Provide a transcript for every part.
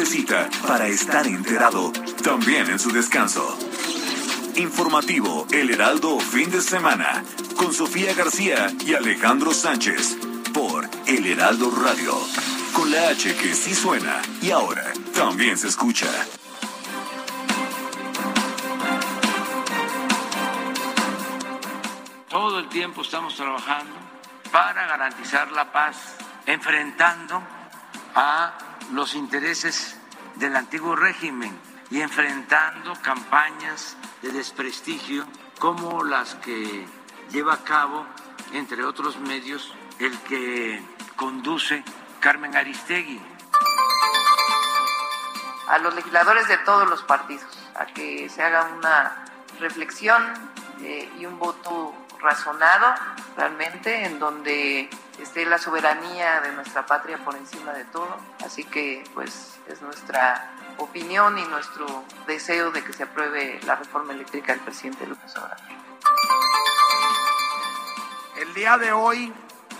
necesita para estar enterado, también en su descanso. Informativo El Heraldo Fin de Semana, con Sofía García y Alejandro Sánchez, por El Heraldo Radio, con la H que sí suena y ahora también se escucha. Todo el tiempo estamos trabajando para garantizar la paz, enfrentando a los intereses del antiguo régimen y enfrentando campañas de desprestigio como las que lleva a cabo, entre otros medios, el que conduce Carmen Aristegui. A los legisladores de todos los partidos, a que se haga una reflexión eh, y un voto razonado realmente en donde esté la soberanía de nuestra patria por encima de todo. Así que pues es nuestra opinión y nuestro deseo de que se apruebe la reforma eléctrica del presidente López Obrador. El día de hoy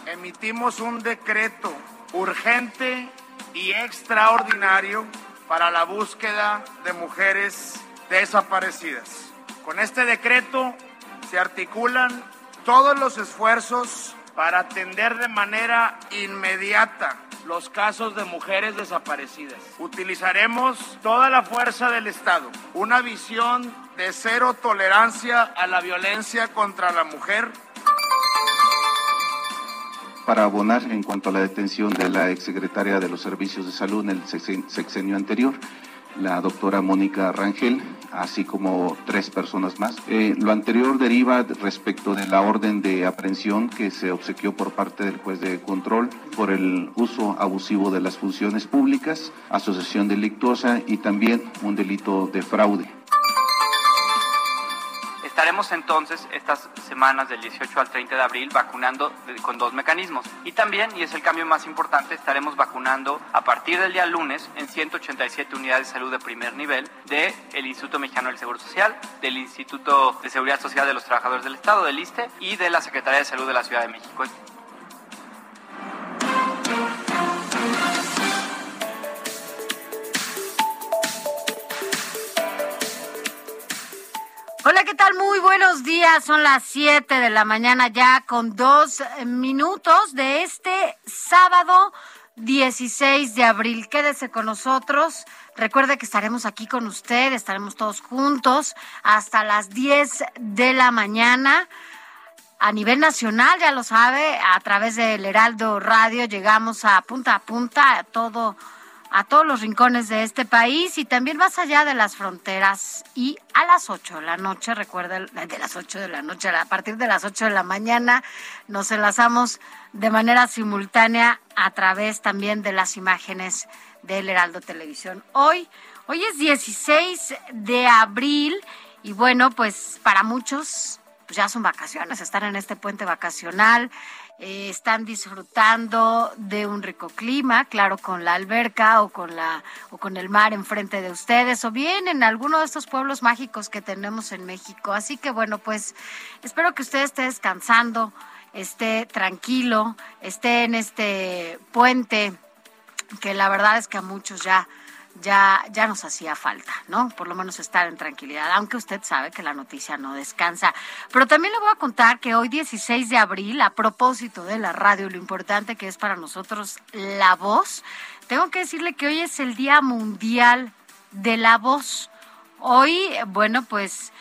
emitimos un decreto urgente y extraordinario para la búsqueda de mujeres desaparecidas. Con este decreto se articulan todos los esfuerzos para atender de manera inmediata los casos de mujeres desaparecidas. Utilizaremos toda la fuerza del Estado, una visión de cero tolerancia a la violencia contra la mujer. Para abonar en cuanto a la detención de la exsecretaria de los Servicios de Salud en el sexenio anterior, la doctora Mónica Rangel, así como tres personas más. Eh, lo anterior deriva respecto de la orden de aprehensión que se obsequió por parte del juez de control por el uso abusivo de las funciones públicas, asociación delictuosa y también un delito de fraude. Estaremos entonces estas semanas del 18 al 30 de abril vacunando con dos mecanismos. Y también, y es el cambio más importante, estaremos vacunando a partir del día lunes en 187 unidades de salud de primer nivel del el Instituto Mexicano del Seguro Social, del Instituto de Seguridad Social de los Trabajadores del Estado, del ISTE, y de la Secretaría de Salud de la Ciudad de México. Hola, ¿qué tal? Muy buenos días. Son las 7 de la mañana ya con dos minutos de este sábado 16 de abril. Quédese con nosotros. Recuerde que estaremos aquí con usted, estaremos todos juntos hasta las 10 de la mañana. A nivel nacional, ya lo sabe, a través del Heraldo Radio llegamos a punta a punta, a todo a todos los rincones de este país y también más allá de las fronteras. Y a las 8 de la noche, recuerda, de las 8 de la noche, a partir de las 8 de la mañana, nos enlazamos de manera simultánea a través también de las imágenes del Heraldo Televisión. Hoy, hoy es 16 de abril y bueno, pues para muchos pues ya son vacaciones, están en este puente vacacional. Eh, están disfrutando de un rico clima, claro, con la alberca o con la o con el mar enfrente de ustedes o bien en alguno de estos pueblos mágicos que tenemos en México. Así que bueno, pues espero que usted esté descansando, esté tranquilo, esté en este puente que la verdad es que a muchos ya ya, ya nos hacía falta, ¿no? Por lo menos estar en tranquilidad, aunque usted sabe que la noticia no descansa. Pero también le voy a contar que hoy 16 de abril, a propósito de la radio, lo importante que es para nosotros la voz, tengo que decirle que hoy es el Día Mundial de la Voz. Hoy, bueno, pues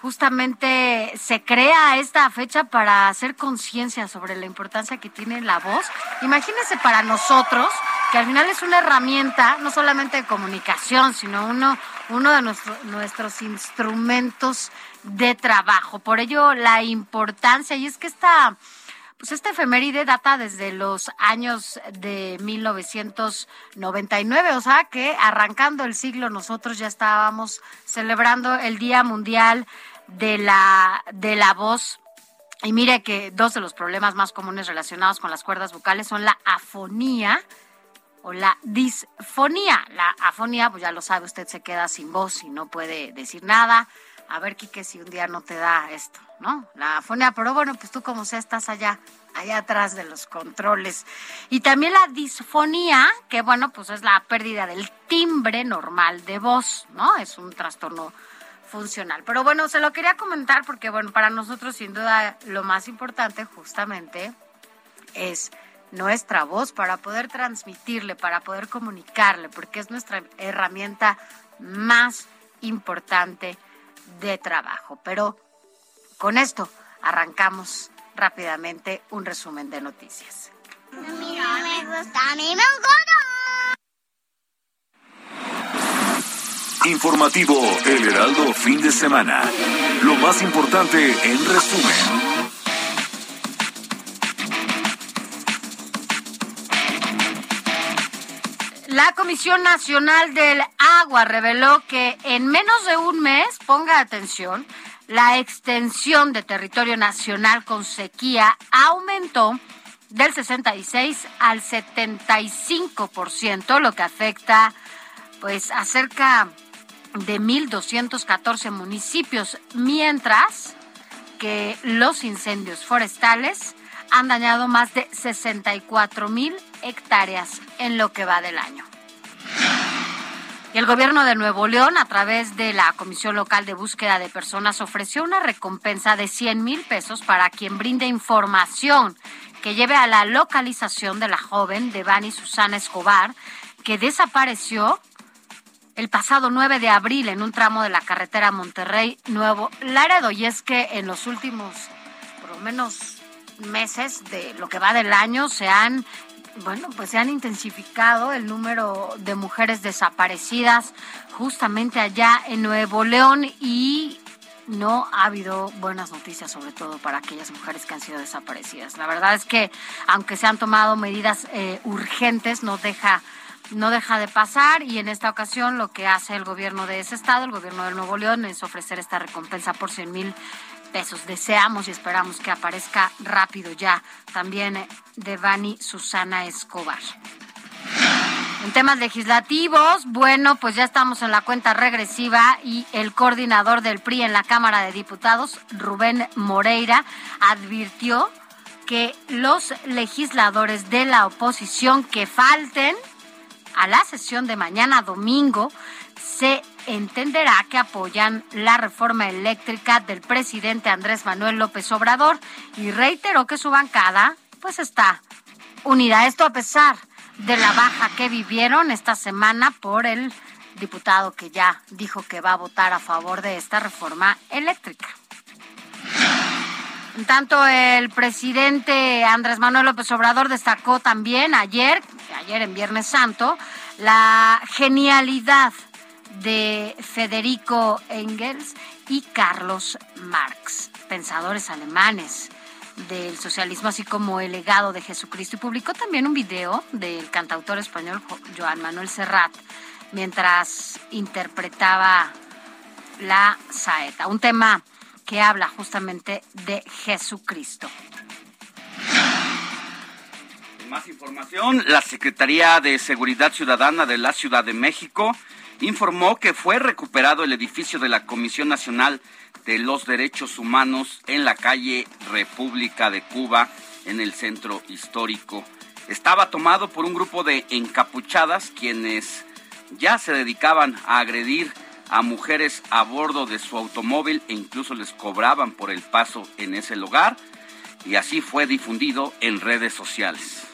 justamente se crea esta fecha para hacer conciencia sobre la importancia que tiene la voz. Imagínense para nosotros que al final es una herramienta no solamente de comunicación, sino uno, uno de nuestros instrumentos de trabajo. Por ello, la importancia, y es que esta, pues esta efeméride data desde los años de 1999, o sea que arrancando el siglo nosotros ya estábamos celebrando el Día Mundial de la, de la Voz. Y mire que dos de los problemas más comunes relacionados con las cuerdas vocales son la afonía, o la disfonía. La afonía, pues ya lo sabe, usted se queda sin voz y no puede decir nada. A ver, Quique, si un día no te da esto, ¿no? La afonía, pero bueno, pues tú como sea estás allá, allá atrás de los controles. Y también la disfonía, que bueno, pues es la pérdida del timbre normal de voz, ¿no? Es un trastorno funcional. Pero bueno, se lo quería comentar porque, bueno, para nosotros sin duda lo más importante justamente es nuestra voz para poder transmitirle, para poder comunicarle, porque es nuestra herramienta más importante de trabajo. Pero con esto arrancamos rápidamente un resumen de noticias. Informativo El Heraldo fin de semana. Lo más importante en resumen. La Comisión Nacional del Agua reveló que en menos de un mes, ponga atención, la extensión de territorio nacional con sequía aumentó del 66 al 75%, lo que afecta pues a cerca de 1.214 municipios, mientras que los incendios forestales han dañado más de 64 mil hectáreas en lo que va del año. El gobierno de Nuevo León, a través de la Comisión Local de Búsqueda de Personas, ofreció una recompensa de 100 mil pesos para quien brinde información que lleve a la localización de la joven Devani Susana Escobar, que desapareció el pasado 9 de abril en un tramo de la carretera Monterrey Nuevo Laredo. Y es que en los últimos, por lo menos meses de lo que va del año, se han bueno, pues se han intensificado el número de mujeres desaparecidas justamente allá en Nuevo León y no ha habido buenas noticias, sobre todo para aquellas mujeres que han sido desaparecidas. La verdad es que, aunque se han tomado medidas eh, urgentes, no deja, no deja de pasar y en esta ocasión lo que hace el gobierno de ese estado, el gobierno de Nuevo León, es ofrecer esta recompensa por 100 mil pesos. Deseamos y esperamos que aparezca rápido ya también Devani Susana Escobar. En temas legislativos, bueno, pues ya estamos en la cuenta regresiva y el coordinador del PRI en la Cámara de Diputados, Rubén Moreira, advirtió que los legisladores de la oposición que falten a la sesión de mañana domingo se entenderá que apoyan la reforma eléctrica del presidente Andrés Manuel López Obrador y reiteró que su bancada pues está unida. Esto a pesar de la baja que vivieron esta semana por el diputado que ya dijo que va a votar a favor de esta reforma eléctrica. En tanto, el presidente Andrés Manuel López Obrador destacó también ayer, ayer en Viernes Santo, la genialidad de Federico Engels y Carlos Marx, pensadores alemanes del socialismo, así como el legado de Jesucristo. Y publicó también un video del cantautor español Joan Manuel Serrat mientras interpretaba la saeta, un tema que habla justamente de Jesucristo. Más información, la Secretaría de Seguridad Ciudadana de la Ciudad de México informó que fue recuperado el edificio de la Comisión Nacional de los Derechos Humanos en la calle República de Cuba, en el centro histórico. Estaba tomado por un grupo de encapuchadas quienes ya se dedicaban a agredir a mujeres a bordo de su automóvil e incluso les cobraban por el paso en ese lugar y así fue difundido en redes sociales.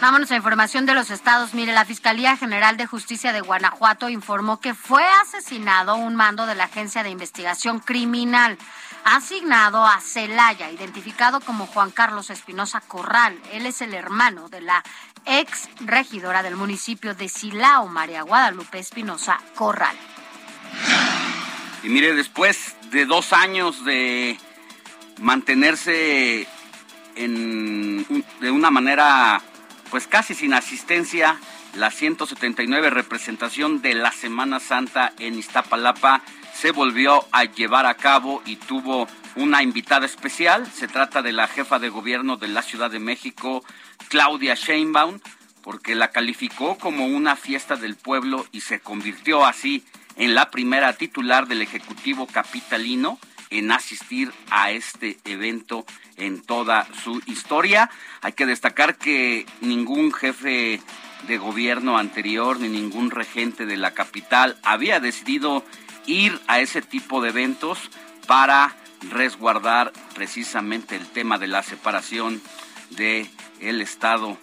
Vámonos a información de los estados. Mire, la Fiscalía General de Justicia de Guanajuato informó que fue asesinado un mando de la Agencia de Investigación Criminal. asignado a Celaya, identificado como Juan Carlos Espinosa Corral. Él es el hermano de la ex regidora del municipio de Silao, María Guadalupe Espinosa Corral. Y mire, después de dos años de mantenerse en, de una manera pues casi sin asistencia, la 179 representación de la Semana Santa en Iztapalapa se volvió a llevar a cabo y tuvo una invitada especial. Se trata de la jefa de gobierno de la Ciudad de México, Claudia Sheinbaum, porque la calificó como una fiesta del pueblo y se convirtió así en la primera titular del Ejecutivo Capitalino en asistir a este evento en toda su historia. Hay que destacar que ningún jefe de gobierno anterior ni ningún regente de la capital había decidido ir a ese tipo de eventos para resguardar precisamente el tema de la separación de el Estado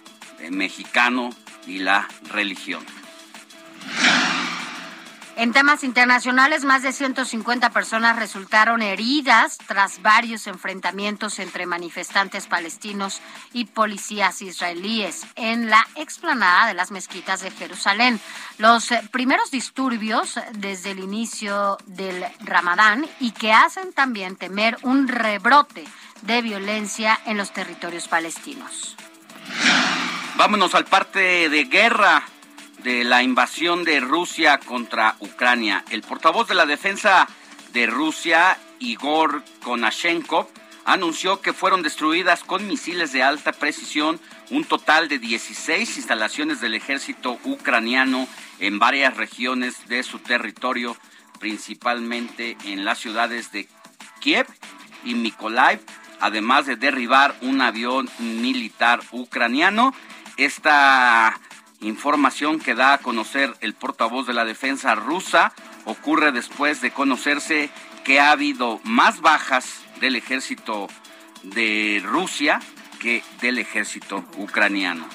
mexicano y la religión. En temas internacionales, más de 150 personas resultaron heridas tras varios enfrentamientos entre manifestantes palestinos y policías israelíes en la explanada de las mezquitas de Jerusalén. Los primeros disturbios desde el inicio del Ramadán y que hacen también temer un rebrote de violencia en los territorios palestinos. Vámonos al parte de guerra de la invasión de Rusia contra Ucrania. El portavoz de la defensa de Rusia, Igor Konashenkov, anunció que fueron destruidas con misiles de alta precisión un total de 16 instalaciones del ejército ucraniano en varias regiones de su territorio, principalmente en las ciudades de Kiev y Mykolaiv, además de derribar un avión militar ucraniano. Esta Información que da a conocer el portavoz de la defensa rusa ocurre después de conocerse que ha habido más bajas del ejército de Rusia que del ejército ucraniano.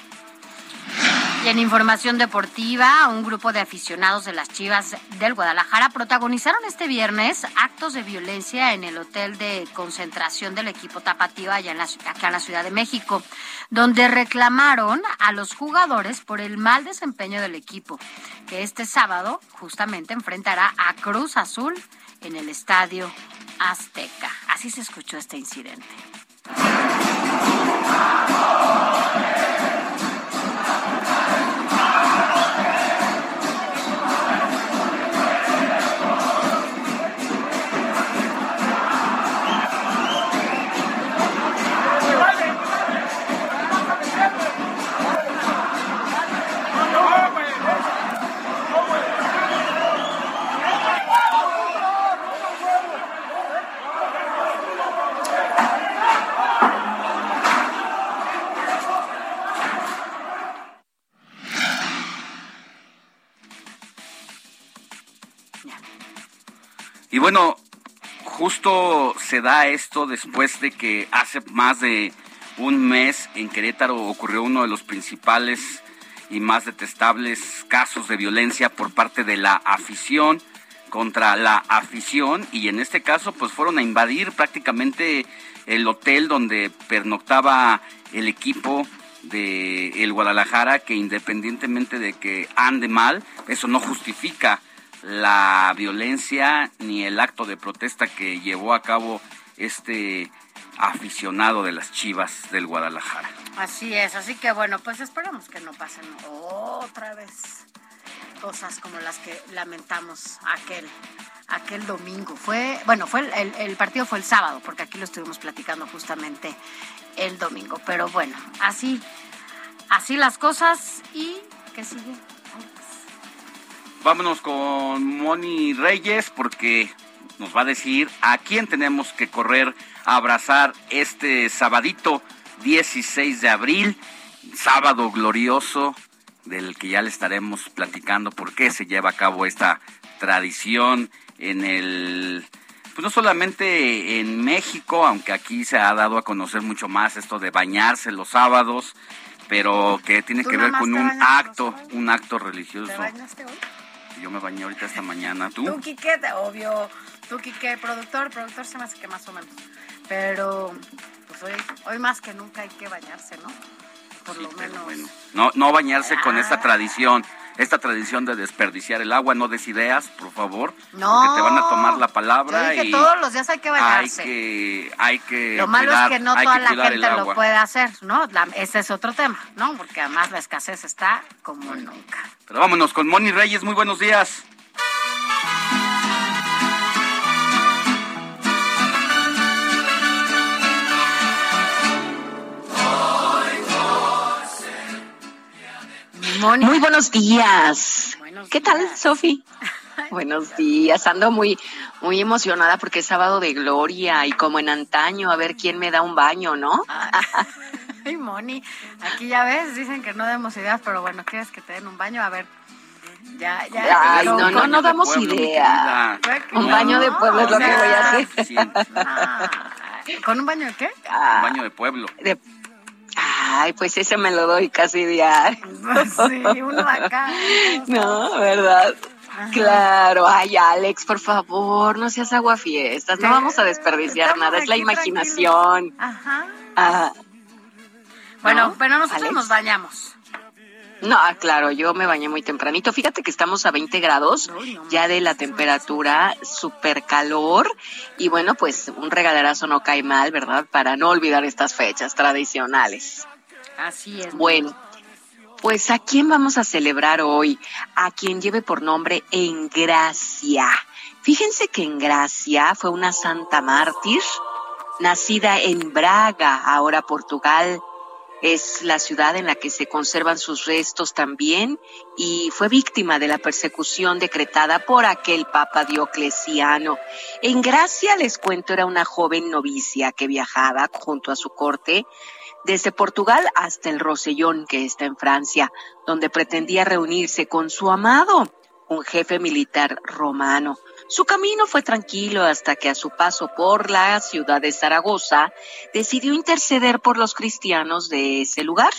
Y en información deportiva, un grupo de aficionados de las Chivas del Guadalajara protagonizaron este viernes actos de violencia en el hotel de concentración del equipo tapatío allá en acá en la Ciudad de México, donde reclamaron a los jugadores por el mal desempeño del equipo, que este sábado justamente enfrentará a Cruz Azul en el Estadio Azteca. Así se escuchó este incidente. Bueno, justo se da esto después de que hace más de un mes en Querétaro ocurrió uno de los principales y más detestables casos de violencia por parte de la afición contra la afición. Y en este caso pues fueron a invadir prácticamente el hotel donde pernoctaba el equipo de el Guadalajara que independientemente de que ande mal, eso no justifica la violencia ni el acto de protesta que llevó a cabo este aficionado de las Chivas del Guadalajara. Así es, así que bueno, pues esperamos que no pasen otra vez cosas como las que lamentamos aquel aquel domingo. Fue, bueno, fue el, el, partido fue el sábado, porque aquí lo estuvimos platicando justamente el domingo. Pero bueno, así, así las cosas y que sigue. Vámonos con Moni Reyes porque nos va a decir a quién tenemos que correr a abrazar este sabadito 16 de abril, sábado glorioso del que ya le estaremos platicando por qué se lleva a cabo esta tradición en el pues no solamente en México, aunque aquí se ha dado a conocer mucho más esto de bañarse los sábados, pero que tiene que ver con un acto, un acto religioso. ¿Te bañaste hoy? Yo me bañé ahorita esta mañana. ¿Tú? Tú, Quique, obvio. Tú, Quique, productor, productor se me hace que más o menos. Pero, pues hoy, hoy más que nunca hay que bañarse, ¿no? Por lo menos. Bueno, no, no bañarse con esta Ah. tradición, esta tradición de desperdiciar el agua, no des ideas, por favor. No. Porque te van a tomar la Yo palabra dije, y todos los días hay que hay bañarse. que, hay que Lo malo cuidar- es que no hay toda que la gente lo puede hacer, ¿no? La- ese es otro tema, ¿no? Porque además la escasez está como nunca. Pero vámonos con Moni Reyes, muy buenos días. Moni. Muy buenos días. Buenos ¿Qué tal. Sofi? Buenos días. Ando muy, muy emocionada porque es sábado de gloria y como en antaño, a ver quién me da un baño, ¿no? Ay, Moni, aquí ya ves, dicen que no demos ideas, pero bueno, ¿quieres que te den un baño? A ver, ya, ya. Ay, no, no, no damos pueblo, idea. Un baño de pueblo es lo que voy a hacer. Sí, Ah, ¿Con un baño de qué? Ah, un baño de pueblo. de- Ay, pues ese me lo doy casi diario. Sí, uno acá. No, ¿verdad? Claro, ay Alex, por favor, no seas aguafiestas, no vamos a desperdiciar Estamos nada, es la imaginación. Ajá. Ah, Bueno, ¿No, pero nosotros Alex? nos bañamos. No, claro, yo me bañé muy tempranito. Fíjate que estamos a 20 grados ya de la temperatura, súper calor. Y bueno, pues un regalerazo no cae mal, ¿verdad? Para no olvidar estas fechas tradicionales. Así es. Bueno, pues ¿a quién vamos a celebrar hoy? A quien lleve por nombre Engracia. Fíjense que Engracia fue una santa mártir, nacida en Braga, ahora Portugal. Es la ciudad en la que se conservan sus restos también y fue víctima de la persecución decretada por aquel Papa Diocleciano. En Gracia, les cuento, era una joven novicia que viajaba junto a su corte desde Portugal hasta el Rosellón, que está en Francia, donde pretendía reunirse con su amado, un jefe militar romano. Su camino fue tranquilo hasta que a su paso por la ciudad de Zaragoza decidió interceder por los cristianos de ese lugar.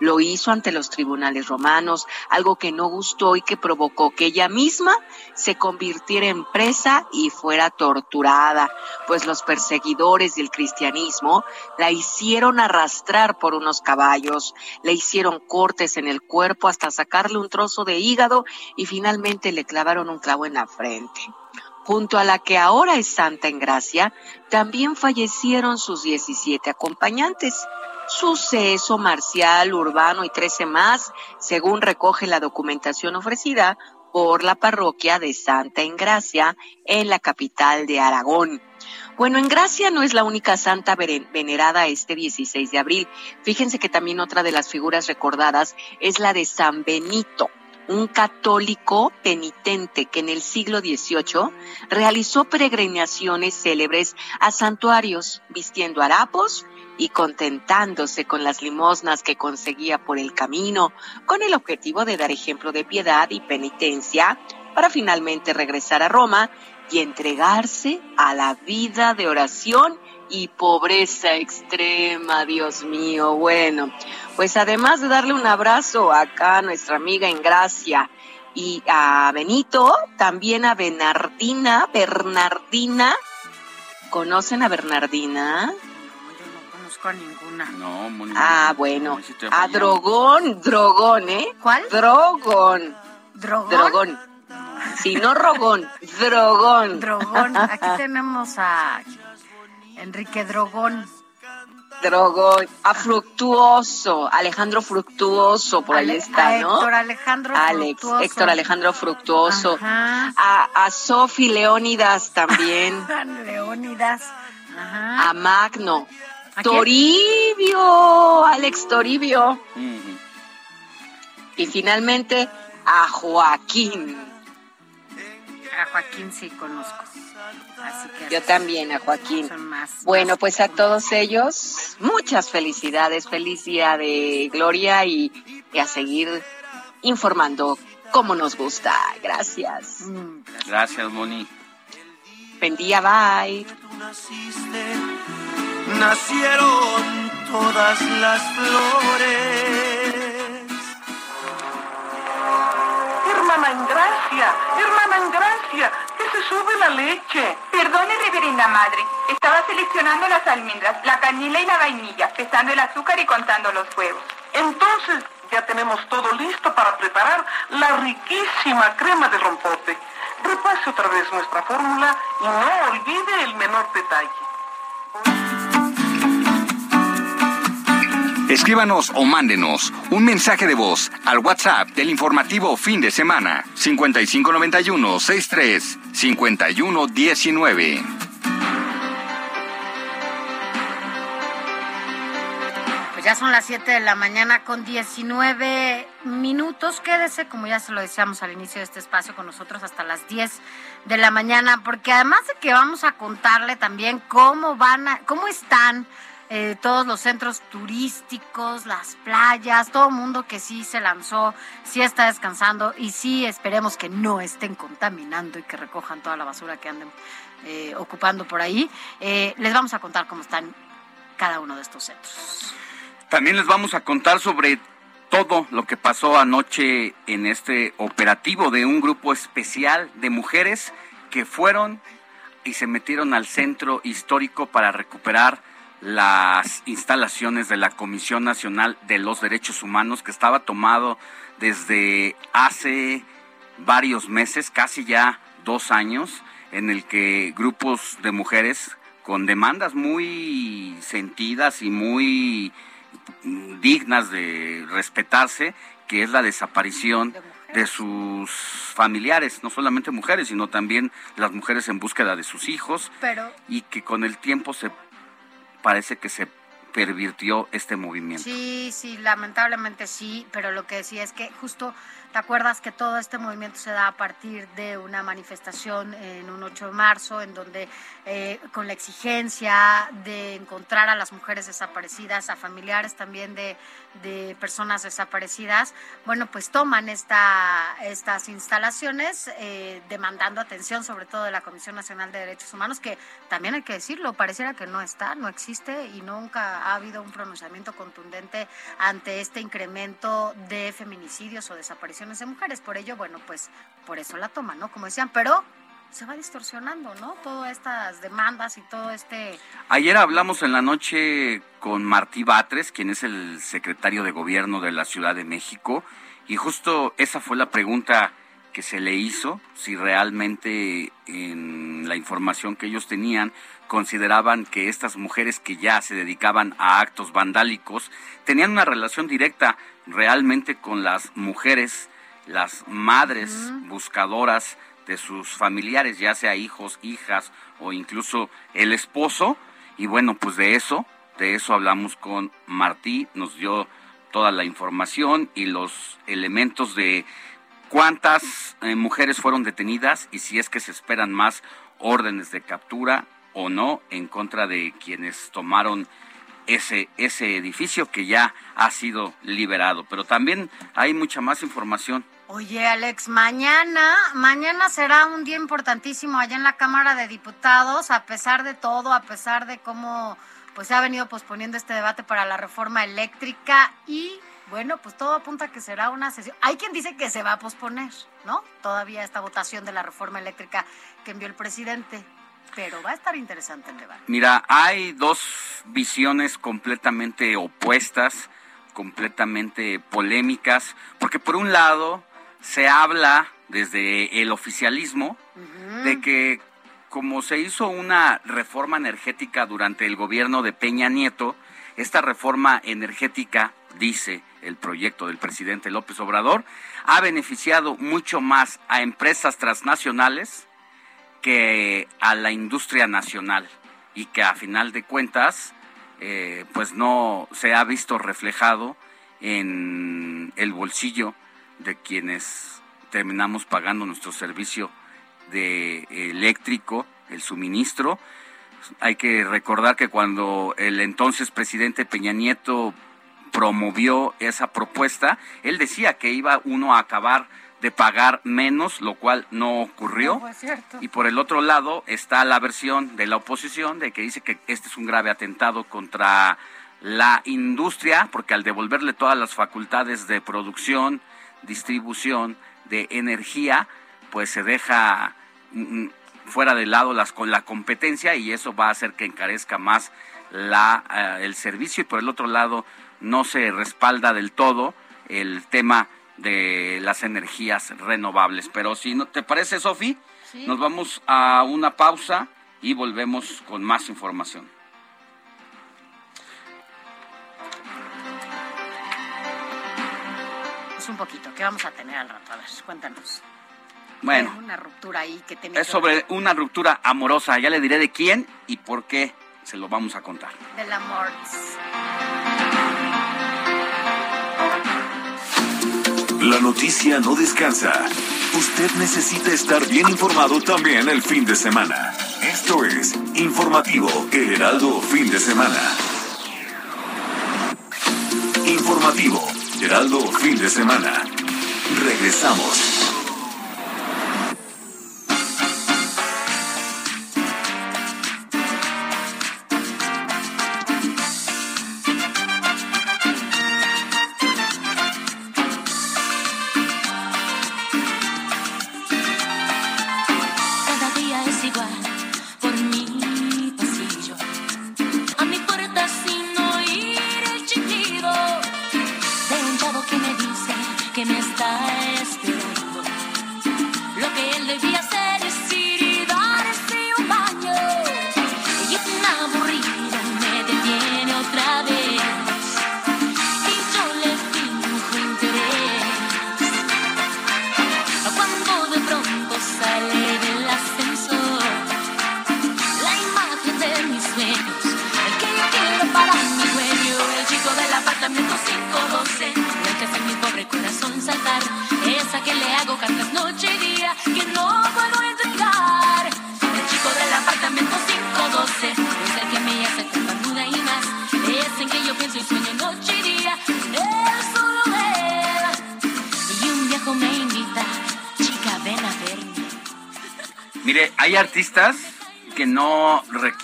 Lo hizo ante los tribunales romanos, algo que no gustó y que provocó que ella misma se convirtiera en presa y fuera torturada, pues los perseguidores del cristianismo la hicieron arrastrar por unos caballos, le hicieron cortes en el cuerpo hasta sacarle un trozo de hígado y finalmente le clavaron un clavo en la frente. Junto a la que ahora es Santa en Gracia, también fallecieron sus 17 acompañantes. Suceso marcial, urbano y 13 más, según recoge la documentación ofrecida por la parroquia de Santa Engracia en la capital de Aragón. Bueno, Engracia no es la única santa venerada este 16 de abril. Fíjense que también otra de las figuras recordadas es la de San Benito, un católico penitente que en el siglo XVIII realizó peregrinaciones célebres a santuarios, vistiendo harapos y contentándose con las limosnas que conseguía por el camino, con el objetivo de dar ejemplo de piedad y penitencia para finalmente regresar a Roma y entregarse a la vida de oración y pobreza extrema, Dios mío. Bueno, pues además de darle un abrazo acá a nuestra amiga en Gracia y a Benito, también a Bernardina, Bernardina. ¿Conocen a Bernardina? Conozco a ninguna. No, Moni. Ah, bueno. A fallamos. Drogón, Drogón, ¿eh? ¿Cuál? Drogón, ¿Drogón? Drogón. Sí, no Rogón, Drogón. Drogón. Aquí tenemos a Enrique Drogón. Drogón. A Fructuoso, Alejandro Fructuoso, por ahí está, a ¿no? Héctor Alejandro Alex, Fructuoso. Héctor Alejandro Fructuoso. Ajá. A, a Sofi Leónidas también. Leónidas. Ajá. a Magno. Toribio, Alex Toribio. Y finalmente a Joaquín. A Joaquín sí conozco. Así que Yo también, a Joaquín. más. Bueno, más pues a todos ellos, muchas felicidades, feliz día de gloria y, y a seguir informando como nos gusta. Gracias. Mm, Gracias, Moni. Buen día, bye. Nacieron todas las flores. Hermana Engracia Gracia, hermana en Gracia, que se sube la leche. Perdone, reverenda madre. Estaba seleccionando las almendras, la canela y la vainilla, pesando el azúcar y contando los huevos. Entonces, ya tenemos todo listo para preparar la riquísima crema de rompote. Repase otra vez nuestra fórmula y no olvide el menor detalle. Escríbanos o mándenos un mensaje de voz al WhatsApp del informativo fin de semana 5591 63 5119. Pues ya son las 7 de la mañana con 19 minutos. Quédese, como ya se lo decíamos al inicio de este espacio, con nosotros hasta las 10 de la mañana, porque además de que vamos a contarle también cómo van a, cómo están eh, todos los centros turísticos, las playas, todo el mundo que sí se lanzó, sí está descansando y sí esperemos que no estén contaminando y que recojan toda la basura que anden eh, ocupando por ahí. Eh, les vamos a contar cómo están cada uno de estos centros. También les vamos a contar sobre todo lo que pasó anoche en este operativo de un grupo especial de mujeres que fueron y se metieron al centro histórico para recuperar las instalaciones de la Comisión Nacional de los Derechos Humanos que estaba tomado desde hace varios meses, casi ya dos años, en el que grupos de mujeres con demandas muy sentidas y muy dignas de respetarse, que es la desaparición de sus familiares, no solamente mujeres, sino también las mujeres en búsqueda de sus hijos, y que con el tiempo se parece que se pervirtió este movimiento. Sí, sí, lamentablemente sí, pero lo que decía es que justo ¿Te acuerdas que todo este movimiento se da a partir de una manifestación en un 8 de marzo, en donde eh, con la exigencia de encontrar a las mujeres desaparecidas, a familiares también de, personas desaparecidas, bueno, pues toman esta, estas instalaciones eh, demandando atención, sobre todo de la Comisión Nacional de Derechos Humanos, que también hay que decirlo, pareciera que no está, no existe y nunca ha habido un pronunciamiento contundente ante este incremento de feminicidios o desapariciones de mujeres. Por ello, bueno, pues por eso la toma, ¿no? Como decían, pero se va distorsionando, ¿no? Todas estas demandas y todo este... Ayer hablamos en la noche con Martí Batres, quien es el secretario de gobierno de la Ciudad de México, y justo esa fue la pregunta que se le hizo, si realmente en la información que ellos tenían consideraban que estas mujeres que ya se dedicaban a actos vandálicos tenían una relación directa realmente con las mujeres las madres buscadoras de sus familiares, ya sea hijos, hijas o incluso el esposo. Y bueno, pues de eso, de eso hablamos con Martí, nos dio toda la información y los elementos de cuántas eh, mujeres fueron detenidas y si es que se esperan más órdenes de captura o no en contra de quienes tomaron ese, ese edificio que ya ha sido liberado. Pero también hay mucha más información Oye, Alex, mañana, mañana será un día importantísimo allá en la Cámara de Diputados, a pesar de todo, a pesar de cómo pues se ha venido posponiendo este debate para la reforma eléctrica y bueno, pues todo apunta a que será una sesión. Hay quien dice que se va a posponer, ¿no? Todavía esta votación de la reforma eléctrica que envió el presidente. Pero va a estar interesante el debate. Mira, hay dos visiones completamente opuestas, completamente polémicas, porque por un lado se habla desde el oficialismo de que como se hizo una reforma energética durante el gobierno de Peña Nieto, esta reforma energética, dice el proyecto del presidente López Obrador, ha beneficiado mucho más a empresas transnacionales que a la industria nacional y que a final de cuentas eh, pues no se ha visto reflejado en el bolsillo de quienes terminamos pagando nuestro servicio de eléctrico, el suministro. Hay que recordar que cuando el entonces presidente Peña Nieto promovió esa propuesta, él decía que iba uno a acabar de pagar menos, lo cual no ocurrió. y por el otro lado está la versión de la oposición de que dice que este es un grave atentado contra la industria, porque al devolverle todas las facultades de producción, distribución de energía, pues se deja mm, mm, fuera de lado las, con la competencia y eso va a hacer que encarezca más la, eh, el servicio y por el otro lado no se respalda del todo el tema de las energías renovables. Pero si no te parece, Sofi, nos vamos a una pausa y volvemos con más información. Un poquito, ¿qué vamos a tener al rato? A ver, cuéntanos. Bueno. Una ruptura ahí que tiene Es sobre una ruptura amorosa. Ya le diré de quién y por qué se lo vamos a contar. Del amor. La noticia no descansa. Usted necesita estar bien informado también el fin de semana. Esto es Informativo El Heraldo Fin de Semana. Informativo Heraldo Fin de Semana. Regresamos.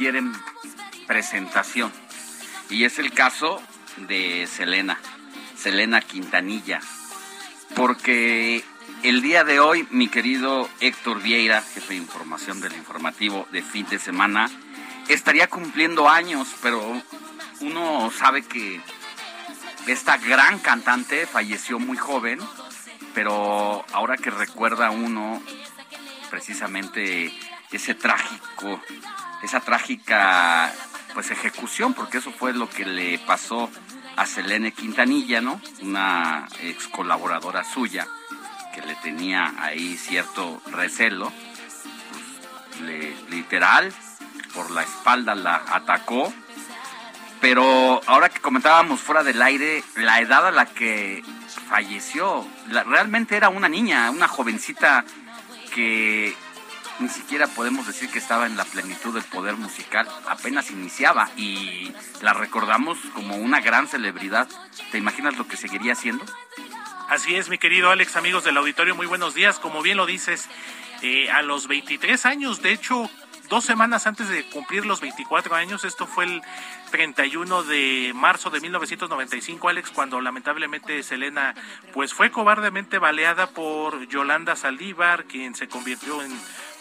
Requieren presentación. Y es el caso de Selena, Selena Quintanilla. Porque el día de hoy, mi querido Héctor Vieira, jefe de información del informativo de fin de semana, estaría cumpliendo años, pero uno sabe que esta gran cantante falleció muy joven, pero ahora que recuerda uno precisamente ese trágico, esa trágica pues ejecución, porque eso fue lo que le pasó a Selene Quintanilla, ¿no? Una ex colaboradora suya que le tenía ahí cierto recelo, pues, literal, por la espalda la atacó. Pero ahora que comentábamos fuera del aire, la edad a la que falleció, realmente era una niña, una jovencita que ni siquiera podemos decir que estaba en la plenitud del poder musical, apenas iniciaba y la recordamos como una gran celebridad. ¿Te imaginas lo que seguiría haciendo? Así es, mi querido Alex, amigos del auditorio, muy buenos días. Como bien lo dices, eh, a los 23 años, de hecho, dos semanas antes de cumplir los 24 años, esto fue el 31 de marzo de 1995, Alex, cuando lamentablemente Selena pues fue cobardemente baleada por Yolanda Saldívar, quien se convirtió en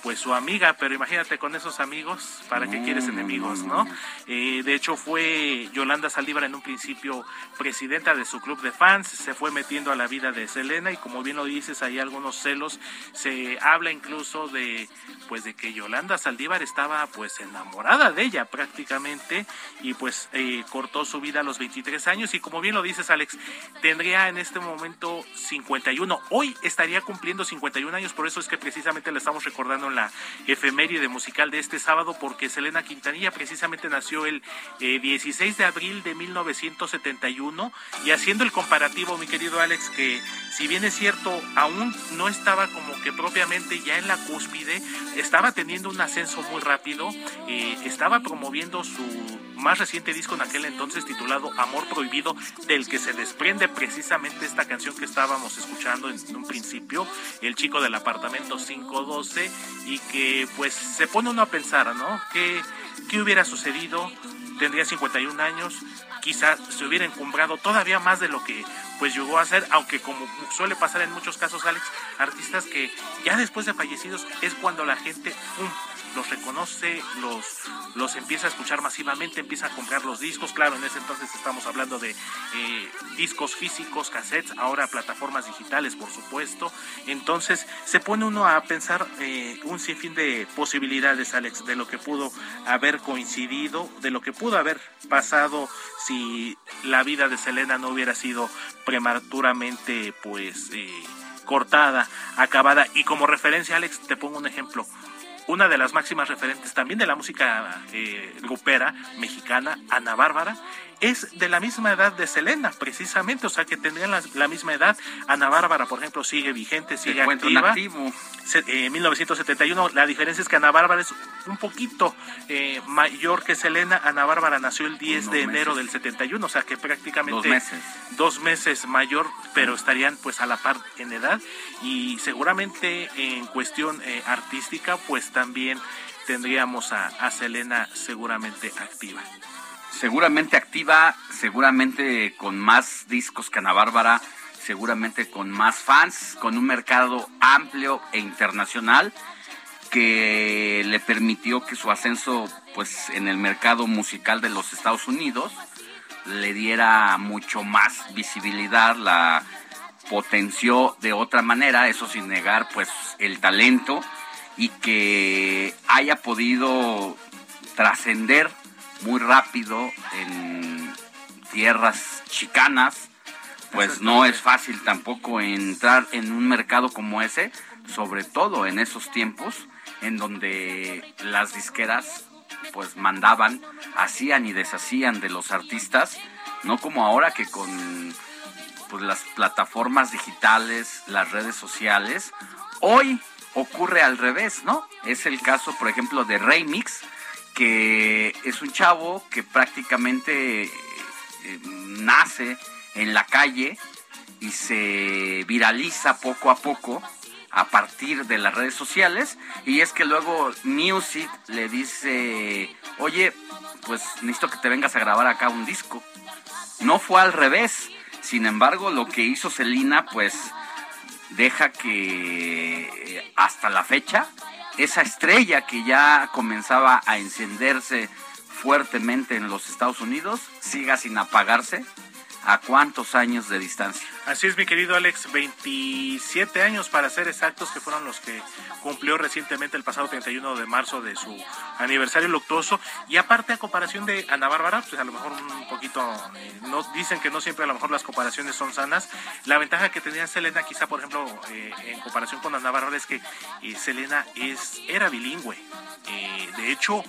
pues su amiga, pero imagínate con esos amigos, ¿para qué quieres enemigos, no? Eh, de hecho fue Yolanda Saldívar en un principio presidenta de su club de fans, se fue metiendo a la vida de Selena y como bien lo dices, hay algunos celos, se habla incluso de pues de que Yolanda Saldívar estaba pues enamorada de ella prácticamente y pues eh, cortó su vida a los 23 años y como bien lo dices Alex, tendría en este momento 51, hoy estaría cumpliendo 51 años, por eso es que precisamente le estamos recordando la efeméride musical de este sábado porque Selena Quintanilla precisamente nació el 16 eh, de abril de 1971 y haciendo el comparativo, mi querido Alex, que si bien es cierto, aún no estaba como que propiamente ya en la cúspide, estaba teniendo un ascenso muy rápido, eh, estaba promoviendo su más reciente disco en aquel entonces titulado Amor Prohibido, del que se desprende precisamente esta canción que estábamos escuchando en un principio, El chico del apartamento 512, y que pues se pone uno a pensar, ¿no? ¿Qué, qué hubiera sucedido? tendría 51 años, quizás se hubiera encumbrado todavía más de lo que pues llegó a ser, aunque como suele pasar en muchos casos, Alex, artistas que ya después de fallecidos es cuando la gente. Los reconoce, los, los empieza a escuchar masivamente, empieza a comprar los discos. Claro, en ese entonces estamos hablando de eh, discos físicos, cassettes, ahora plataformas digitales, por supuesto. Entonces se pone uno a pensar eh, un sinfín de posibilidades, Alex, de lo que pudo haber coincidido, de lo que pudo haber pasado si la vida de Selena no hubiera sido prematuramente, pues... Eh, cortada, acabada. Y como referencia, Alex, te pongo un ejemplo una de las máximas referentes también de la música eh, grupera mexicana, Ana Bárbara, es de la misma edad de Selena, precisamente, o sea que tendrían la, misma edad. Ana Bárbara, por ejemplo, sigue vigente, sigue activa. Activo. En 1971, la diferencia es que Ana Bárbara es un poquito eh, mayor que Selena. Ana Bárbara nació el 10 de enero del 71, o sea que prácticamente dos meses. dos meses mayor, pero estarían pues a la par en edad y seguramente en cuestión eh, artística pues también tendríamos a, a Selena seguramente activa seguramente activa, seguramente con más discos que Ana Bárbara, seguramente con más fans, con un mercado amplio e internacional que le permitió que su ascenso pues en el mercado musical de los Estados Unidos le diera mucho más visibilidad, la potenció de otra manera, eso sin negar pues el talento y que haya podido trascender muy rápido en tierras chicanas, pues no es fácil tampoco entrar en un mercado como ese, sobre todo en esos tiempos en donde las disqueras pues mandaban, hacían y deshacían de los artistas, no como ahora que con pues las plataformas digitales, las redes sociales, hoy ocurre al revés, ¿no? Es el caso, por ejemplo, de Remix, que es un chavo que prácticamente eh, nace en la calle y se viraliza poco a poco a partir de las redes sociales y es que luego Music le dice, oye, pues necesito que te vengas a grabar acá un disco. No fue al revés, sin embargo lo que hizo Selina pues deja que eh, hasta la fecha esa estrella que ya comenzaba a encenderse fuertemente en los Estados Unidos siga sin apagarse ¿A cuántos años de distancia? Así es, mi querido Alex, 27 años para ser exactos, que fueron los que cumplió recientemente el pasado 31 de marzo de su aniversario luctuoso. Y aparte, a comparación de Ana Bárbara, pues a lo mejor un poquito, eh, no dicen que no siempre a lo mejor las comparaciones son sanas. La ventaja que tenía Selena, quizá por ejemplo, eh, en comparación con Ana Bárbara, es que eh, Selena es, era bilingüe. de hecho,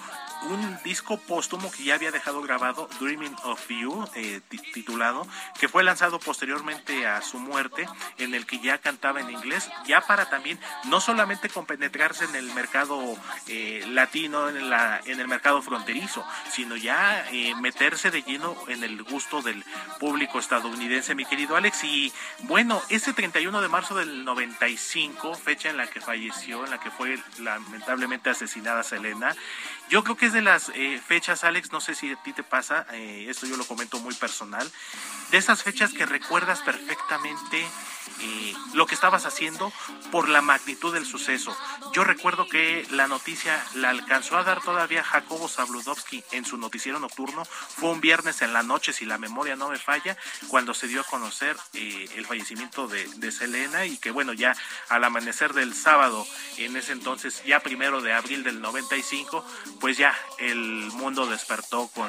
un disco póstumo que ya había dejado grabado, Dreaming of You, eh, titulado, que fue lanzado posteriormente a su muerte, en el que ya cantaba en inglés, ya para también no solamente compenetrarse en el mercado eh, latino, en, la, en el mercado fronterizo, sino ya eh, meterse de lleno en el gusto del público estadounidense, mi querido Alex. Y bueno, ese 31 de marzo del 95, fecha en la que falleció, en la que fue lamentablemente asesinada Selena, yo creo que es de las eh, fechas, Alex, no sé si a ti te pasa, eh, esto yo lo comento muy personal, de esas fechas que recuerdas perfectamente eh, lo que estabas haciendo por la magnitud del suceso. Yo recuerdo que la noticia la alcanzó a dar todavía Jacobo Zabludovsky en su noticiero nocturno. Fue un viernes en la noche, si la memoria no me falla, cuando se dio a conocer eh, el fallecimiento de, de, Selena y que bueno, ya al amanecer del sábado, en ese entonces, ya primero de abril del 95, pues ya el mundo despertó con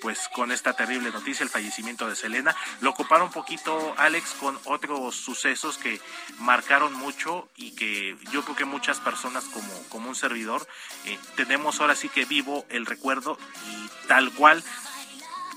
pues con esta terrible noticia, el fallecimiento de Selena. Lo ocuparon un poquito, Alex, con otros sucesos que marcaron mucho y que yo creo que muchas personas como, como un servidor eh, tenemos ahora sí que vivo el recuerdo y tal cual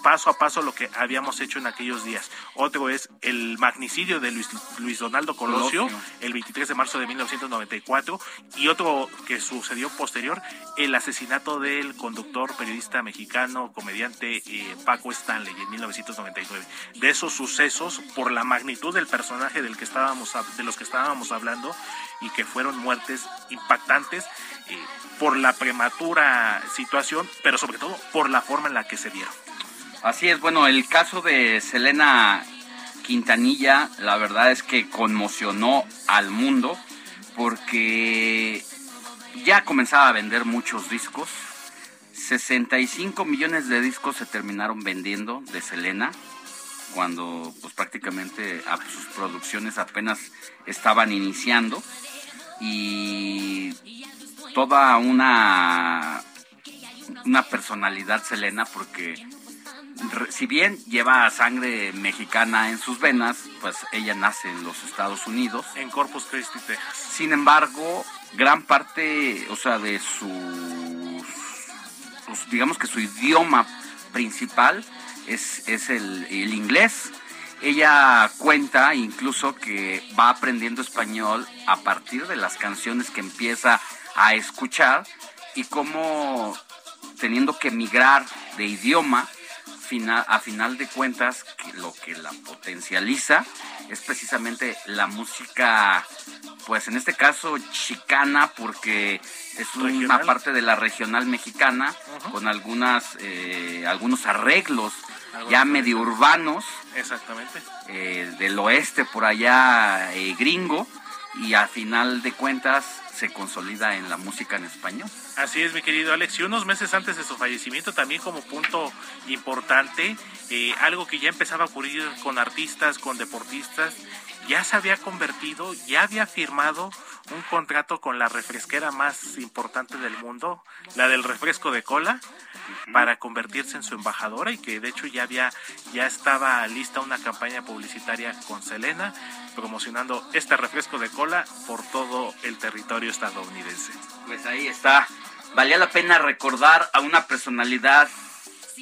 paso a paso lo que habíamos hecho en aquellos días. Otro es el magnicidio de Luis, Luis Donaldo Colosio, el 23 de marzo de 1994, y otro que sucedió posterior, el asesinato del conductor, periodista mexicano, comediante eh, Paco Stanley en 1999. De esos sucesos, por la magnitud del personaje del que estábamos, de los que estábamos hablando, y que fueron muertes impactantes, eh, por la prematura situación, pero sobre todo por la forma en la que se dieron. Así es, bueno, el caso de Selena Quintanilla, la verdad es que conmocionó al mundo porque ya comenzaba a vender muchos discos. 65 millones de discos se terminaron vendiendo de Selena cuando pues prácticamente a- sus producciones apenas estaban iniciando y toda una una personalidad Selena porque si bien lleva sangre mexicana en sus venas, pues ella nace en los Estados Unidos. En Corpus Christi, Texas. Sin embargo, gran parte, o sea, de sus, sus- digamos que su idioma principal es, es el, el inglés. Ella cuenta incluso que va aprendiendo español a partir de las canciones que empieza a escuchar y cómo teniendo que migrar de idioma, final, a final de cuentas, que lo que la potencializa es precisamente la música, pues en este caso chicana, porque es una Regional. parte de la regional mexicana, con algunas, eh, algunos arreglos ya medio urbanos Exactamente. eh, del oeste por allá eh, gringo y a final de cuentas se consolida en la música en español. Así es, mi querido Alex. Y unos meses antes de su fallecimiento, también como punto importante, eh, algo que ya empezaba a ocurrir con artistas, con deportistas, ya se había convertido, ya había firmado un contrato con la refresquera más importante del mundo, la del refresco de cola, para convertirse en su embajadora y que de hecho ya había, ya estaba lista una campaña publicitaria con Selena promocionando este refresco de cola por todo el territorio estadounidense. Pues ahí está. Valía la pena recordar a una personalidad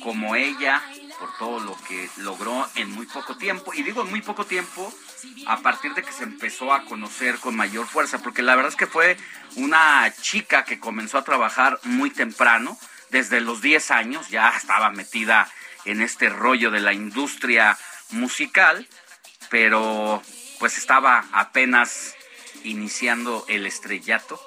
como ella por todo lo que logró en muy poco tiempo. Y digo en muy poco tiempo a partir de que se empezó a conocer con mayor fuerza, porque la verdad es que fue una chica que comenzó a trabajar muy temprano, desde los 10 años, ya estaba metida en este rollo de la industria musical, pero pues estaba apenas iniciando el estrellato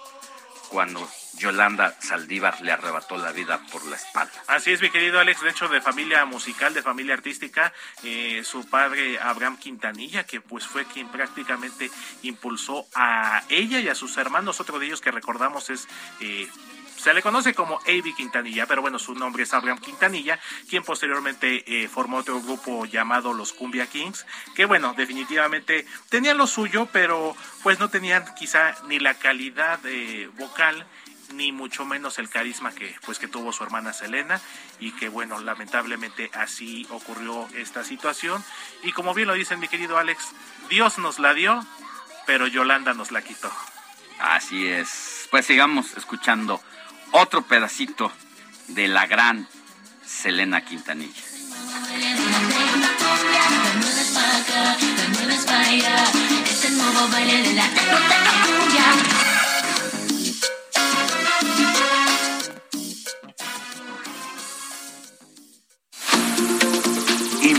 cuando Yolanda Saldívar le arrebató la vida por la espalda. Así es, mi querido Alex, de hecho de familia musical, de familia artística, eh, su padre Abraham Quintanilla, que pues fue quien prácticamente impulsó a ella y a sus hermanos, otro de ellos que recordamos es... eh, se le conoce como A.B. Quintanilla, pero bueno, su nombre es Abraham Quintanilla, quien posteriormente eh, formó otro grupo llamado los Cumbia Kings, que bueno, definitivamente tenían lo suyo, pero pues no tenían quizá ni la calidad eh, vocal ni mucho menos el carisma que pues que tuvo su hermana Selena y que bueno lamentablemente así ocurrió esta situación y como bien lo dice mi querido Alex Dios nos la dio pero Yolanda nos la quitó Así es. Pues sigamos escuchando otro pedacito de la gran Selena Quintanilla. Es el nuevo baile de la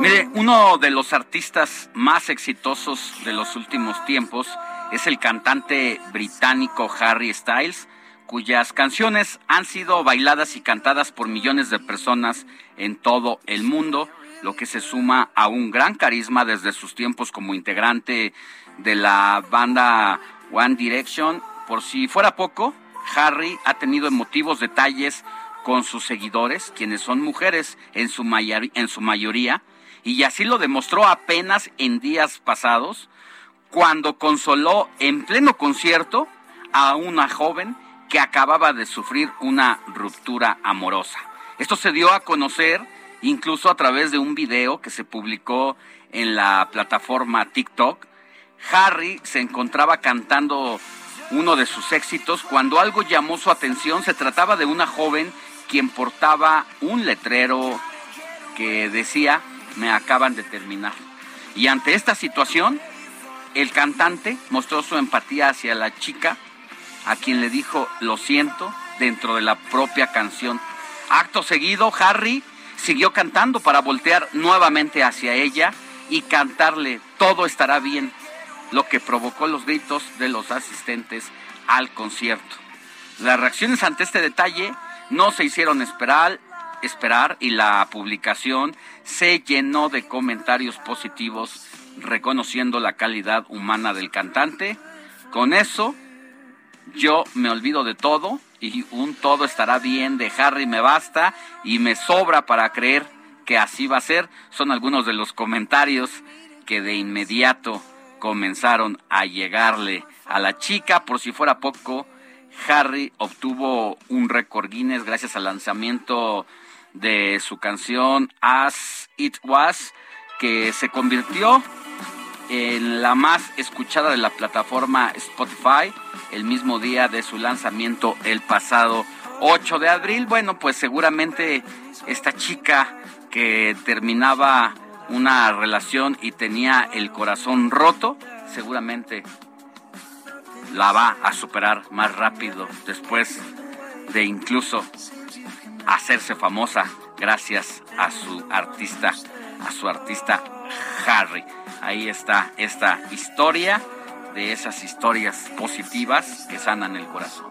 Mire, uno de los artistas más exitosos de los últimos tiempos es el cantante británico Harry Styles, cuyas canciones han sido bailadas y cantadas por millones de personas en todo el mundo, lo que se suma a un gran carisma desde sus tiempos como integrante de la banda One Direction. Por si fuera poco, Harry ha tenido emotivos detalles con sus seguidores, quienes son mujeres en su, en su mayoría, y así lo demostró apenas en días pasados, cuando consoló en pleno concierto a una joven que acababa de sufrir una ruptura amorosa. Esto se dio a conocer incluso a través de un video que se publicó en la plataforma TikTok. Harry se encontraba cantando uno de sus éxitos cuando algo llamó su atención. Se trataba de una joven quien portaba un letrero que decía, me acaban de terminar. Y ante esta situación, el cantante mostró su empatía hacia la chica, a quien le dijo, lo siento, dentro de la propia canción. Acto seguido, Harry siguió cantando para voltear nuevamente hacia ella y cantarle, todo estará bien, lo que provocó los gritos de los asistentes al concierto. Las reacciones ante este detalle no se hicieron esperar, esperar y la publicación se llenó de comentarios positivos reconociendo la calidad humana del cantante. Con eso yo me olvido de todo y un todo estará bien de Harry me basta y me sobra para creer que así va a ser. Son algunos de los comentarios que de inmediato comenzaron a llegarle a la chica. Por si fuera poco, Harry obtuvo un récord Guinness gracias al lanzamiento de su canción As It Was, que se convirtió en la más escuchada de la plataforma Spotify el mismo día de su lanzamiento el pasado 8 de abril. Bueno, pues seguramente esta chica que terminaba una relación y tenía el corazón roto, seguramente la va a superar más rápido después de incluso hacerse famosa gracias a su artista, a su artista Harry. Ahí está esta historia de esas historias positivas que sanan el corazón.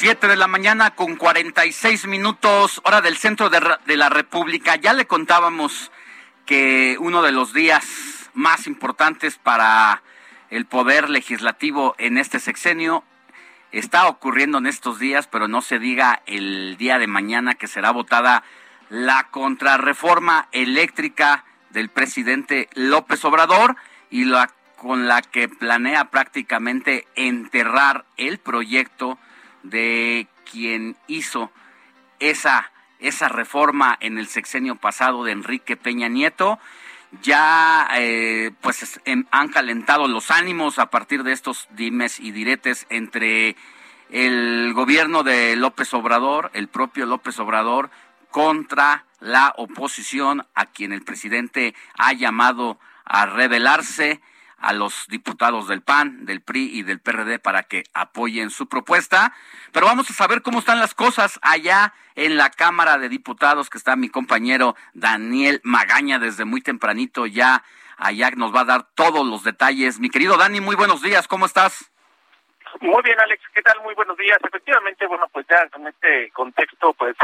Siete de la mañana con 46 minutos, hora del centro de, la República. Ya le contábamos que uno de los días más importantes para el poder legislativo en este sexenio está ocurriendo en estos días, pero no se diga el día de mañana que será votada la contrarreforma eléctrica del presidente López Obrador y la con la que planea prácticamente enterrar el proyecto de quien hizo esa esa reforma en el sexenio pasado de Enrique Peña Nieto. Ya eh, pues em, han calentado los ánimos a partir de estos dimes y diretes entre el gobierno de López Obrador, el propio López Obrador contra la oposición a quien el presidente ha llamado a rebelarse a los diputados del PAN, del PRI y del PRD para que apoyen su propuesta. Pero vamos a saber cómo están las cosas allá en la Cámara de Diputados, que está mi compañero Daniel Magaña desde muy tempranito ya. Allá nos va a dar todos los detalles. Mi querido Dani, muy buenos días, ¿cómo estás? Muy bien, Alex, ¿qué tal? Muy buenos días. Efectivamente, bueno, pues ya en este contexto, pues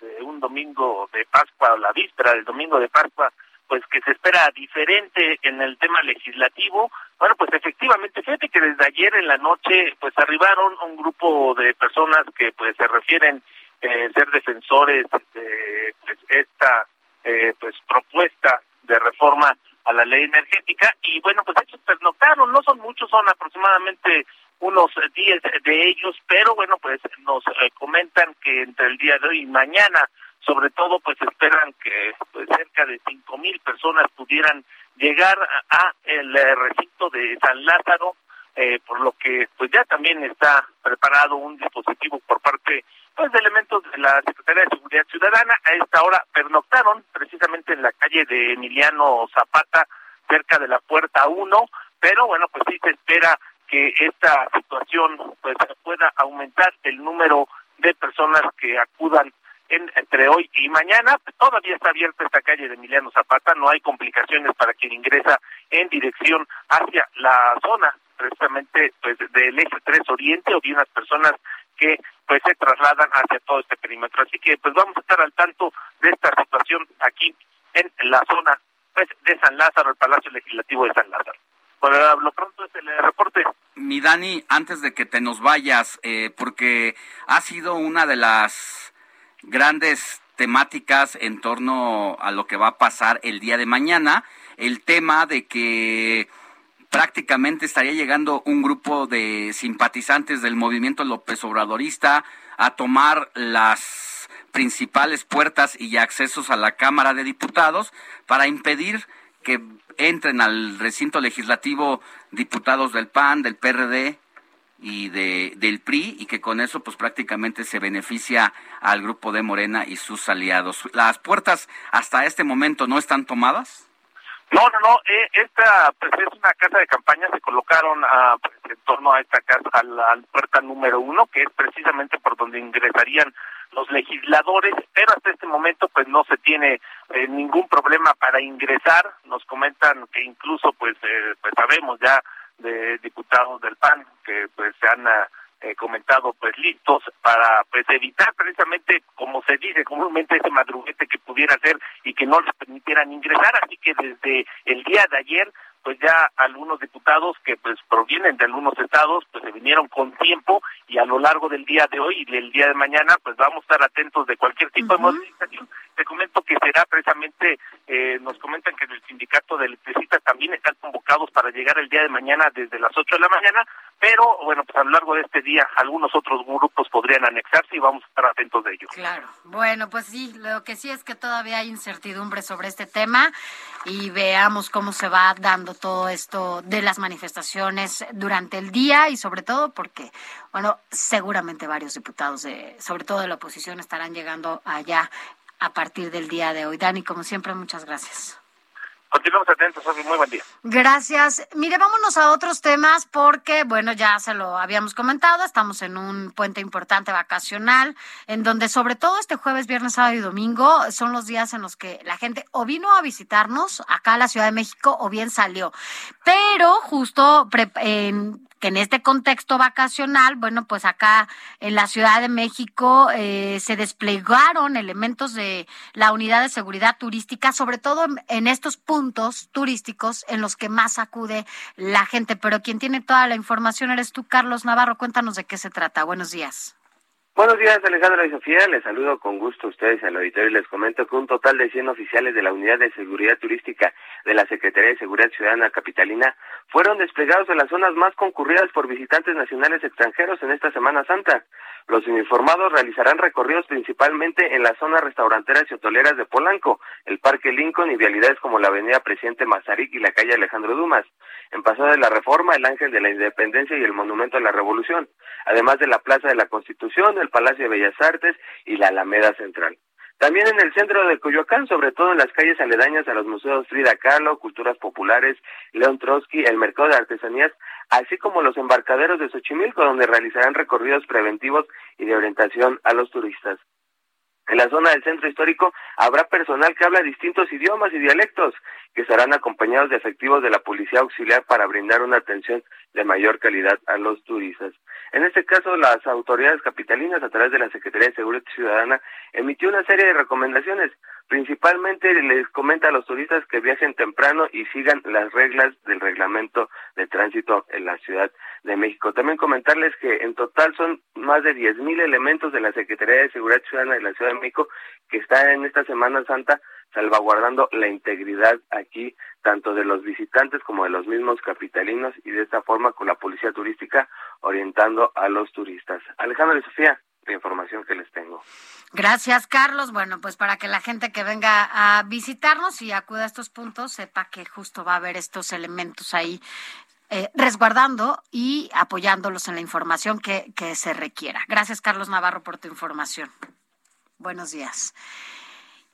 de un domingo de Pascua, la víspera del domingo de Pascua, pues que se espera diferente en el tema legislativo. Bueno, pues efectivamente, fíjate que desde ayer en la noche, pues arribaron un grupo de personas que pues se refieren eh, ser defensores de pues, esta eh, pues propuesta de reforma a la ley energética y bueno, pues ellos pernoctaron, no son muchos, son aproximadamente unos 10 de ellos, pero bueno, pues nos eh, comentan que entre el día de hoy y mañana, sobre todo, pues esperan que pues, cerca de cinco mil personas pudieran llegar a, el eh, recinto de San Lázaro, eh, por lo que pues ya también está preparado un dispositivo por parte pues de elementos de la Secretaría de Seguridad Ciudadana. A esta hora pernoctaron precisamente en la calle de Emiliano Zapata, cerca de la puerta 1, pero bueno, pues sí se espera que esta situación pues pueda aumentar el número de personas que acudan en, entre hoy y mañana. Todavía está abierta esta calle de Emiliano Zapata, no hay complicaciones para quien ingresa en dirección hacia la zona precisamente pues del eje 3 Oriente o bien las personas que pues se trasladan hacia todo este perímetro. Así que pues vamos a estar al tanto de esta situación aquí en la zona pues de San Lázaro, el Palacio Legislativo de San Lázaro. Por lo pronto es el reporte. Mi Dani, antes de que te nos vayas, eh, porque ha sido una de las grandes temáticas en torno a lo que va a pasar el día de mañana, el tema de que prácticamente estaría llegando un grupo de simpatizantes del movimiento López Obradorista a tomar las principales puertas y accesos a la Cámara de Diputados para impedir que entren al recinto legislativo diputados del PAN, del PRD y de, del PRI y que con eso pues prácticamente se beneficia al grupo de Morena y sus aliados. ¿Las puertas hasta este momento no están tomadas? No, no, no, eh, esta pues, es una casa de campaña, se colocaron a, pues, en torno a esta casa, a la puerta número uno, que es precisamente por donde ingresarían los legisladores, pero hasta este momento pues no se tiene eh, ningún problema para ingresar, nos comentan que incluso pues, eh, pues sabemos ya de diputados del PAN que pues se han eh, comentado pues listos para pues evitar precisamente como se dice comúnmente ese madruguete que pudiera ser y que no les permitieran ingresar. Así que desde el día de ayer pues ya algunos diputados que pues provienen de algunos estados pues se vinieron con tiempo y a lo largo del día de hoy y del día de mañana pues vamos a estar atentos de cualquier tipo de movilización. Te comento que será precisamente, eh, nos comentan que el sindicato de electricistas también están convocados para llegar el día de mañana desde las 8 de la mañana, pero bueno, pues a lo largo de este día algunos otros grupos podrían anexarse y vamos a estar atentos de ello. Claro, bueno, pues sí, lo que sí es que todavía hay incertidumbre sobre este tema y veamos cómo se va dando todo esto de las manifestaciones durante el día y sobre todo porque, bueno, seguramente varios diputados, de, sobre todo de la oposición, estarán llegando allá a partir del día de hoy. Dani, como siempre, muchas gracias. Continuamos atentos, Sofi. Muy buen día. Gracias. Mire, vámonos a otros temas porque, bueno, ya se lo habíamos comentado, estamos en un puente importante vacacional, en donde sobre todo este jueves, viernes, sábado y domingo son los días en los que la gente o vino a visitarnos acá a la Ciudad de México o bien salió. Pero justo en que en este contexto vacacional, bueno, pues acá en la Ciudad de México eh, se desplegaron elementos de la unidad de seguridad turística, sobre todo en, en estos puntos turísticos en los que más acude la gente. Pero quien tiene toda la información eres tú, Carlos Navarro. Cuéntanos de qué se trata. Buenos días. Buenos días, Alejandra y Sofía. Les saludo con gusto a ustedes al auditorio y les comento que un total de 100 oficiales de la Unidad de Seguridad Turística de la Secretaría de Seguridad Ciudadana Capitalina fueron desplegados en las zonas más concurridas por visitantes nacionales extranjeros en esta Semana Santa. Los uniformados realizarán recorridos principalmente en las zonas restauranteras y hoteleras de Polanco, el Parque Lincoln y vialidades como la Avenida Presidente Mazarik y la calle Alejandro Dumas. En Paseo de la Reforma, el Ángel de la Independencia y el Monumento a la Revolución, además de la Plaza de la Constitución, el Palacio de Bellas Artes y la Alameda Central. También en el centro de Coyoacán, sobre todo en las calles aledañas a los museos Frida Kahlo, Culturas Populares, León Trotsky, el Mercado de Artesanías, así como los embarcaderos de Xochimilco, donde realizarán recorridos preventivos y de orientación a los turistas. En la zona del centro histórico habrá personal que habla distintos idiomas y dialectos, que estarán acompañados de efectivos de la Policía Auxiliar para brindar una atención de mayor calidad a los turistas. En este caso, las autoridades capitalinas, a través de la Secretaría de Seguridad Ciudadana, emitió una serie de recomendaciones. Principalmente les comenta a los turistas que viajen temprano y sigan las reglas del reglamento de tránsito en la Ciudad de México. También comentarles que en total son más de 10.000 elementos de la Secretaría de Seguridad Ciudadana de la Ciudad de México que están en esta Semana Santa salvaguardando la integridad aquí tanto de los visitantes como de los mismos capitalinos y de esta forma con la policía turística orientando a los turistas. Alejandro y Sofía, la información que les tengo. Gracias, Carlos. Bueno, pues para que la gente que venga a visitarnos y acuda a estos puntos sepa que justo va a haber estos elementos ahí eh, resguardando y apoyándolos en la información que, que se requiera. Gracias, Carlos Navarro, por tu información. Buenos días.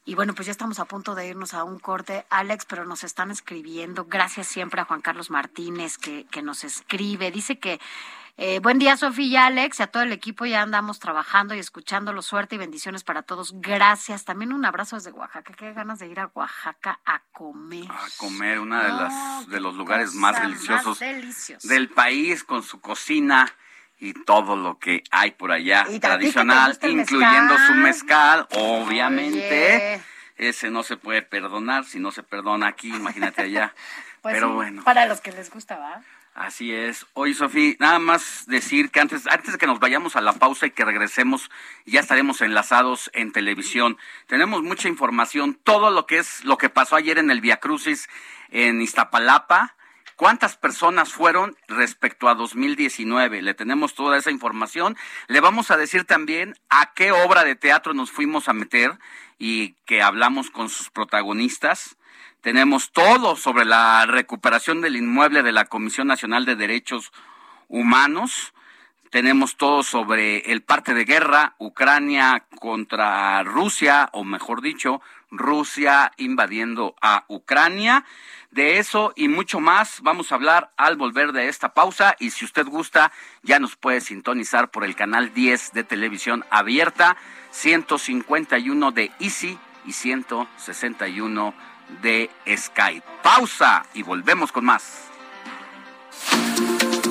Y bueno, pues ya estamos a punto de irnos a un corte, Alex, pero nos están escribiendo. Gracias siempre a Juan Carlos Martínez que, que nos escribe. Dice que eh, buen día, Sofía y Alex, y a todo el equipo. Ya andamos trabajando y escuchándolo. Suerte y bendiciones para todos. Gracias. También un abrazo desde Oaxaca. Qué ganas de ir a Oaxaca a comer. A comer, una de las de los lugares más deliciosos más deliciosa. del país con su cocina y todo lo que hay por allá Y tradicional, incluyendo su mezcal. obviamente. Ese no se puede perdonar, si no se perdona aquí, imagínate allá. Pues Pero sí, bueno. Para los que les gusta, ¿va? Así es. Oye, Sofía, nada más decir que antes, antes de que nos vayamos a la pausa y que regresemos, ya estaremos enlazados en televisión. Tenemos mucha información, todo lo que es lo que pasó ayer en el Via Crucis en Iztapalapa. ¿Cuántas personas fueron respecto a 2019? Le tenemos toda esa información. Le vamos a decir también a qué obra de teatro nos fuimos a meter y que hablamos con sus protagonistas. Tenemos todo sobre la recuperación del inmueble de la Comisión Nacional de Derechos Humanos. Tenemos todo sobre el parte de guerra, Ucrania contra Rusia, o mejor dicho, Rusia invadiendo a Ucrania. De eso y mucho más vamos a hablar al volver de esta pausa y si usted gusta ya nos puede sintonizar por el canal 10 de televisión abierta, 151 de Easy y 161 de Skype. Pausa y volvemos con más.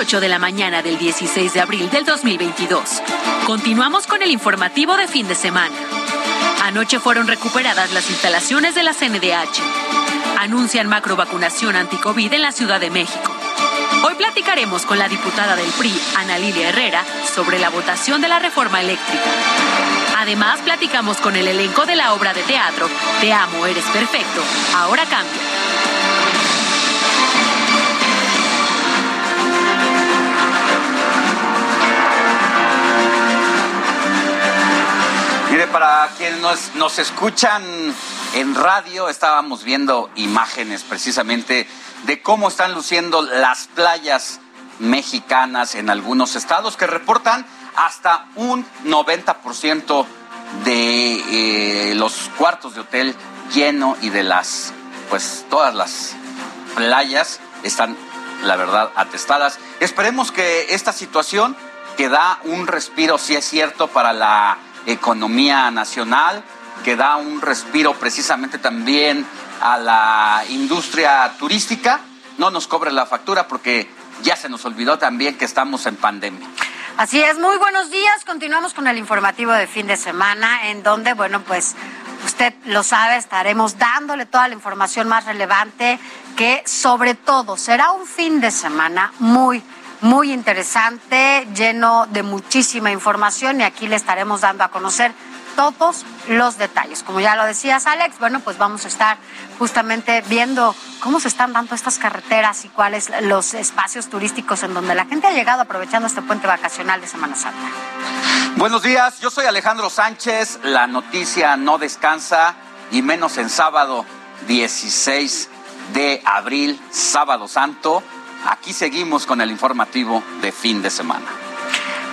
8 de la mañana del 16 de abril del 2022. Continuamos con el informativo de fin de semana. Anoche fueron recuperadas las instalaciones de la CNDH. Anuncian macro vacunación anticovid en la Ciudad de México. Hoy platicaremos con la diputada del PRI, Ana Lilia Herrera, sobre la votación de la reforma eléctrica. Además, platicamos con el elenco de la obra de teatro Te amo, eres perfecto, ahora cambia. Para quienes nos, nos escuchan en radio, estábamos viendo imágenes precisamente de cómo están luciendo las playas mexicanas en algunos estados que reportan hasta un 90% de eh, los cuartos de hotel lleno y de las, pues todas las playas están, la verdad, atestadas. Esperemos que esta situación que da un respiro, si es cierto, para la economía nacional, que da un respiro precisamente también a la industria turística, no nos cobre la factura porque ya se nos olvidó también que estamos en pandemia. Así es, muy buenos días. Continuamos con el informativo de fin de semana, en donde, bueno, pues usted lo sabe, estaremos dándole toda la información más relevante, que sobre todo será un fin de semana muy, muy interesante, lleno de muchísima información y aquí le estaremos dando a conocer todos los detalles. Como ya lo decías, Alex, bueno, pues vamos a estar justamente viendo cómo se están dando estas carreteras y cuáles los espacios turísticos en donde la gente ha llegado aprovechando este puente vacacional de Semana Santa. Buenos días, yo soy Alejandro Sánchez, la noticia no descansa y menos en sábado 16 de abril, sábado santo. Aquí seguimos con el informativo de fin de semana.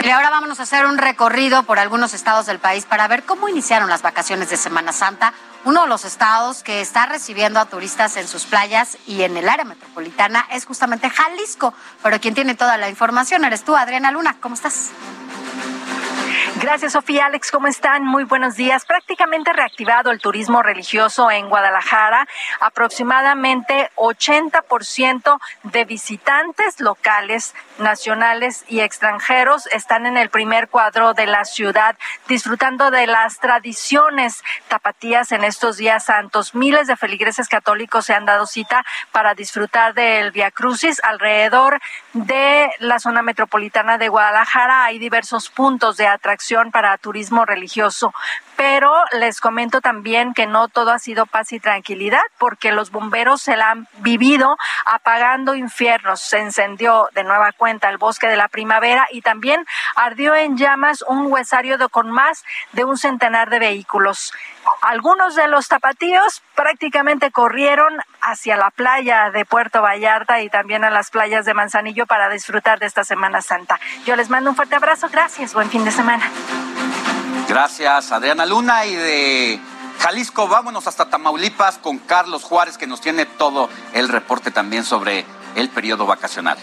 Y ahora vámonos a hacer un recorrido por algunos estados del país para ver cómo iniciaron las vacaciones de Semana Santa. Uno de los estados que está recibiendo a turistas en sus playas y en el área metropolitana es justamente Jalisco. Pero quien tiene toda la información eres tú, Adriana Luna. ¿Cómo estás? Gracias, Sofía. Alex, ¿cómo están? Muy buenos días. Prácticamente reactivado el turismo religioso en Guadalajara. Aproximadamente 80% de visitantes locales, nacionales y extranjeros están en el primer cuadro de la ciudad, disfrutando de las tradiciones tapatías en estos días santos. Miles de feligreses católicos se han dado cita para disfrutar del Via Crucis alrededor de la zona metropolitana de Guadalajara. Hay diversos puntos de atracción opción para turismo religioso. Pero les comento también que no todo ha sido paz y tranquilidad, porque los bomberos se la han vivido apagando infiernos. Se encendió de nueva cuenta el bosque de la primavera y también ardió en llamas un huesario de, con más de un centenar de vehículos. Algunos de los tapatíos prácticamente corrieron hacia la playa de Puerto Vallarta y también a las playas de Manzanillo para disfrutar de esta Semana Santa. Yo les mando un fuerte abrazo, gracias, buen fin de semana. Gracias, Adriana Luna. Y de Jalisco, vámonos hasta Tamaulipas con Carlos Juárez, que nos tiene todo el reporte también sobre el periodo vacacional.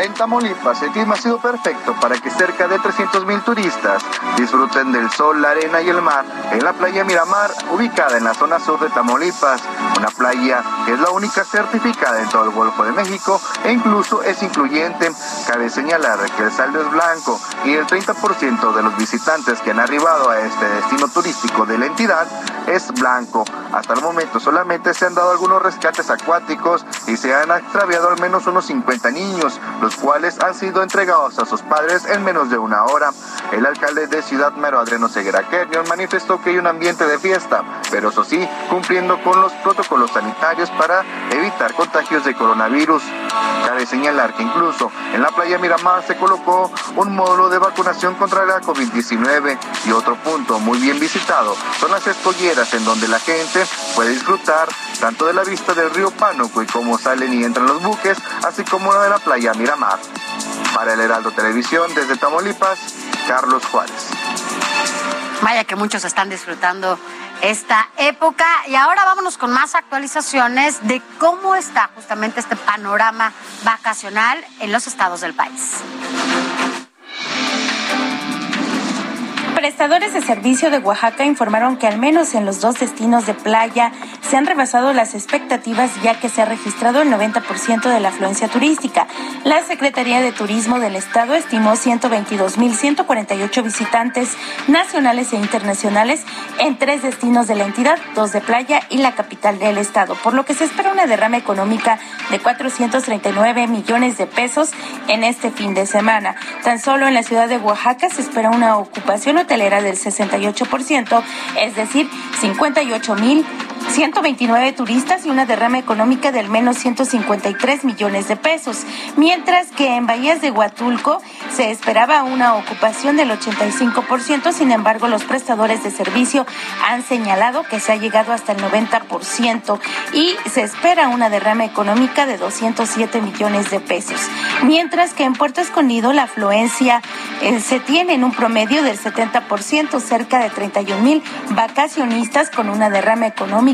En Tamaulipas, el clima ha sido perfecto para que cerca de 300.000 turistas disfruten del sol, la arena y el mar en la playa Miramar, ubicada en la zona sur de Tamaulipas, una playa que es la única certificada en todo el Golfo de México e incluso es incluyente. Cabe señalar que el saldo es blanco y el 30% de los visitantes que han arribado a este destino turístico de la entidad es blanco. Hasta el momento solamente se han dado algunos rescates acuáticos y se han extraviado al menos unos 50 niños, los cuales han sido entregados a sus padres en menos de una hora. El alcalde de Ciudad Mero, Adriano Ceguera Kernion, manifestó que hay un ambiente de fiesta, pero eso sí, cumpliendo con los protocolos sanitarios para evitar contagios de coronavirus. Cabe señalar que incluso en la playa Miramar se colocó un módulo de vacunación contra la COVID-19 y otro punto muy bien visitado son las escolleras en donde la gente puede disfrutar tanto de la vista del río Pánuco y cómo salen y entran los buques, así como de la playa Miramar. Para el Heraldo Televisión, desde Tamaulipas, Carlos Juárez. Vaya que muchos están disfrutando esta época. Y ahora vámonos con más actualizaciones de cómo está justamente este panorama vacacional en los estados del país. Prestadores de servicio de Oaxaca informaron que al menos en los dos destinos de playa se han rebasado las expectativas ya que se ha registrado el 90% de la afluencia turística. La Secretaría de Turismo del Estado estimó 122.148 visitantes nacionales e internacionales en tres destinos de la entidad, dos de playa y la capital del Estado, por lo que se espera una derrama económica de 439 millones de pesos en este fin de semana. Tan solo en la ciudad de Oaxaca se espera una ocupación hotelera del 68%, es decir, 58 mil 129 turistas y una derrama económica de al menos 153 millones de pesos, mientras que en Bahías de Huatulco se esperaba una ocupación del 85%, sin embargo los prestadores de servicio han señalado que se ha llegado hasta el 90% y se espera una derrama económica de 207 millones de pesos, mientras que en Puerto Escondido la afluencia eh, se tiene en un promedio del 70%, cerca de 31 mil vacacionistas con una derrama económica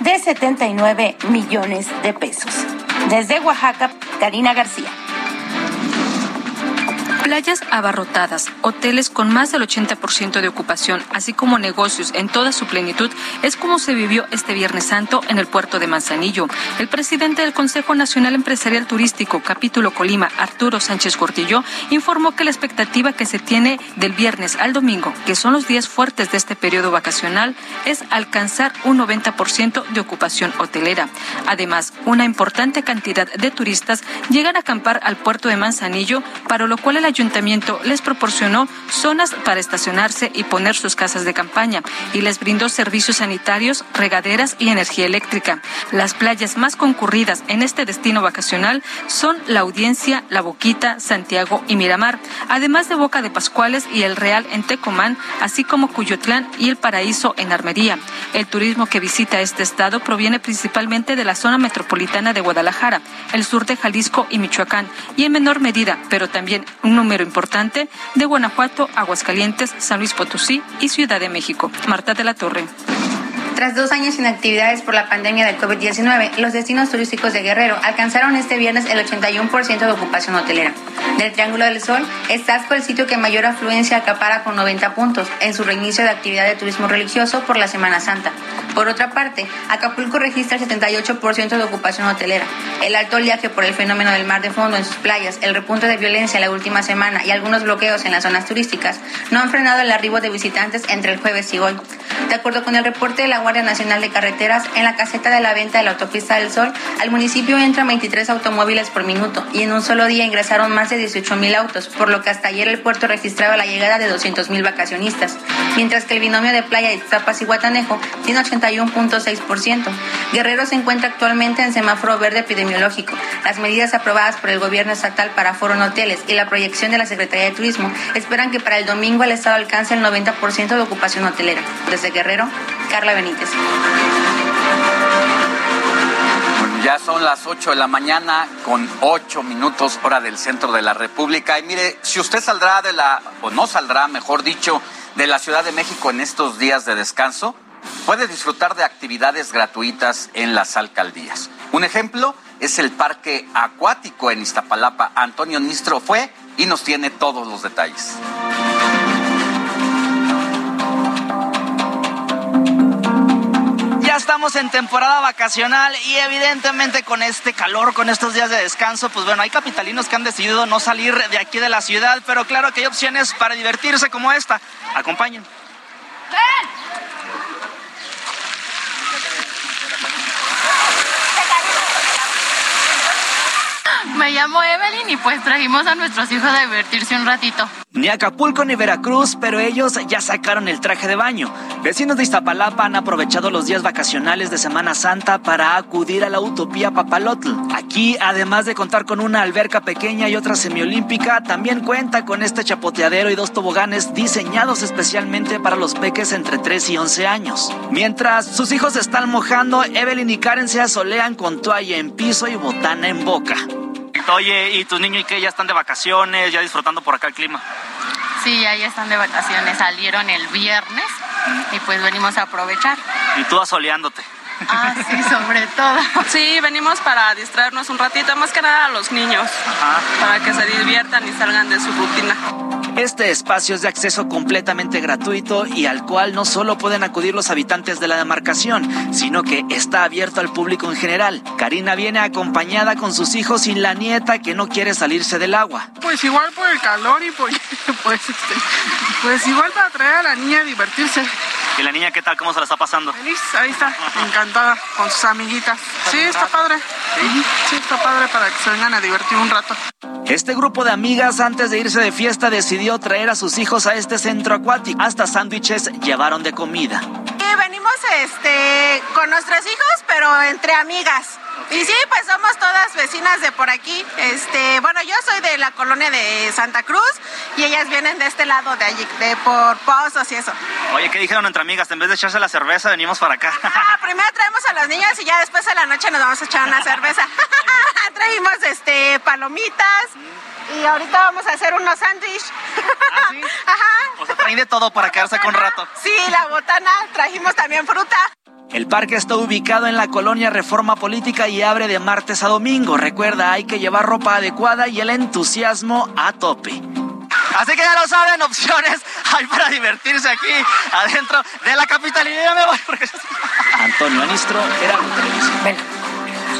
de 79 millones de pesos. Desde Oaxaca, Karina García. Playas abarrotadas, hoteles con más del 80% de ocupación, así como negocios en toda su plenitud, es como se vivió este Viernes Santo en el puerto de Manzanillo. El presidente del Consejo Nacional Empresarial Turístico, capítulo Colima, Arturo Sánchez Cortillo, informó que la expectativa que se tiene del viernes al domingo, que son los días fuertes de este periodo vacacional, es alcanzar un 90% de ocupación hotelera. Además, una importante cantidad de turistas llegan a acampar al puerto de Manzanillo, para lo cual el ayuntamiento les proporcionó zonas para estacionarse y poner sus casas de campaña y les brindó servicios sanitarios, regaderas y energía eléctrica. Las playas más concurridas en este destino vacacional son La Audiencia, La Boquita, Santiago y Miramar, además de Boca de Pascuales y El Real en Tecomán, así como Cuyotlán y El Paraíso en Armería. El turismo que visita este estado proviene principalmente de la zona metropolitana de Guadalajara, el sur de Jalisco y Michoacán, y en menor medida, pero también un número importante de Guanajuato, Aguascalientes, San Luis Potosí y Ciudad de México. Marta de la Torre. Tras dos años sin actividades por la pandemia del COVID-19, los destinos turísticos de Guerrero alcanzaron este viernes el 81% de ocupación hotelera. Del Triángulo del Sol, por el sitio que mayor afluencia acapara con 90 puntos en su reinicio de actividad de turismo religioso por la Semana Santa. Por otra parte, Acapulco registra el 78% de ocupación hotelera. El alto oleaje por el fenómeno del mar de fondo en sus playas, el repunte de violencia la última semana y algunos bloqueos en las zonas turísticas no han frenado el arribo de visitantes entre el jueves y hoy. De acuerdo con el reporte de la Guardia Nacional de Carreteras, en la caseta de la venta de la autopista del Sol, al municipio entran 23 automóviles por minuto y en un solo día ingresaron más de 18 mil autos, por lo que hasta ayer el puerto registraba la llegada de 200 mil vacacionistas, mientras que el binomio de playa de Tapas y Guatanejo tiene 81.6%. Guerrero se encuentra actualmente en semáforo verde epidemiológico. Las medidas aprobadas por el gobierno estatal para foro en hoteles y la proyección de la Secretaría de Turismo esperan que para el domingo el estado alcance el 90% de ocupación hotelera. Desde Guerrero, Carla Benítez. Ya son las 8 de la mañana con 8 minutos hora del centro de la República. Y mire, si usted saldrá de la, o no saldrá, mejor dicho, de la Ciudad de México en estos días de descanso, puede disfrutar de actividades gratuitas en las alcaldías. Un ejemplo es el parque acuático en Iztapalapa. Antonio Nistro fue y nos tiene todos los detalles. Estamos en temporada vacacional y evidentemente con este calor, con estos días de descanso, pues bueno, hay capitalinos que han decidido no salir de aquí de la ciudad, pero claro que hay opciones para divertirse como esta. Acompañen. Me llamo Evelyn y pues trajimos a nuestros hijos a divertirse un ratito. Ni Acapulco ni Veracruz, pero ellos ya sacaron el traje de baño. Vecinos de Iztapalapa han aprovechado los días vacacionales de Semana Santa para acudir a la Utopía Papalotl. Aquí, además de contar con una alberca pequeña y otra semiolímpica, también cuenta con este chapoteadero y dos toboganes diseñados especialmente para los peques entre 3 y 11 años. Mientras sus hijos están mojando, Evelyn y Karen se asolean con toalla en piso y botana en boca. Oye, ¿y tus niños y qué? ¿Ya están de vacaciones? ¿Ya disfrutando por acá el clima? Sí, ya, ya están de vacaciones. Salieron el viernes y pues venimos a aprovechar. Y tú asoleándote. Ah, sí, sobre todo. Sí, venimos para distraernos un ratito, más que nada a los niños, para que se diviertan y salgan de su rutina. Este espacio es de acceso completamente gratuito y al cual no solo pueden acudir los habitantes de la demarcación, sino que está abierto al público en general. Karina viene acompañada con sus hijos y la nieta que no quiere salirse del agua. Pues igual por el calor y por, pues, este, pues igual para traer a la niña a divertirse. ¿Y la niña qué tal? ¿Cómo se la está pasando? Feliz, ahí está, encantada con sus amiguitas. Sí, está padre. Sí, está padre para que se vengan a divertir un rato. Este grupo de amigas antes de irse de fiesta decidió traer a sus hijos a este centro acuático. Hasta sándwiches llevaron de comida. Sí, venimos este, con nuestros hijos, pero entre amigas. Y sí, pues somos todas vecinas de por aquí. Este, bueno, yo soy de la colonia de Santa Cruz y ellas vienen de este lado de allí, de por Pozos y eso. Oye, ¿qué dijeron entre amigas? En vez de echarse la cerveza, venimos para acá. Ah, primero traemos a los niños y ya después de la noche nos vamos a echar una cerveza. Trajimos este palomitas y ahorita vamos a hacer unos sándwiches. ¿Ah, sí? Ajá. O sea, traen de todo para quedarse con rato. Sí, la botana, trajimos también fruta. El parque está ubicado en la colonia Reforma Política y abre de martes a domingo. Recuerda, hay que llevar ropa adecuada y el entusiasmo a tope. Así que ya lo saben, opciones hay para divertirse aquí adentro de la capital. Y yo ya me voy porque... Antonio Anistro, era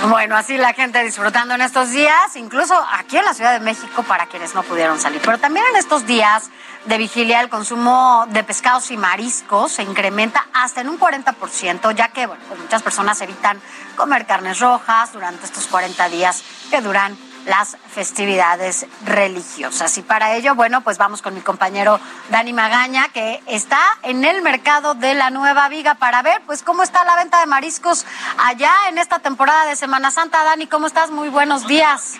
Bueno, así la gente disfrutando en estos días, incluso aquí en la Ciudad de México para quienes no pudieron salir. Pero también en estos días de vigilia el consumo de pescados y mariscos se incrementa hasta en un 40%, ya que bueno, pues muchas personas evitan comer carnes rojas durante estos 40 días que duran las festividades religiosas. Y para ello, bueno, pues vamos con mi compañero Dani Magaña, que está en el mercado de la Nueva Viga para ver, pues, cómo está la venta de mariscos allá en esta temporada de Semana Santa. Dani, ¿cómo estás? Muy buenos días.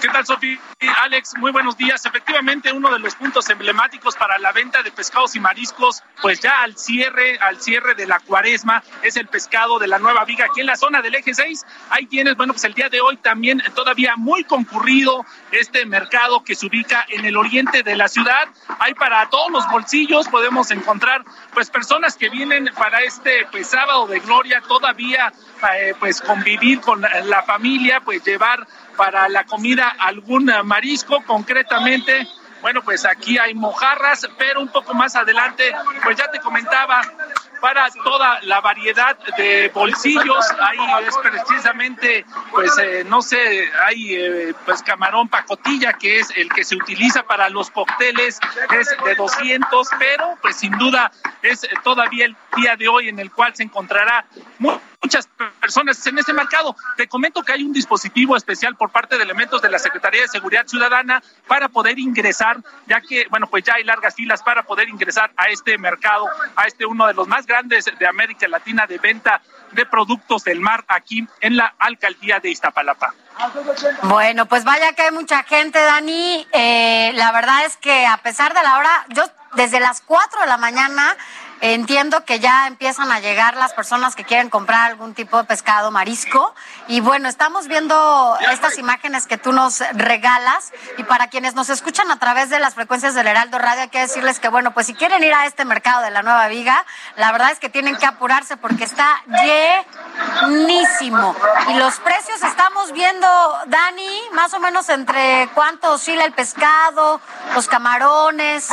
¿Qué tal, Sofi? Alex, muy buenos días. Efectivamente, uno de los puntos emblemáticos para la venta de pescados y mariscos, pues ya al cierre, al cierre de la cuaresma, es el pescado de la Nueva Viga aquí en la zona del eje 6. Ahí tienes, bueno, pues el día de hoy también todavía muy concurrido este mercado que se ubica en el oriente de la ciudad. Hay para todos los bolsillos, podemos encontrar pues personas que vienen para este pues sábado de gloria todavía eh, pues convivir con la, la familia, pues llevar para la comida algún marisco, concretamente, bueno, pues aquí hay mojarras, pero un poco más adelante, pues ya te comentaba, para toda la variedad de bolsillos. Ahí es precisamente, pues, eh, no sé, hay eh, pues camarón pacotilla, que es el que se utiliza para los cócteles, es de 200, pero pues sin duda es todavía el día de hoy en el cual se encontrará muchas personas en este mercado. Te comento que hay un dispositivo especial por parte de elementos de la Secretaría de Seguridad Ciudadana para poder ingresar, ya que, bueno, pues ya hay largas filas para poder ingresar a este mercado, a este uno de los más grandes de América Latina de venta de productos del mar aquí en la alcaldía de Iztapalapa. Bueno, pues vaya que hay mucha gente, Dani. Eh, la verdad es que a pesar de la hora, yo desde las 4 de la mañana Entiendo que ya empiezan a llegar las personas que quieren comprar algún tipo de pescado marisco. Y bueno, estamos viendo estas imágenes que tú nos regalas. Y para quienes nos escuchan a través de las frecuencias del Heraldo Radio, hay que decirles que, bueno, pues si quieren ir a este mercado de la Nueva Viga, la verdad es que tienen que apurarse porque está llenísimo. Y los precios estamos viendo, Dani, más o menos entre cuánto oscila el pescado, los camarones.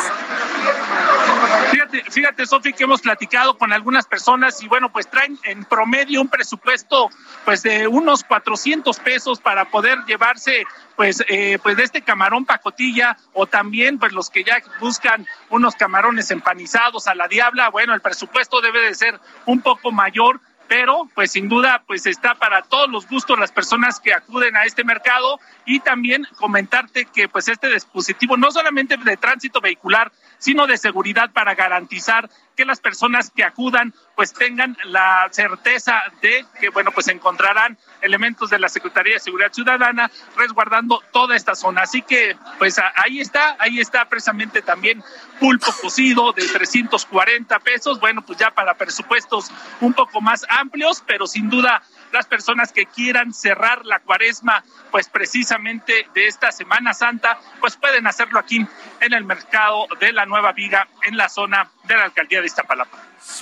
Fíjate, fíjate, Sofi, que hemos platicado con algunas personas y bueno, pues traen en promedio un presupuesto pues de unos 400 pesos para poder llevarse pues, eh, pues de este camarón pacotilla o también pues los que ya buscan unos camarones empanizados a la diabla, bueno, el presupuesto debe de ser un poco mayor pero pues sin duda pues está para todos los gustos las personas que acuden a este mercado. Y también comentarte que pues este dispositivo no solamente de tránsito vehicular sino de seguridad para garantizar que las personas que acudan pues tengan la certeza de que bueno pues encontrarán elementos de la Secretaría de Seguridad Ciudadana resguardando toda esta zona. Así que pues ahí está, ahí está precisamente también pulpo cocido de 340 pesos, bueno pues ya para presupuestos un poco más amplios, pero sin duda las personas que quieran cerrar la cuaresma, pues precisamente de esta Semana Santa, pues pueden hacerlo aquí en el mercado de la Nueva Viga, en la zona de la alcaldía de Iztapalapa.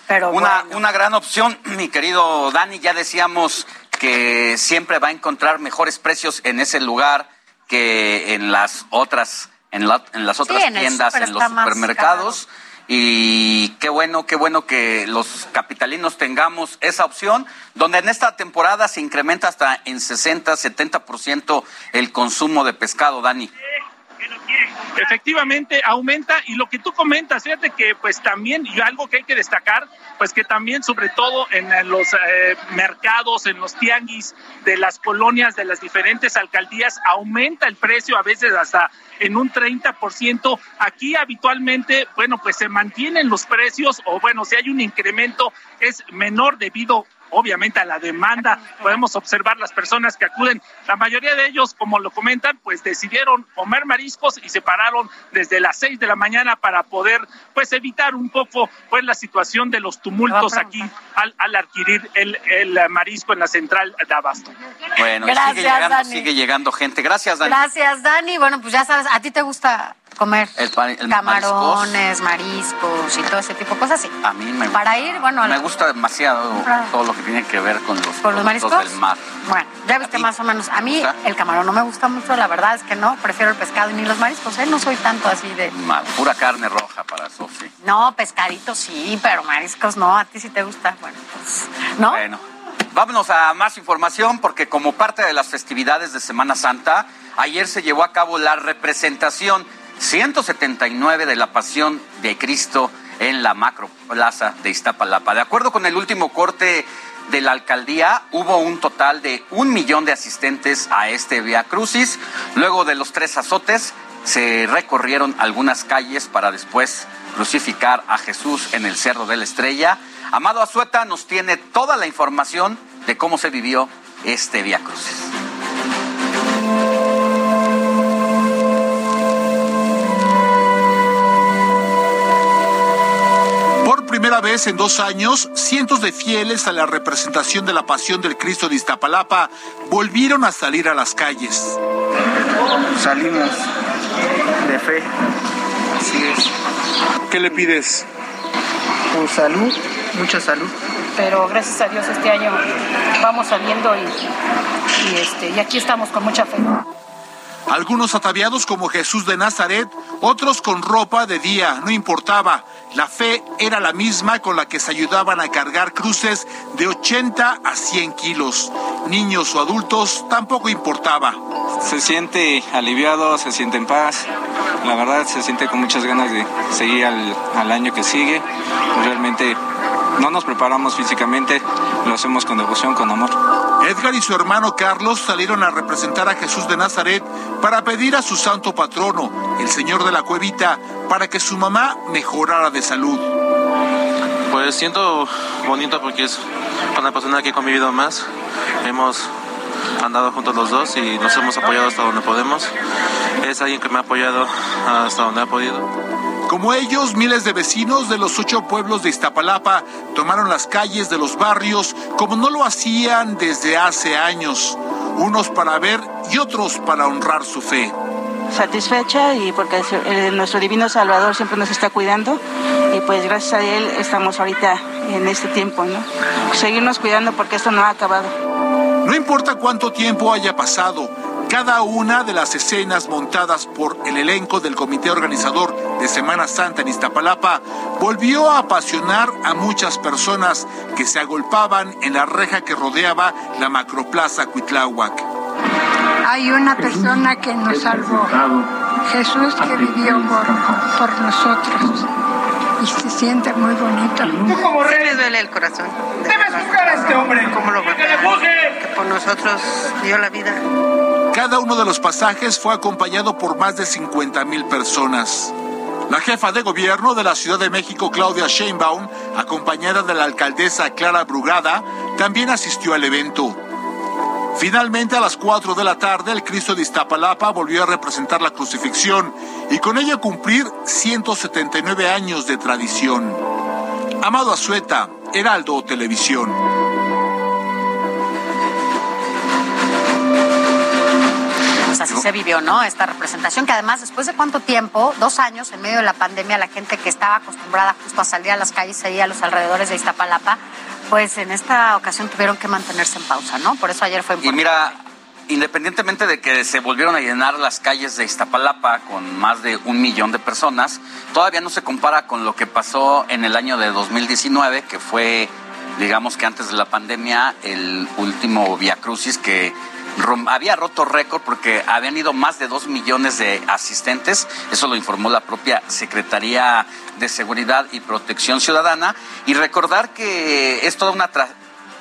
Pero una, una gran opción, mi querido Dani, ya decíamos que siempre va a encontrar mejores precios en ese lugar que en las otras en, en las otras tiendas, en los supermercados y qué bueno, qué bueno que los capitalinos tengamos esa opción, donde en esta temporada se incrementa hasta en 60, 70% el consumo de pescado, Dani. Efectivamente, aumenta y lo que tú comentas, fíjate que pues también, y algo que hay que destacar, pues que también sobre todo en los eh, mercados, en los tianguis de las colonias de las diferentes alcaldías, aumenta el precio a veces hasta en un 30%. Aquí habitualmente, bueno, pues se mantienen los precios o bueno, si hay un incremento es menor debido obviamente a la demanda. Podemos observar las personas que acuden. La mayoría de ellos, como lo comentan, pues decidieron comer mariscos y se pararon desde las seis de la mañana para poder pues evitar un poco pues la situación de los tumultos aquí al, al adquirir el, el, marisco en la central de Abasto. Bueno, Gracias, sigue, llegando, sigue llegando gente. Gracias, Dani. Gracias, Dani. Bueno, pues ya sabes, a ti te gusta comer el, camarones, mariscos. y todo ese tipo de cosas. Sí. A mí me Para ir, bueno. Me gusta demasiado todo lo que tiene que ver con los, ¿Con los mariscos del mar. Bueno, ya viste más o menos. A mí el camarón no me gusta mucho, la verdad es que no. Prefiero el pescado y ni los mariscos. ¿eh? No soy tanto así de. Mal, pura carne roja para Sofi. No, pescadito sí, pero mariscos no. A ti sí te gusta. Bueno, pues. ¿No? Bueno. Vámonos a más información porque como parte de las festividades de Semana Santa, ayer se llevó a cabo la representación 179 de la Pasión de Cristo en la Macro Plaza de Iztapalapa. De acuerdo con el último corte de la alcaldía, hubo un total de un millón de asistentes a este Via Crucis. Luego de los tres azotes, se recorrieron algunas calles para después crucificar a Jesús en el Cerro de la Estrella. Amado Azueta nos tiene toda la información de cómo se vivió este Via Crucis. Primera vez en dos años, cientos de fieles a la representación de la Pasión del Cristo de Iztapalapa volvieron a salir a las calles. Salimos de fe, así es. ¿Qué le pides? Por salud, mucha salud. Pero gracias a Dios este año vamos saliendo y, y, este, y aquí estamos con mucha fe. Algunos ataviados como Jesús de Nazaret, otros con ropa de día, no importaba. La fe era la misma con la que se ayudaban a cargar cruces de 80 a 100 kilos. Niños o adultos tampoco importaba. Se siente aliviado, se siente en paz. La verdad se siente con muchas ganas de seguir al, al año que sigue. Realmente no nos preparamos físicamente, lo hacemos con devoción, con amor. Edgar y su hermano Carlos salieron a representar a Jesús de Nazaret para pedir a su santo patrono, el Señor de la Cuevita, para que su mamá mejorara de salud. Pues siento bonito porque es una persona que he convivido más. Hemos andado juntos los dos y nos hemos apoyado hasta donde podemos. Es alguien que me ha apoyado hasta donde ha podido. Como ellos, miles de vecinos de los ocho pueblos de Iztapalapa tomaron las calles de los barrios como no lo hacían desde hace años, unos para ver y otros para honrar su fe. Satisfecha y porque nuestro divino Salvador siempre nos está cuidando y pues gracias a él estamos ahorita en este tiempo, ¿no? Seguirnos cuidando porque esto no ha acabado. No importa cuánto tiempo haya pasado, cada una de las escenas montadas por el elenco del comité organizador de Semana Santa en Iztapalapa volvió a apasionar a muchas personas que se agolpaban en la reja que rodeaba la macroplaza Cuitláhuac. Hay una persona que nos salvó, Jesús que vivió por, nosotros y se siente muy bonito. ¿Tú como rey le duele el corazón. Debes juzgar a este hombre. ¿Cómo lo Que por nosotros dio la vida. Cada uno de los pasajes fue acompañado por más de 50 mil personas. La jefa de gobierno de la Ciudad de México, Claudia Sheinbaum, acompañada de la alcaldesa Clara Brugada, también asistió al evento. Finalmente, a las 4 de la tarde, el Cristo de Iztapalapa volvió a representar la crucifixión y con ella cumplir 179 años de tradición. Amado Azueta, Heraldo Televisión. Pues así se vivió, ¿no? Esta representación que además después de cuánto tiempo, dos años en medio de la pandemia, la gente que estaba acostumbrada justo a salir a las calles ahí a los alrededores de Iztapalapa, pues en esta ocasión tuvieron que mantenerse en pausa, ¿no? Por eso ayer fue importante. Y mira, independientemente de que se volvieron a llenar las calles de Iztapalapa con más de un millón de personas, todavía no se compara con lo que pasó en el año de 2019, que fue, digamos que antes de la pandemia, el último Via Crucis que había roto récord porque habían ido más de dos millones de asistentes, eso lo informó la propia Secretaría de Seguridad y Protección Ciudadana, y recordar que es toda una,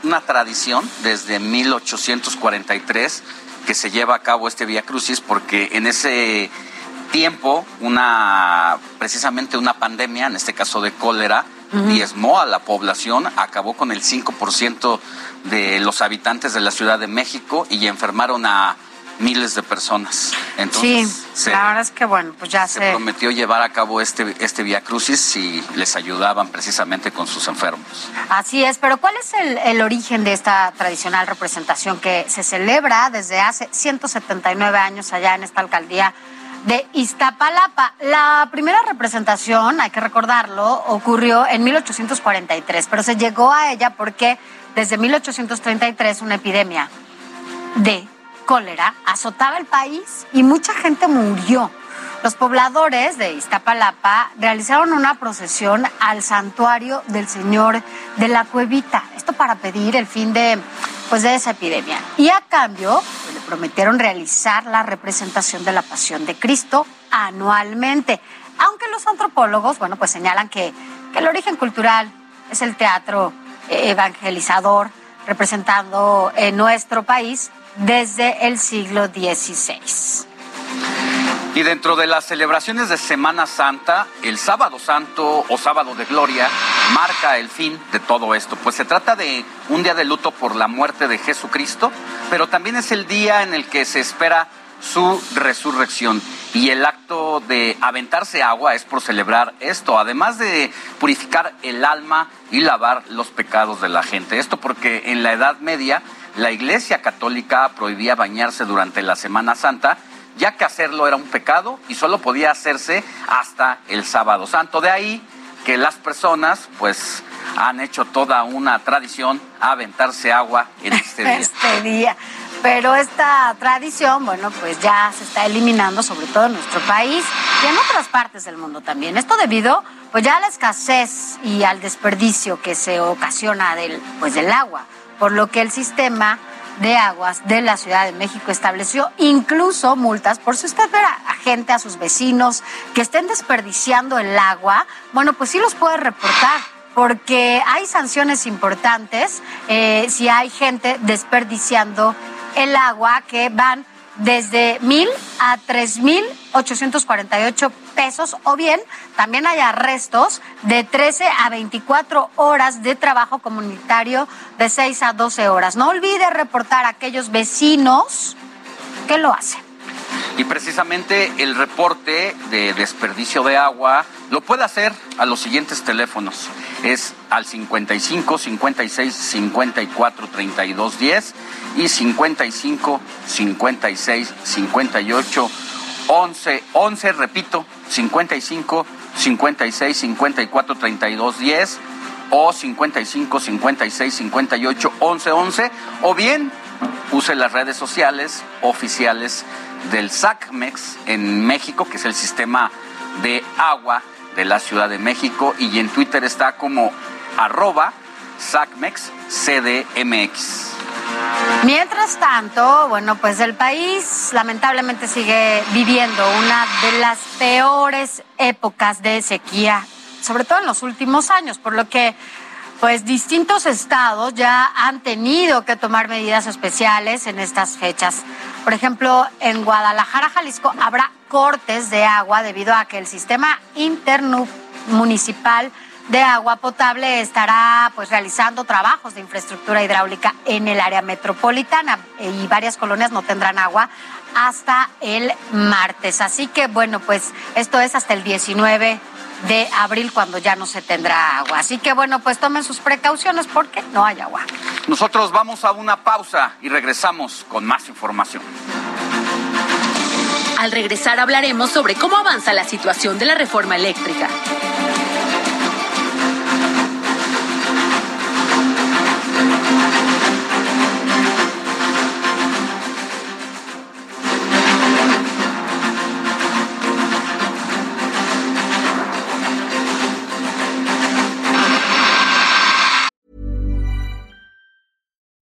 una tradición desde 1843 que se lleva a cabo este Vía Crucis porque en ese tiempo una precisamente una pandemia, en este caso de cólera, diezmó a la población, acabó con el 5% de los habitantes de la Ciudad de México y enfermaron a miles de personas. Entonces, sí, la verdad es que bueno, pues ya se, prometió llevar a cabo este este Via Crucis si les ayudaban precisamente con sus enfermos. Así es, pero ¿cuál es el, el, origen de esta tradicional representación que se celebra desde hace 179 años allá en esta alcaldía? De Iztapalapa. La primera representación, hay que recordarlo, ocurrió en 1843, pero se llegó a ella porque desde 1833 una epidemia de cólera azotaba el país y mucha gente murió. Los pobladores de Iztapalapa realizaron una procesión al santuario del Señor de la Cuevita, esto para pedir el fin de, pues, de esa epidemia. Y a cambio pues, le prometieron realizar la representación de la Pasión de Cristo anualmente, aunque los antropólogos, bueno, pues señalan que, el origen cultural es el teatro evangelizador representando en nuestro país desde el siglo XVI. Y dentro de las celebraciones de Semana Santa, el sábado santo o sábado de gloria marca el fin de todo esto, pues se trata de un día de luto por la muerte de Jesucristo, pero también es el día en el que se espera su resurrección. Y el acto de aventarse agua es por celebrar esto, además de purificar el alma y lavar los pecados de la gente. Esto porque en la Edad Media la Iglesia Católica prohibía bañarse durante la Semana Santa ya que hacerlo era un pecado y solo podía hacerse hasta el sábado santo. De ahí que las personas, pues, han hecho toda una tradición a aventarse agua en este día. este día. pero esta tradición, bueno, pues ya se está eliminando, sobre todo en nuestro país y en otras partes del mundo también. Esto debido, pues ya a la escasez y al desperdicio que se ocasiona del, pues del agua, por lo que el sistema de aguas de la Ciudad de México estableció incluso multas por si usted ve a gente, a sus vecinos que estén desperdiciando el agua, bueno, pues sí los puede reportar porque hay sanciones importantes eh, si hay gente desperdiciando el agua que van desde mil a tres mil ochocientos cuarenta y ocho pesos o bien también hay arrestos de 13 a 24 horas de trabajo comunitario de 6 a 12 horas. No olvide reportar a aquellos vecinos que lo hacen. Y precisamente el reporte de desperdicio de agua lo puede hacer a los siguientes teléfonos. Es al 55 56 54 32 10 y 55 56 58 11 11, repito, 55 56 54 32 10 o 55 56 58 11 11 o bien use las redes sociales oficiales del SACMEX en México, que es el sistema de agua de la Ciudad de México, y en Twitter está como arroba SACMEX CDMX. Mientras tanto, bueno, pues el país lamentablemente sigue viviendo una de las peores épocas de sequía, sobre todo en los últimos años, por lo que pues distintos estados ya han tenido que tomar medidas especiales en estas fechas. Por ejemplo, en Guadalajara, Jalisco, habrá cortes de agua debido a que el sistema intermunicipal de agua potable estará pues realizando trabajos de infraestructura hidráulica en el área metropolitana y varias colonias no tendrán agua hasta el martes. Así que bueno, pues esto es hasta el 19 de abril cuando ya no se tendrá agua. Así que bueno, pues tomen sus precauciones porque no hay agua. Nosotros vamos a una pausa y regresamos con más información. Al regresar hablaremos sobre cómo avanza la situación de la reforma eléctrica.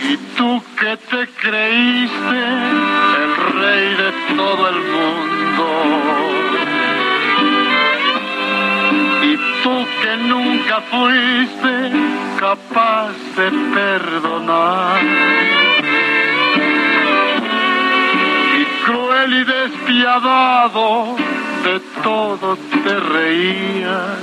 ¿Y tú que te creíste el rey de todo el mundo? ¿Y tú que nunca fuiste capaz de perdonar? Y cruel y despiadado de todo te reías,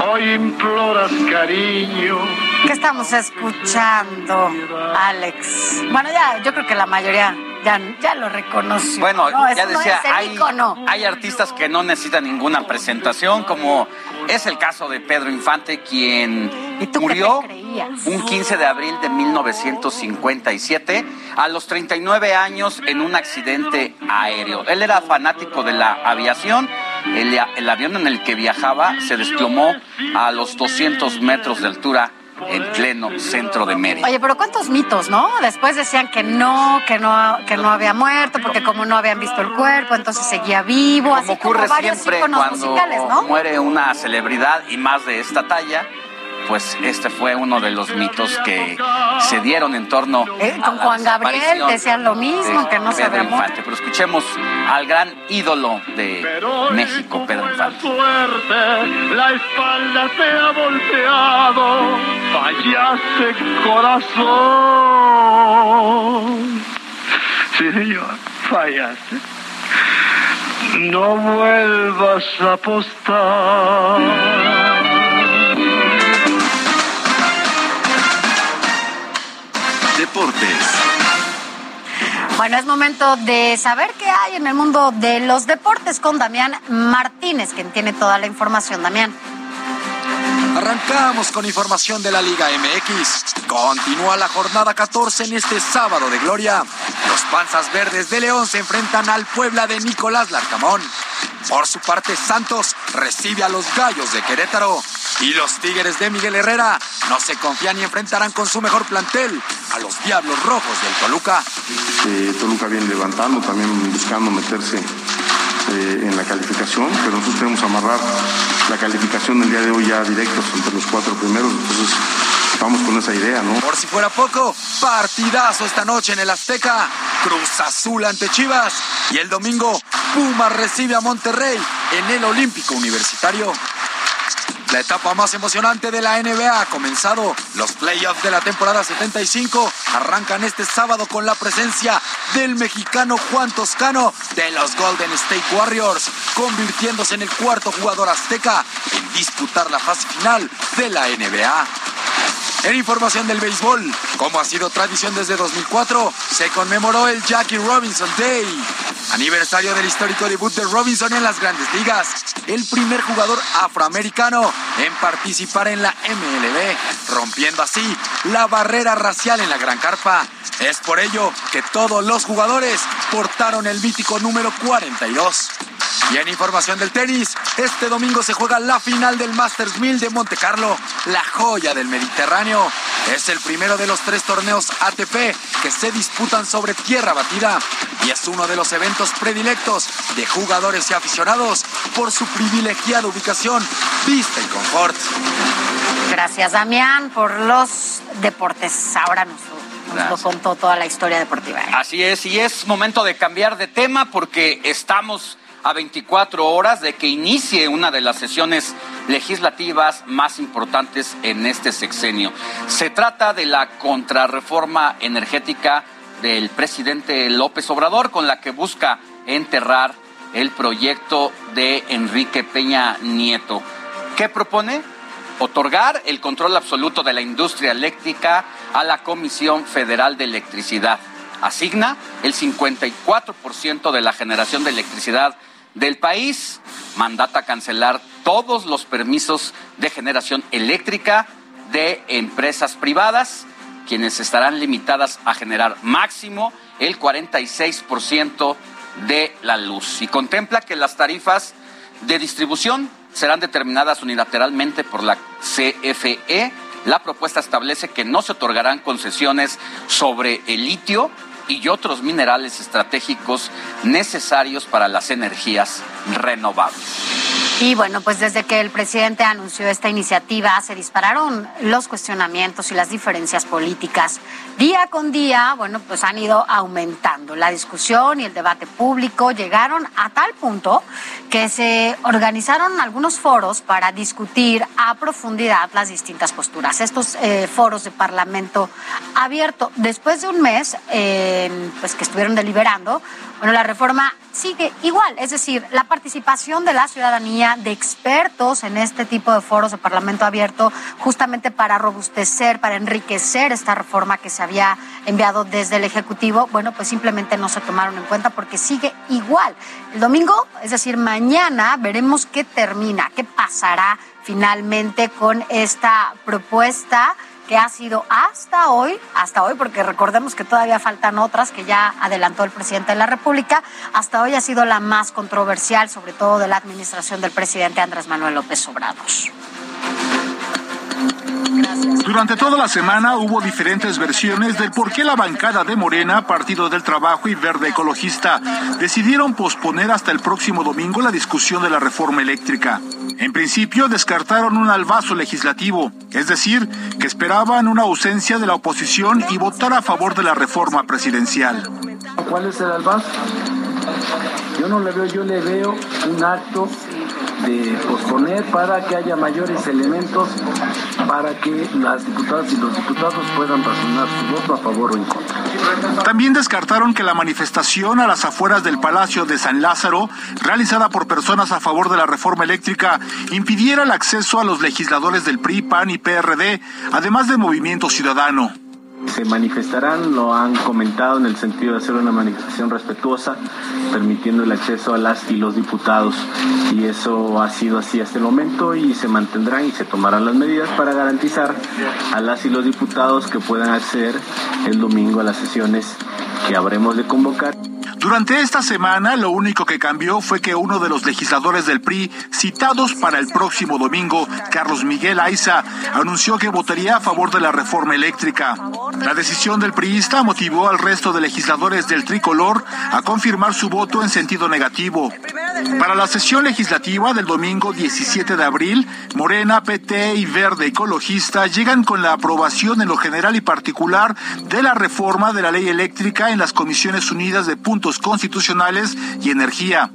hoy imploras cariño ¿Qué estamos escuchando, Alex? Bueno, ya, yo creo que la mayoría ya, ya lo reconoció. Bueno, ¿no? ya no decía, hay, hay artistas que no necesitan ninguna presentación, como es el caso de Pedro Infante, quien murió un 15 de abril de 1957 a los 39 años en un accidente aéreo. Él era fanático de la aviación. El, el avión en el que viajaba se desplomó a los 200 metros de altura en pleno centro de Mérida. Oye, pero cuántos mitos, ¿no? Después decían que no, que no, que no había muerto, porque como no habían visto el cuerpo, entonces seguía vivo, así Como como ocurre varios siempre cuando musicales, ¿no? muere una celebridad y más de esta talla, pues este fue uno de los mitos que se dieron en torno Eh, a con la Juan Gabriel decían lo mismo, de que no se Pedro. Infante. Pero escuchemos al gran ídolo de México, Pedro Infante. suerte, la espalda te ha volteado, fallaste corazón. Sí, señor, fallaste. No vuelvas a apostar. Bueno, es momento de saber qué hay en el mundo de los deportes con Damián Martínez, quien tiene toda la información. Damián. Arrancamos con información de la Liga MX. Continúa la jornada 14 en este sábado de gloria. Los Panzas Verdes de León se enfrentan al Puebla de Nicolás Larcamón. Por su parte, Santos recibe a los Gallos de Querétaro. Y los Tigres de Miguel Herrera no se confían y enfrentarán con su mejor plantel a los Diablos Rojos del Toluca. Eh, Toluca viene levantando, también buscando meterse eh, en la calificación, pero nosotros tenemos que amarrar la calificación del día de hoy ya directos entre los cuatro primeros, entonces vamos con esa idea, ¿no? Por si fuera poco, partidazo esta noche en el Azteca, Cruz Azul ante Chivas y el domingo Puma recibe a Monterrey en el Olímpico Universitario. La etapa más emocionante de la NBA ha comenzado. Los playoffs de la temporada 75 arrancan este sábado con la presencia del mexicano Juan Toscano de los Golden State Warriors, convirtiéndose en el cuarto jugador azteca en disputar la fase final de la NBA. En información del béisbol, como ha sido tradición desde 2004, se conmemoró el Jackie Robinson Day, aniversario del histórico debut de Robinson en las grandes ligas, el primer jugador afroamericano en participar en la MLB, rompiendo así la barrera racial en la Gran Carpa. Es por ello que todos los jugadores portaron el mítico número 42. Y en información del tenis, este domingo se juega la final del Masters 1000 de Monte Carlo, la joya del Mediterráneo. Es el primero de los tres torneos ATP que se disputan sobre tierra batida y es uno de los eventos predilectos de jugadores y aficionados por su privilegiada ubicación, vista y confort. Gracias, Damián, por los deportes. Ahora nos, nos lo contó toda la historia deportiva. Así es, y es momento de cambiar de tema porque estamos a 24 horas de que inicie una de las sesiones legislativas más importantes en este sexenio. Se trata de la contrarreforma energética del presidente López Obrador con la que busca enterrar el proyecto de Enrique Peña Nieto. ¿Qué propone? Otorgar el control absoluto de la industria eléctrica a la Comisión Federal de Electricidad. Asigna el 54% de la generación de electricidad del país. Mandata cancelar todos los permisos de generación eléctrica de empresas privadas, quienes estarán limitadas a generar máximo el 46% de la luz. Y contempla que las tarifas de distribución serán determinadas unilateralmente por la CFE. La propuesta establece que no se otorgarán concesiones sobre el litio y otros minerales estratégicos necesarios para las energías renovables. Y bueno, pues desde que el presidente anunció esta iniciativa se dispararon los cuestionamientos y las diferencias políticas. Día con día, bueno, pues han ido aumentando. La discusión y el debate público llegaron a tal punto que se organizaron algunos foros para discutir a profundidad las distintas posturas. Estos eh, foros de Parlamento abierto, después de un mes, eh, pues que estuvieron deliberando, bueno, la reforma sigue igual, es decir, la participación de la ciudadanía, de expertos en este tipo de foros de Parlamento abierto, justamente para robustecer, para enriquecer esta reforma que se había enviado desde el Ejecutivo, bueno, pues simplemente no se tomaron en cuenta porque sigue igual. El domingo, es decir, mañana veremos qué termina, qué pasará finalmente con esta propuesta que ha sido hasta hoy, hasta hoy, porque recordemos que todavía faltan otras que ya adelantó el presidente de la República, hasta hoy ha sido la más controversial, sobre todo de la administración del presidente Andrés Manuel López Obrador. Durante toda la semana hubo diferentes versiones del por qué la bancada de Morena, Partido del Trabajo y Verde Ecologista decidieron posponer hasta el próximo domingo la discusión de la reforma eléctrica. En principio descartaron un albazo legislativo, es decir, que esperaban una ausencia de la oposición y votar a favor de la reforma presidencial. ¿Cuál es el albazo? Yo no le veo, yo le veo un acto de posponer para que haya mayores elementos para que las diputadas y los diputados puedan razonar su voto a favor o en contra. También descartaron que la manifestación a las afueras del Palacio de San Lázaro, realizada por personas a favor de la reforma eléctrica, impidiera el acceso a los legisladores del PRI, PAN y PRD, además del Movimiento Ciudadano. Se manifestarán, lo han comentado en el sentido de hacer una manifestación respetuosa, permitiendo el acceso a las y los diputados. Y eso ha sido así hasta el momento y se mantendrán y se tomarán las medidas para garantizar a las y los diputados que puedan acceder el domingo a las sesiones que habremos de convocar. Durante esta semana, lo único que cambió fue que uno de los legisladores del PRI, citados para el próximo domingo, Carlos Miguel Aiza, anunció que votaría a favor de la reforma eléctrica. La decisión del priista motivó al resto de legisladores del tricolor a confirmar su voto en sentido negativo. Para la sesión legislativa del domingo 17 de abril, Morena, PT y Verde Ecologista llegan con la aprobación en lo general y particular de la reforma de la ley eléctrica en las Comisiones Unidas de Puntos Constitucionales y Energía.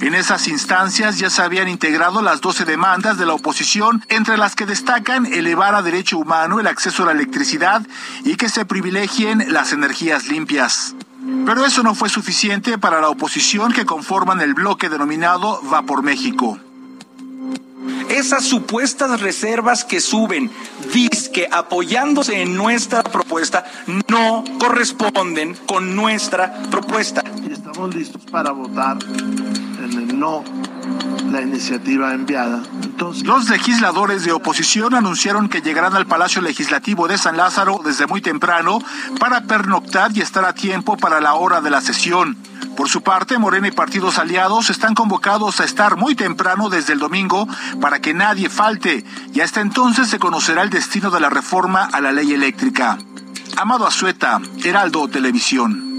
En esas instancias ya se habían integrado las 12 demandas de la oposición, entre las que destacan elevar a derecho humano el acceso a la electricidad y que se privilegien las energías limpias. Pero eso no fue suficiente para la oposición que conforman el bloque denominado Va por México. Esas supuestas reservas que suben, disque apoyándose en nuestra propuesta, no corresponden con nuestra propuesta. Estamos listos para votar en el no la iniciativa enviada. Los legisladores de oposición anunciaron que llegarán al Palacio Legislativo de San Lázaro desde muy temprano para pernoctar y estar a tiempo para la hora de la sesión. Por su parte, Morena y partidos aliados están convocados a estar muy temprano desde el domingo para que nadie falte y hasta entonces se conocerá el destino de la reforma a la ley eléctrica. Amado Azueta, Heraldo Televisión.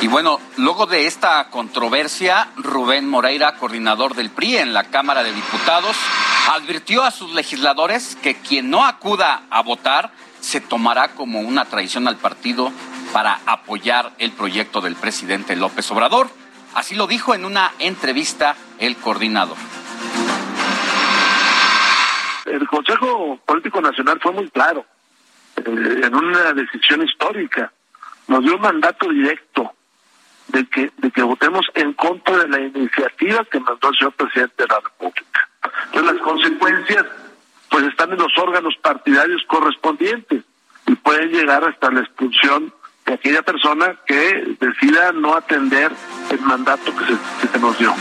Y bueno, luego de esta controversia, Rubén Moreira, coordinador del PRI en la Cámara de Diputados, advirtió a sus legisladores que quien no acuda a votar se tomará como una traición al partido para apoyar el proyecto del presidente López Obrador. Así lo dijo en una entrevista el coordinador. El Consejo Político Nacional fue muy claro eh, en una decisión histórica. Nos dio un mandato directo de que, de que votemos en contra de la iniciativa que mandó el señor presidente de la República. Entonces las consecuencias pues están en los órganos partidarios correspondientes y pueden llegar hasta la expulsión de aquella persona que decida no atender el mandato que se, que se nos dio.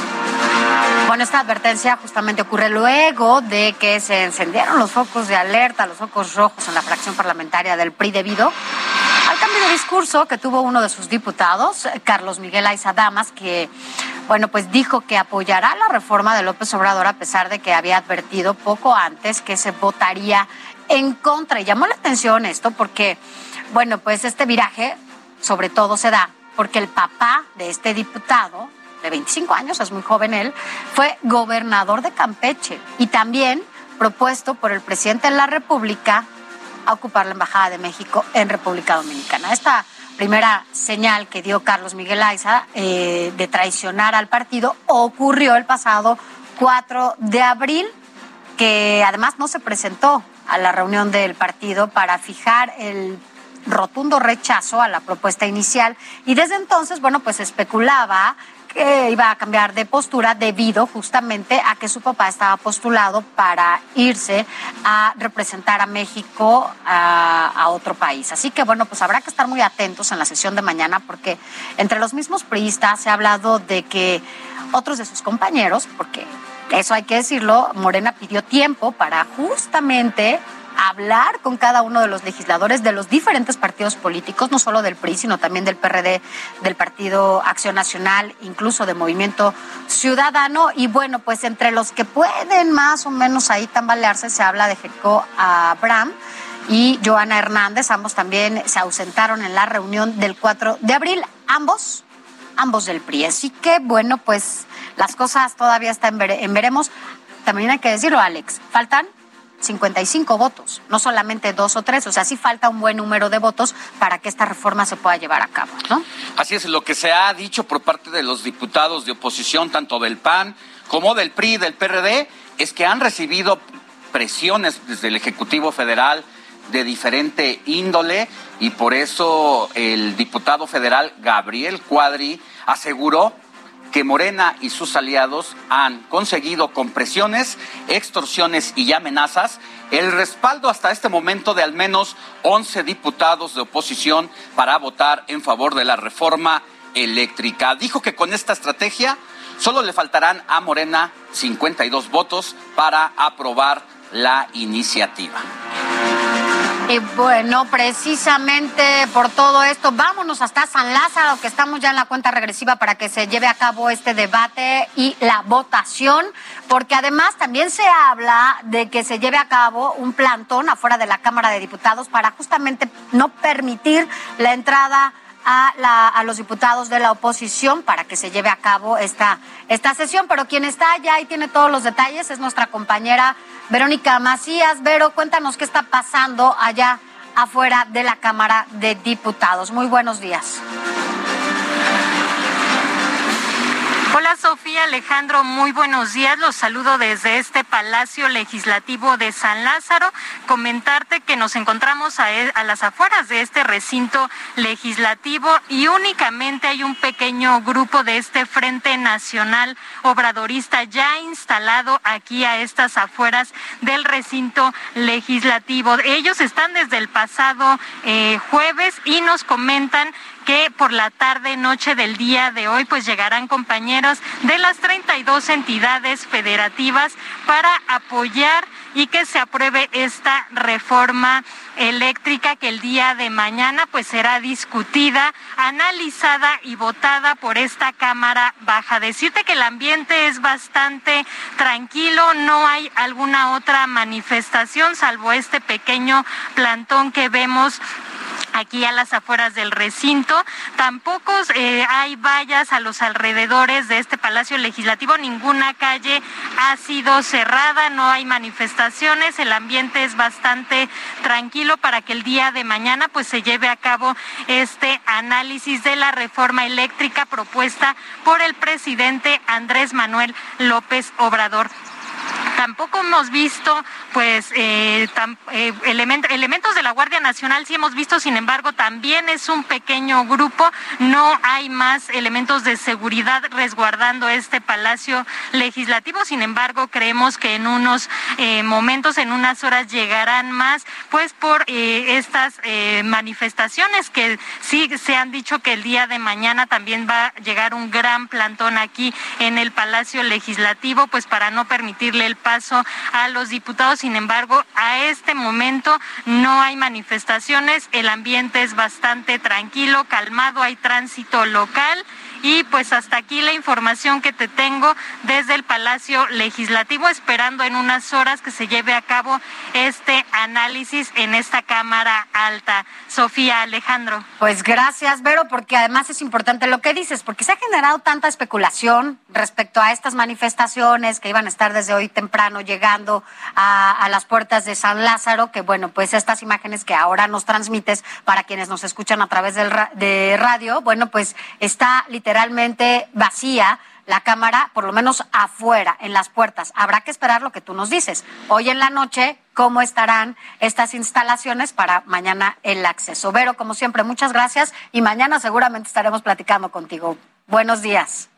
Bueno, esta advertencia justamente ocurre luego de que se encendieron los focos de alerta, los focos rojos en la fracción parlamentaria del PRI debido discurso que tuvo uno de sus diputados, Carlos Miguel Aiza Damas, que, bueno, pues dijo que apoyará la reforma de López Obrador a pesar de que había advertido poco antes que se votaría en contra. Y llamó la atención esto porque, bueno, pues este viraje sobre todo se da porque el papá de este diputado, de 25 años, es muy joven él, fue gobernador de Campeche y también propuesto por el presidente de la República a ocupar la Embajada de México en República Dominicana. Esta primera señal que dio Carlos Miguel Aiza eh, de traicionar al partido ocurrió el pasado 4 de abril, que además no se presentó a la reunión del partido para fijar el rotundo rechazo a la propuesta inicial y desde entonces, bueno, pues especulaba que iba a cambiar de postura debido justamente a que su papá estaba postulado para irse a representar a México a, a, otro país. Así que bueno, pues habrá que estar muy atentos en la sesión de mañana porque entre los mismos priistas se ha hablado de que otros de sus compañeros, porque eso hay que decirlo, Morena pidió tiempo para justamente hablar con cada uno de los legisladores de los diferentes partidos políticos, no solo del PRI, sino también del PRD, del Partido Acción Nacional, incluso de Movimiento Ciudadano. Y bueno, pues entre los que pueden más o menos ahí tambalearse, se habla de Jericó Abraham y Joana Hernández. Ambos también se ausentaron en la reunión del 4 de abril. Ambos, ambos del PRI. Así que bueno, pues las cosas todavía están en veremos. También hay que decirlo, Alex, faltan 55 votos, no solamente dos o tres. O sea, sí falta un buen número de votos para que esta reforma se pueda llevar a cabo, ¿no? Así es, lo que se ha dicho por parte de los diputados de oposición, tanto del PAN como del PRI del PRD, es que han recibido presiones desde el Ejecutivo Federal de diferente índole y por eso el diputado federal Gabriel Cuadri aseguró que Morena y sus aliados han conseguido con presiones, extorsiones y amenazas el respaldo hasta este momento de al menos 11 diputados de oposición para votar en favor de la reforma eléctrica. Dijo que con esta estrategia solo le faltarán a Morena 52 votos para aprobar la iniciativa. Y bueno, precisamente por todo esto, vámonos hasta San Lázaro, que estamos ya en la cuenta regresiva para que se lleve a cabo este debate y la votación, porque además también se habla de que se lleve a cabo un plantón afuera de la Cámara de Diputados para justamente no permitir la entrada a, los diputados de la oposición para que se lleve a cabo esta, esta sesión. Pero quien está allá y tiene todos los detalles es nuestra compañera Verónica Macías. Vero, cuéntanos qué está pasando allá afuera de la Cámara de Diputados. Muy buenos días. Hola Sofía Alejandro, muy buenos días. Los saludo desde este Palacio Legislativo de San Lázaro. Comentarte que nos encontramos a, e, a, las afueras de este recinto legislativo y únicamente hay un pequeño grupo de este Frente Nacional Obradorista ya instalado aquí a estas afueras del recinto legislativo. Ellos están desde el pasado eh, jueves y nos comentan que por la tarde, noche del día de hoy, pues llegarán compañeros de las 32 entidades federativas para apoyar y que se apruebe esta reforma eléctrica que el día de mañana pues será discutida, analizada y votada por esta Cámara Baja. Decirte que el ambiente es bastante tranquilo, no hay alguna otra manifestación salvo este pequeño plantón que vemos aquí a las afueras del recinto. Tampoco eh, hay vallas a los alrededores de este Palacio Legislativo, ninguna calle ha sido cerrada, no hay manifestaciones, el ambiente es bastante tranquilo para que el día de mañana pues se lleve a cabo este análisis de la reforma eléctrica propuesta por el presidente Andrés Manuel López Obrador. Tampoco hemos visto, pues, eh, eh, elementos de la Guardia Nacional, sí hemos visto, sin embargo, también es un pequeño grupo, no hay más elementos de seguridad resguardando este Palacio Legislativo, sin embargo, creemos que en unos eh, momentos, en unas horas llegarán más, pues, por estas manifestaciones que sí se han dicho que el día de mañana también va a llegar un gran plantón aquí en el Palacio Legislativo, pues, para no permitirle el paso a los diputados. Sin embargo, a este momento no hay manifestaciones, el ambiente es bastante tranquilo, calmado, hay tránsito local. Y pues hasta aquí la información que te tengo desde el Palacio Legislativo, esperando en unas horas que se lleve a cabo este análisis en esta Cámara Alta. Sofía Alejandro. Pues gracias, Vero, porque además es importante lo que dices, porque se ha generado tanta especulación respecto a estas manifestaciones que iban a estar desde hoy temprano llegando a, las puertas de San Lázaro, que bueno, pues estas imágenes que ahora nos transmites para quienes nos escuchan a través del de radio, bueno, pues está literalmente vacía la Cámara, por lo menos afuera, en las puertas. Habrá que esperar lo que tú nos dices. Hoy en la noche, cómo estarán estas instalaciones para mañana el acceso. Vero, como siempre, muchas gracias y mañana seguramente estaremos platicando contigo. Buenos días.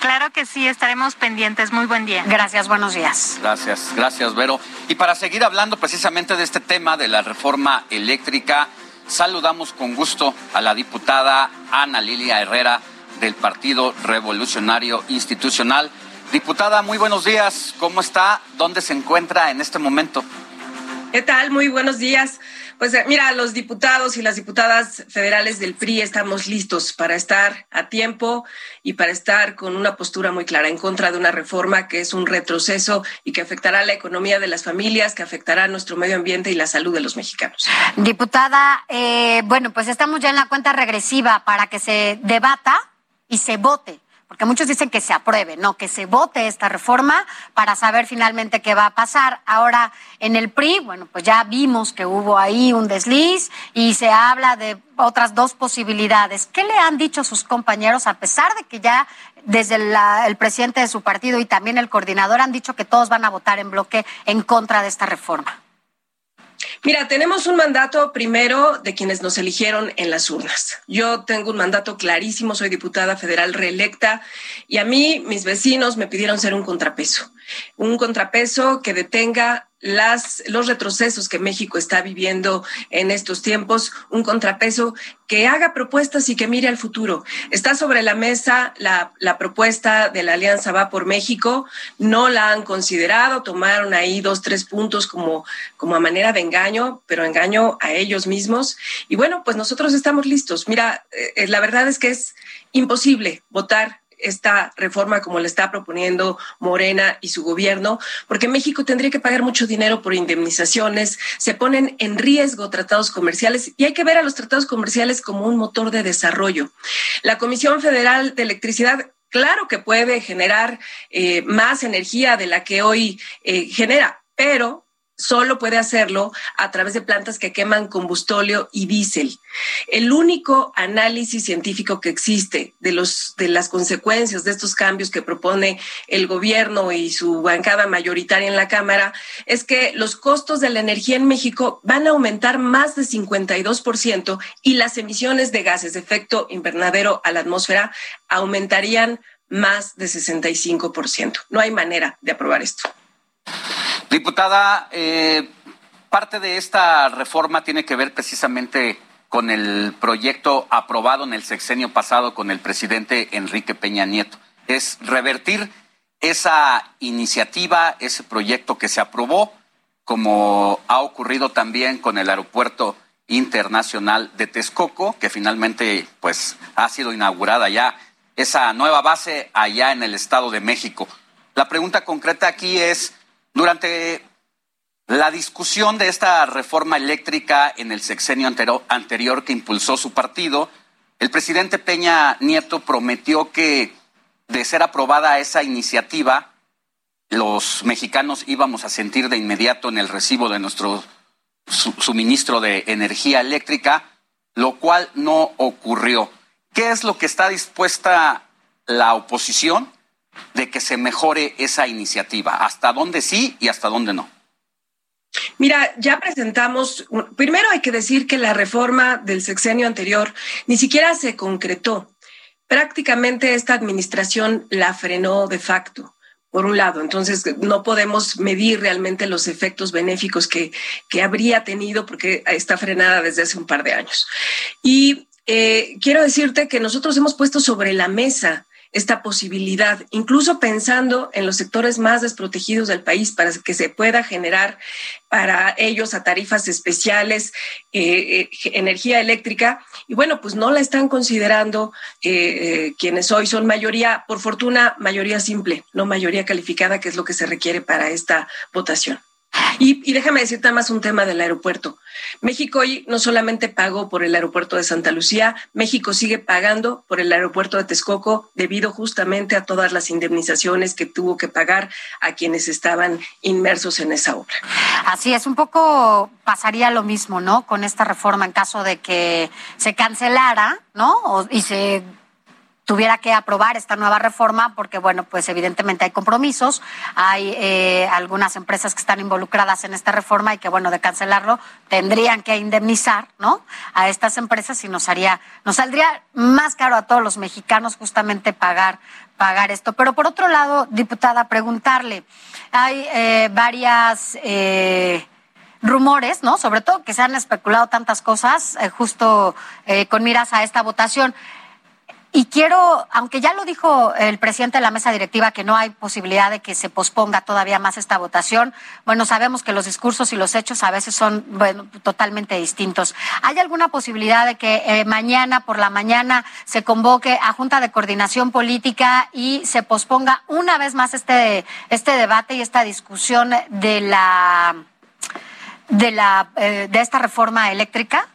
Claro que sí, estaremos pendientes. Muy buen día. Gracias, buenos días. Gracias, gracias, Vero. Y para seguir hablando precisamente de este tema de la reforma eléctrica, saludamos con gusto a la diputada Ana Lilia Herrera del Partido Revolucionario Institucional. Diputada, muy buenos días. ¿Cómo está? ¿Dónde se encuentra en este momento? ¿Qué tal? Muy buenos días. Pues eh, mira, los diputados y las diputadas federales del PRI estamos listos para estar a tiempo y para estar con una postura muy clara en contra de una reforma que es un retroceso y que afectará la economía de las familias, que afectará nuestro medio ambiente y la salud de los mexicanos. Diputada, eh, bueno, pues estamos ya en la cuenta regresiva para que se debata y se vote porque muchos dicen que se apruebe, no, que se vote esta reforma para saber finalmente qué va a pasar. Ahora, en el PRI, bueno, pues ya vimos que hubo ahí un desliz y se habla de otras dos posibilidades. ¿Qué le han dicho sus compañeros, a pesar de que ya desde el presidente de su partido y también el coordinador han dicho que todos van a votar en bloque en contra de esta reforma? Mira, tenemos un mandato primero de quienes nos eligieron en las urnas. Yo tengo un mandato clarísimo, soy diputada federal reelecta y a mí mis vecinos me pidieron ser un contrapeso, un contrapeso que detenga las, los retrocesos que México está viviendo en estos tiempos, un contrapeso que haga propuestas y que mire al futuro. Está sobre la mesa la, la, propuesta de la Alianza Va por México, no la han considerado, tomaron ahí dos, tres puntos como, como a manera de engaño, pero engaño a ellos mismos. Y bueno, pues nosotros estamos listos. Mira, eh, la verdad es que es imposible votar esta reforma como le está proponiendo Morena y su gobierno, porque México tendría que pagar mucho dinero por indemnizaciones, se ponen en riesgo tratados comerciales y hay que ver a los tratados comerciales como un motor de desarrollo. La Comisión Federal de Electricidad claro que puede generar eh, más energía de la que hoy eh, genera, pero solo puede hacerlo a través de plantas que queman combustóleo y diésel. El único análisis científico que existe de, los, de las consecuencias de estos cambios que propone el gobierno y su bancada mayoritaria en la Cámara es que los costos de la energía en México van a aumentar más de 52% y las emisiones de gases de efecto invernadero a la atmósfera aumentarían más de 65%. No hay manera de aprobar esto. Diputada, eh, parte de esta reforma tiene que ver precisamente con el proyecto aprobado en el sexenio pasado con el presidente Enrique Peña Nieto. Es revertir esa iniciativa, ese proyecto que se aprobó, como ha ocurrido también con el aeropuerto internacional de Texcoco, que finalmente pues ha sido inaugurada ya esa nueva base allá en el Estado de México. La pregunta concreta aquí es durante la discusión de esta reforma eléctrica en el sexenio anterior que impulsó su partido, el presidente Peña Nieto prometió que de ser aprobada esa iniciativa, los mexicanos íbamos a sentir de inmediato en el recibo de nuestro suministro de energía eléctrica, lo cual no ocurrió. ¿Qué es lo que está dispuesta la oposición de que se mejore esa iniciativa? ¿Hasta dónde sí y hasta dónde no? Mira, ya presentamos, primero hay que decir que la reforma del sexenio anterior ni siquiera se concretó. Prácticamente esta administración la frenó de facto por un lado. Entonces, no podemos medir realmente los efectos benéficos que, que habría tenido porque está frenada desde hace un par de años. Y eh, quiero decirte que nosotros hemos puesto sobre la mesa esta posibilidad, incluso pensando en los sectores más desprotegidos del país para que se pueda generar para ellos a tarifas especiales eh, eh, energía eléctrica. Y bueno, pues no la están considerando eh, quienes hoy son mayoría, por fortuna, mayoría simple, no mayoría calificada, que es lo que se requiere para esta votación. Y, déjame decirte más un tema del aeropuerto. México hoy no solamente pagó por el aeropuerto de Santa Lucía, México sigue pagando por el aeropuerto de Texcoco debido justamente a todas las indemnizaciones que tuvo que pagar a quienes estaban inmersos en esa obra. Así es, un poco pasaría lo mismo, ¿no? Con esta reforma en caso de que se cancelara, ¿no? y se tuviera que aprobar esta nueva reforma porque, bueno, pues evidentemente hay compromisos, hay eh, algunas empresas que están involucradas en esta reforma y que, bueno, de cancelarlo tendrían que indemnizar, ¿no? A estas empresas y nos haría, nos saldría más caro a todos los mexicanos justamente pagar pagar esto. Pero por otro lado, diputada, preguntarle, hay eh, varias eh, rumores, ¿no? Sobre todo que se han especulado tantas cosas, justo con miras a esta votación. Y quiero, aunque ya lo dijo el presidente de la mesa directiva, que no hay posibilidad de que se posponga todavía más esta votación, bueno, sabemos que los discursos y los hechos a veces son bueno, totalmente distintos. ¿Hay alguna posibilidad de que eh, mañana por la mañana se convoque a Junta de Coordinación Política y se posponga una vez más este, este debate y esta discusión de la de la eh, de esta reforma eléctrica?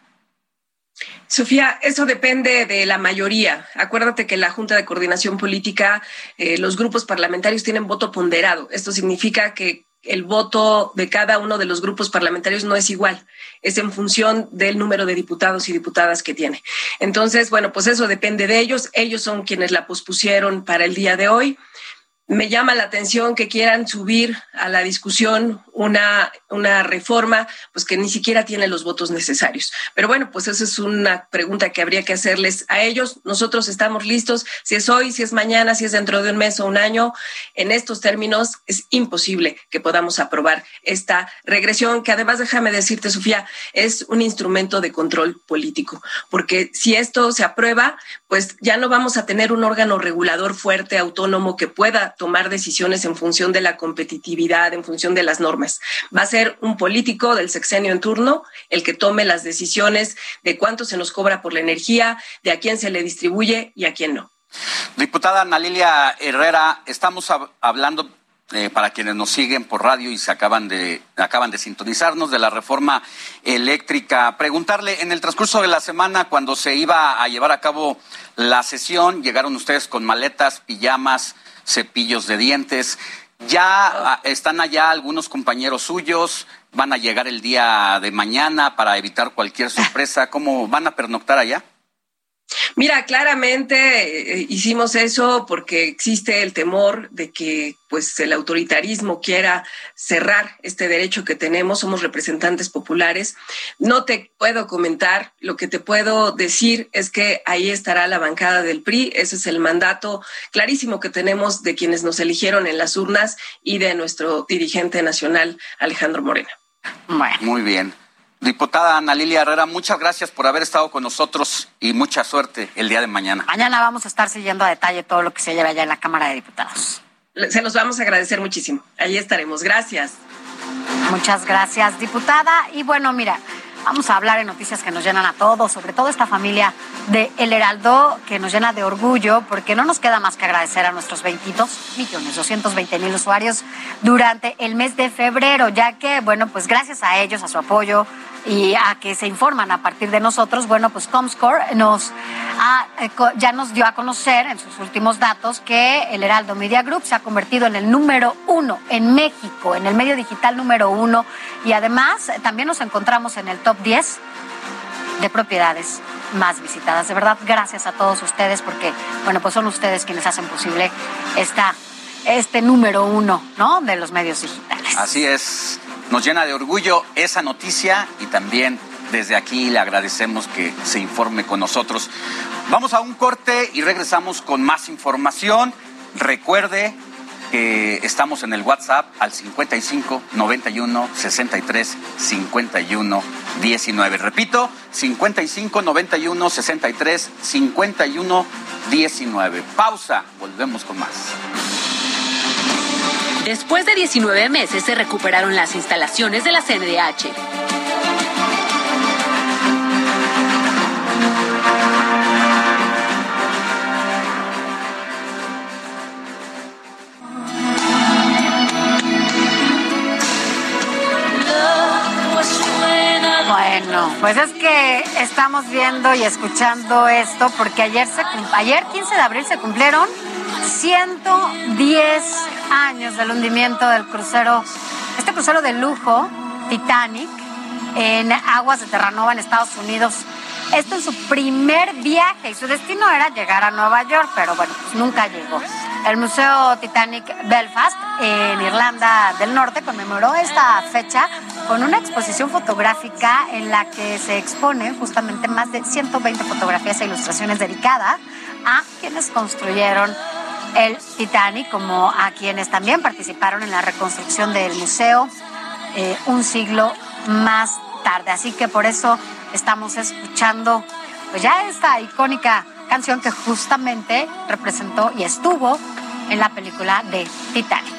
Sofía, eso depende de la mayoría. Acuérdate que la Junta de Coordinación Política, eh, los grupos parlamentarios tienen voto ponderado. Esto significa que el voto de cada uno de los grupos parlamentarios no es igual, es en función del número de diputados y diputadas que tiene. Entonces, bueno, pues eso depende de ellos. Ellos son quienes la pospusieron para el día de hoy. Me llama la atención que quieran subir a la discusión una, una reforma, pues que ni siquiera tiene los votos necesarios. Pero bueno, pues esa es una pregunta que habría que hacerles a ellos. Nosotros estamos listos, si es hoy, si es mañana, si es dentro de un mes o un año, en estos términos es imposible que podamos aprobar esta regresión, que además, déjame decirte, Sofía, es un instrumento de control político, porque si esto se aprueba, pues ya no vamos a tener un órgano regulador fuerte, autónomo, que pueda tomar decisiones en función de la competitividad, en función de las normas. Va a ser un político del sexenio en turno el que tome las decisiones de cuánto se nos cobra por la energía, de a quién se le distribuye y a quién no. Diputada Ana Lilia Herrera, estamos hablando eh, para quienes nos siguen por radio y se acaban de acaban de sintonizarnos de la reforma eléctrica. Preguntarle en el transcurso de la semana cuando se iba a llevar a cabo la sesión, llegaron ustedes con maletas, pijamas, cepillos de dientes. Ya ah, están allá algunos compañeros suyos, van a llegar el día de mañana para evitar cualquier sorpresa. ¿Cómo van a pernoctar allá? Mira, claramente eh, hicimos eso porque existe el temor de que pues el autoritarismo quiera cerrar este derecho que tenemos, somos representantes populares. No te puedo comentar, lo que te puedo decir es que ahí estará la bancada del PRI, ese es el mandato clarísimo que tenemos de quienes nos eligieron en las urnas y de nuestro dirigente nacional Alejandro Morena. Muy bien. Diputada Ana Lilia Herrera, muchas gracias por haber estado con nosotros y mucha suerte el día de mañana. Mañana vamos a estar siguiendo a detalle todo lo que se lleva allá en la Cámara de Diputados. Se los vamos a agradecer muchísimo. Ahí estaremos. Gracias. Muchas gracias, diputada. Y bueno, mira, Vamos a hablar en noticias que nos llenan a todos, sobre todo esta familia de El Heraldo, que nos llena de orgullo, porque no nos queda más que agradecer a nuestros 22 millones, 220 mil usuarios durante el mes de febrero, ya que, bueno, pues gracias a ellos, a su apoyo, y a que se informan a partir de nosotros, bueno, pues Comscore nos eh, ya nos dio a conocer en sus últimos datos que el Heraldo Media Group se ha convertido en el número uno en México, en el medio digital número uno, y además también nos encontramos en el top 10 de propiedades más visitadas. De verdad, gracias a todos ustedes porque, bueno, pues son ustedes quienes hacen posible esta, este número uno, ¿no? De los medios digitales. Así es. Nos llena de orgullo esa noticia y también desde aquí le agradecemos que se informe con nosotros. Vamos a un corte y regresamos con más información. Recuerde que estamos en el WhatsApp al 55 91 63 51 19. Repito, 55 91 63 51 19. Pausa, volvemos con más. Después de 19 meses se recuperaron las instalaciones de la CNDH. Bueno, pues es que estamos viendo y escuchando esto porque ayer, se, ayer 15 de abril se cumplieron 110 años del hundimiento del crucero, este crucero de lujo, Titanic, en aguas de Terranova, en Estados Unidos. Esto en su primer viaje y su destino era llegar a Nueva York, pero bueno, pues nunca llegó. El Museo Titanic Belfast en Irlanda del Norte conmemoró esta fecha con una exposición fotográfica en la que se exponen justamente más de 120 fotografías e ilustraciones dedicadas a quienes construyeron el Titanic, como a quienes también participaron en la reconstrucción del museo eh, un siglo más tarde. Así que por eso estamos escuchando pues ya esta icónica canción que justamente representó y estuvo en la película de Titanic.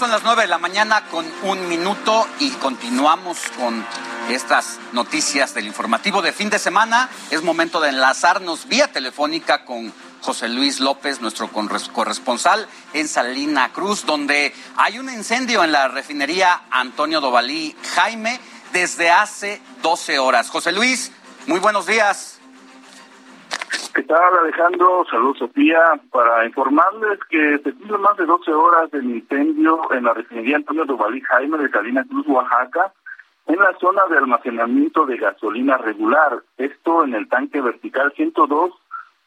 Son las nueve de la mañana con un minuto y continuamos con estas noticias del informativo de fin de semana. Es momento de enlazarnos vía telefónica con José Luis López, nuestro corresponsal en Salina Cruz, donde hay un incendio en la refinería Antonio Dovalí Jaime desde hace 12 horas. José Luis, muy buenos días. ¿Qué tal, Alejandro? Saludos, Sofía. Para informarles que se cumplen más de 12 horas del incendio en la refinería Antonio Dovalí Jaime de Salina Cruz, Oaxaca, en la zona de almacenamiento de gasolina regular. Esto en el tanque vertical 102,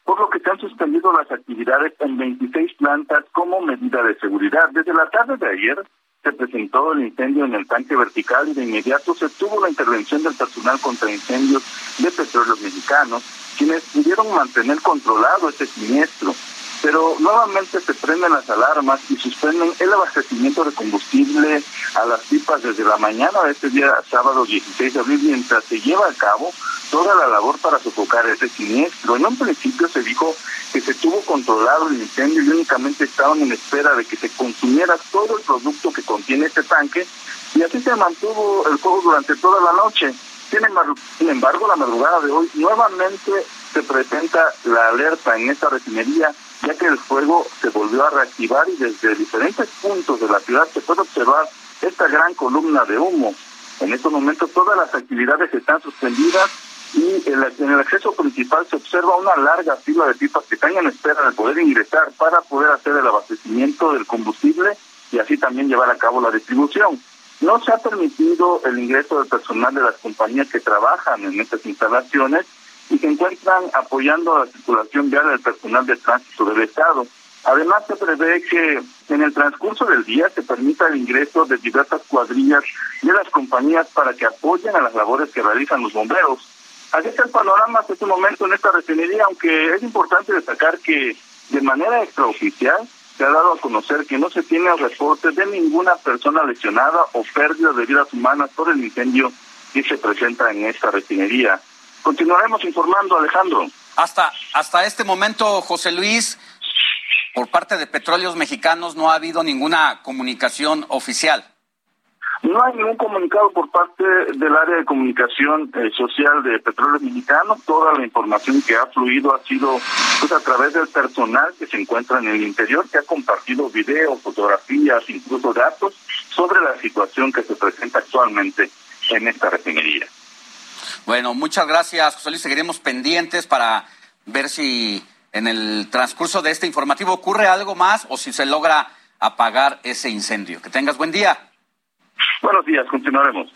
por lo que se han suspendido las actividades en 26 plantas como medida de seguridad. Desde la tarde de ayer se presentó el incendio en el tanque vertical y de inmediato se tuvo la intervención del personal contra incendios de petróleos mexicanos, quienes pudieron mantener controlado este siniestro. Pero nuevamente se prenden las alarmas y suspenden el abastecimiento de combustible a las pipas desde la mañana de este día sábado 16 de abril mientras se lleva a cabo toda la labor para sofocar ese siniestro. En un principio se dijo que se tuvo controlado el incendio y únicamente estaban en espera de que se consumiera todo el producto que contiene este tanque y así se mantuvo el fuego durante toda la noche. Sin embargo, la madrugada de hoy nuevamente se presenta la alerta en esta refinería, ya que el fuego se volvió a reactivar y desde diferentes puntos de la ciudad se puede observar esta gran columna de humo. En estos momentos todas las actividades están suspendidas y en el acceso principal se observa una larga fila de pipas que están en espera de poder ingresar para poder hacer el abastecimiento del combustible y así también llevar a cabo la distribución. No se ha permitido el ingreso del personal de las compañías que trabajan en estas instalaciones y se encuentran apoyando la circulación vial del personal de tránsito del Estado. Además, se prevé que en el transcurso del día se permita el ingreso de diversas cuadrillas de las compañías para que apoyen a las labores que realizan los bomberos. Así está el panorama hasta este momento en esta refinería, aunque es importante destacar que de manera extraoficial se ha dado a conocer que no se tiene reporte de ninguna persona lesionada o pérdida de vidas humanas por el incendio que se presenta en esta refinería. Continuaremos informando, Alejandro. Hasta, hasta este momento, José Luis, por parte de Petróleos Mexicanos no ha habido ninguna comunicación oficial. No hay ningún comunicado por parte del área de comunicación eh, social de Petróleo Mexicano. Toda la información que ha fluido ha sido pues, a través del personal que se encuentra en el interior, que ha compartido videos, fotografías, incluso datos sobre la situación que se presenta actualmente en esta refinería. Bueno, muchas gracias, José Luis. Seguiremos pendientes para ver si en el transcurso de este informativo ocurre algo más o si se logra apagar ese incendio. Que tengas buen día. Buenos días, continuaremos.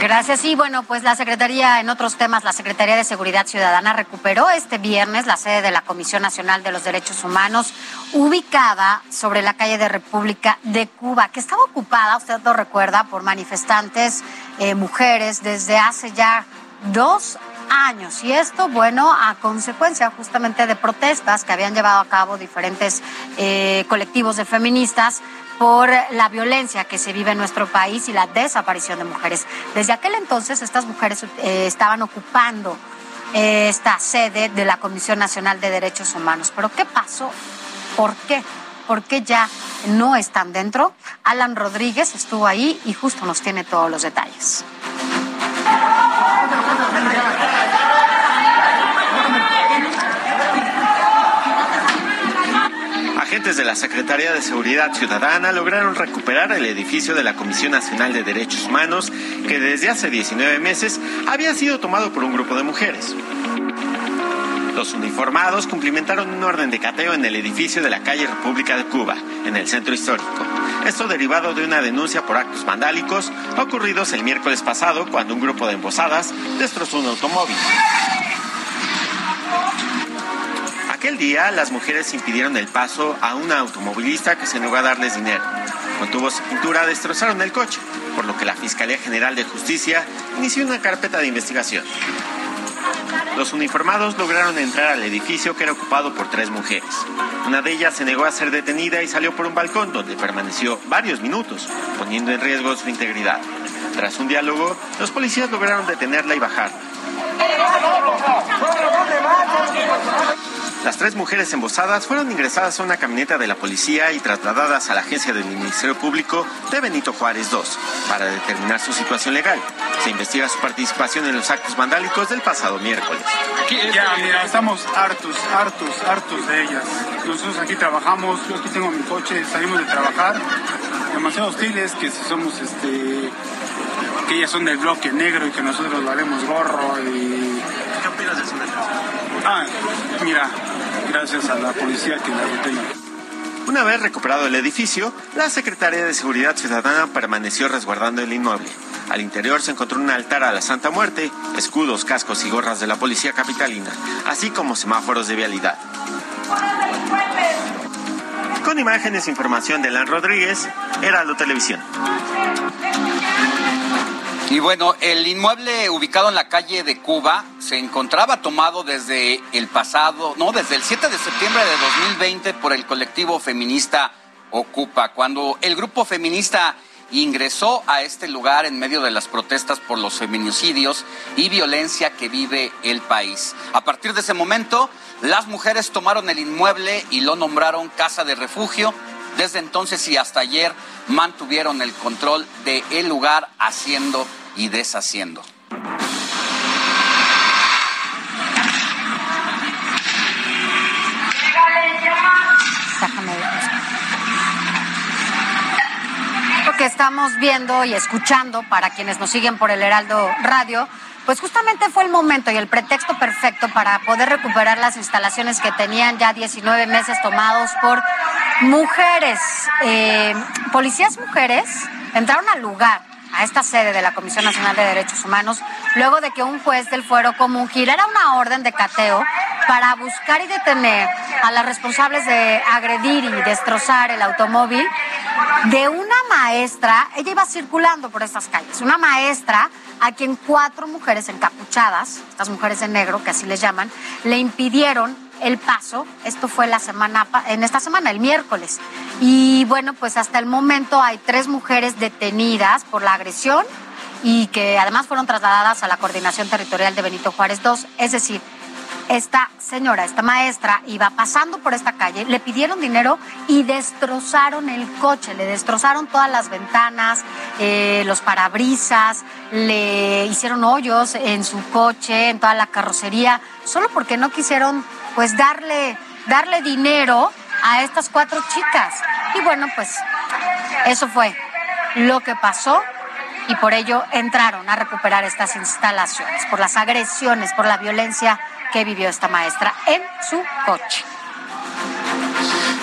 Gracias. Y bueno, pues la Secretaría, en otros temas, la Secretaría de Seguridad Ciudadana recuperó este viernes la sede de la Comisión Nacional de los Derechos Humanos, ubicada sobre la calle de República de Cuba, que estaba ocupada, usted lo recuerda, por manifestantes, eh, mujeres, desde hace ya dos años. Y esto, bueno, a consecuencia justamente de protestas que habían llevado a cabo diferentes eh, colectivos de feministas por la violencia que se vive en nuestro país y la desaparición de mujeres. Desde aquel entonces estas mujeres eh, estaban ocupando eh, esta sede de la Comisión Nacional de Derechos Humanos. Pero ¿qué pasó? ¿Por qué? ¿Por qué ya no están dentro? Alan Rodríguez estuvo ahí y justo nos tiene todos los detalles. Agentes de la Secretaría de Seguridad Ciudadana lograron recuperar el edificio de la Comisión Nacional de Derechos Humanos que desde hace 19 meses había sido tomado por un grupo de mujeres. Los uniformados cumplimentaron un orden de cateo en el edificio de la calle República de Cuba, en el centro histórico. Esto derivado de una denuncia por actos vandálicos ocurridos el miércoles pasado cuando un grupo de embosadas destrozó un automóvil. Aquel día, las mujeres impidieron el paso a una automovilista que se negó a darles dinero. Con tubos de pintura destrozaron el coche, por lo que la Fiscalía General de Justicia inició una carpeta de investigación. Los uniformados lograron entrar al edificio que era ocupado por tres mujeres. Una de ellas se negó a ser detenida y salió por un balcón donde permaneció varios minutos, poniendo en riesgo su integridad. Tras un diálogo, los policías lograron detenerla y bajarla. Las tres mujeres embosadas fueron ingresadas a una camioneta de la policía y trasladadas a la agencia del Ministerio Público de Benito Juárez II para determinar su situación legal. Se investiga su participación en los actos vandálicos del pasado miércoles. Ya, mira, estamos hartos, hartos, hartos de ellas. Nosotros aquí trabajamos, yo aquí tengo mi coche, salimos de trabajar, demasiado hostiles que si somos este que ellas son del bloque negro y que nosotros valemos gorro y... ¿Qué opinas de eso? Ah, mira, gracias a la policía que la detenga. Una vez recuperado el edificio, la Secretaría de Seguridad Ciudadana permaneció resguardando el inmueble. Al interior se encontró un altar a la Santa Muerte, escudos, cascos y gorras de la policía capitalina, así como semáforos de vialidad. Con imágenes e información de Lan Rodríguez, Heraldo Televisión. Y bueno, el inmueble ubicado en la calle de Cuba se encontraba tomado desde el pasado, no, desde el 7 de septiembre de 2020 por el colectivo feminista Ocupa, cuando el grupo feminista ingresó a este lugar en medio de las protestas por los feminicidios y violencia que vive el país. A partir de ese momento, las mujeres tomaron el inmueble y lo nombraron casa de refugio. Desde entonces y hasta ayer mantuvieron el control del lugar haciendo y deshaciendo. Lo que estamos viendo y escuchando para quienes nos siguen por el Heraldo Radio, pues justamente fue el momento y el pretexto perfecto para poder recuperar las instalaciones que tenían ya 19 meses tomados por mujeres, eh, policías mujeres, entraron al lugar a esta sede de la Comisión Nacional de Derechos Humanos luego de que un juez del fuero común girara una orden de cateo para buscar y detener a las responsables de agredir y destrozar el automóvil de una maestra, ella iba circulando por estas calles, una maestra a quien cuatro mujeres encapuchadas, estas mujeres en negro, que así les llaman, le impidieron el paso. Esto fue la semana, en esta semana, el miércoles. Y bueno, pues hasta el momento hay tres mujeres detenidas por la agresión y que además fueron trasladadas a la Coordinación Territorial de Benito Juárez II. Es decir, esta señora, esta maestra, iba pasando por esta calle, le pidieron dinero y destrozaron el coche, le destrozaron todas las ventanas, eh, los parabrisas, le hicieron hoyos en su coche, en toda la carrocería, solo porque no quisieron pues darle, darle dinero a estas cuatro chicas. Y bueno, pues eso fue lo que pasó y por ello entraron a recuperar estas instalaciones, por las agresiones, por la violencia que vivió esta maestra en su coche.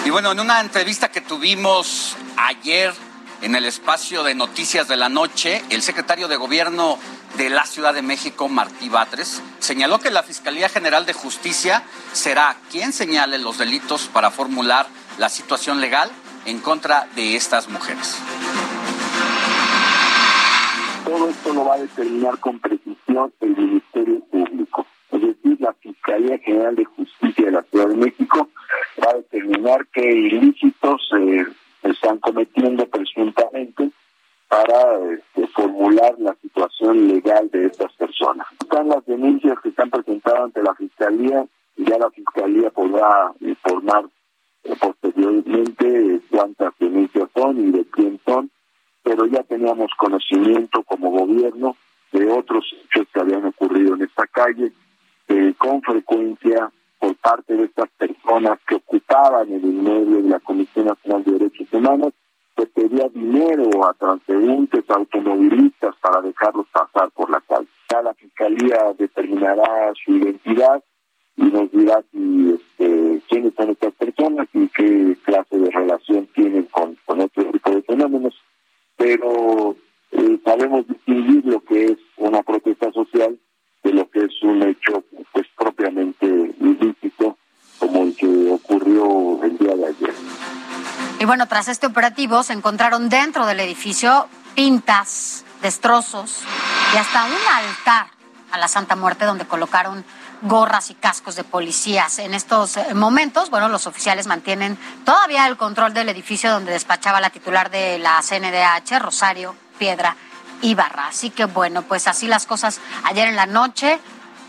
Y bueno, en una entrevista que tuvimos ayer en el espacio de Noticias de la Noche, el secretario de Gobierno de la Ciudad de México, Martí Batres, señaló que la Fiscalía General de Justicia será quien señale los delitos para formular la situación legal en contra de estas mujeres. Todo esto lo va a determinar con precisión el Ministerio Público. Es decir, la Fiscalía General de Justicia de la Ciudad de México va a determinar qué ilícitos eh, están cometiendo presuntamente para este, formular la situación legal de estas personas. Están las denuncias que están presentadas ante la Fiscalía y ya la Fiscalía podrá informar eh, posteriormente cuántas denuncias son y de quién son, pero ya teníamos conocimiento como gobierno de otros hechos que habían ocurrido en esta calle, eh, con frecuencia por parte de estas personas que ocupaban el inmueble de la Comisión Nacional de Derechos Humanos, pedía dinero a transeúntes, automovilistas para dejarlos pasar por la calle. La Fiscalía determinará su identidad y nos dirá si, este, quiénes son estas personas y qué clase de relación tienen con, con otro tipo de fenómenos. Pero eh, sabemos distinguir lo que es una protesta social de lo que es un hecho pues propiamente ilícito como el que ocurrió el día de ayer. Y bueno, tras este operativo se encontraron dentro del edificio pintas, destrozos y hasta un altar a la Santa Muerte donde colocaron gorras y cascos de policías. En estos eh, momentos, bueno, los oficiales mantienen todavía el control del edificio donde despachaba la titular de la CNDH, Rosario Piedra Ibarra. Así que bueno, pues así las cosas ayer en la noche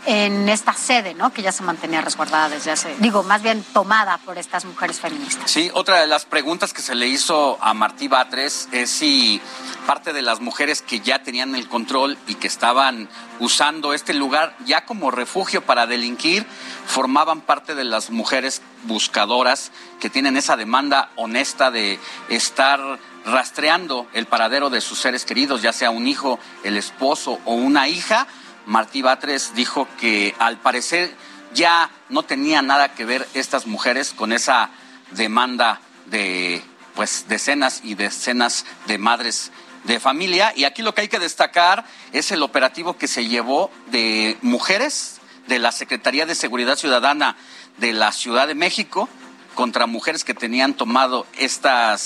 en esta sede, ¿no? Que ya se mantenía resguardada desde hace, digo, más bien tomada por estas mujeres feministas. Sí, otra de las preguntas que se le hizo a Martí Batres es si parte de las mujeres que ya tenían el control y que estaban usando este lugar ya como refugio para delinquir, formaban parte de las mujeres buscadoras que tienen esa demanda honesta de estar rastreando el paradero de sus seres queridos, ya sea un hijo, el esposo o una hija. Martí Batres dijo que al parecer ya no tenía nada que ver estas mujeres con esa demanda de pues decenas y decenas de madres de familia. Y aquí lo que hay que destacar es el operativo que se llevó de mujeres de la Secretaría de Seguridad Ciudadana de la Ciudad de México contra mujeres que tenían tomado esta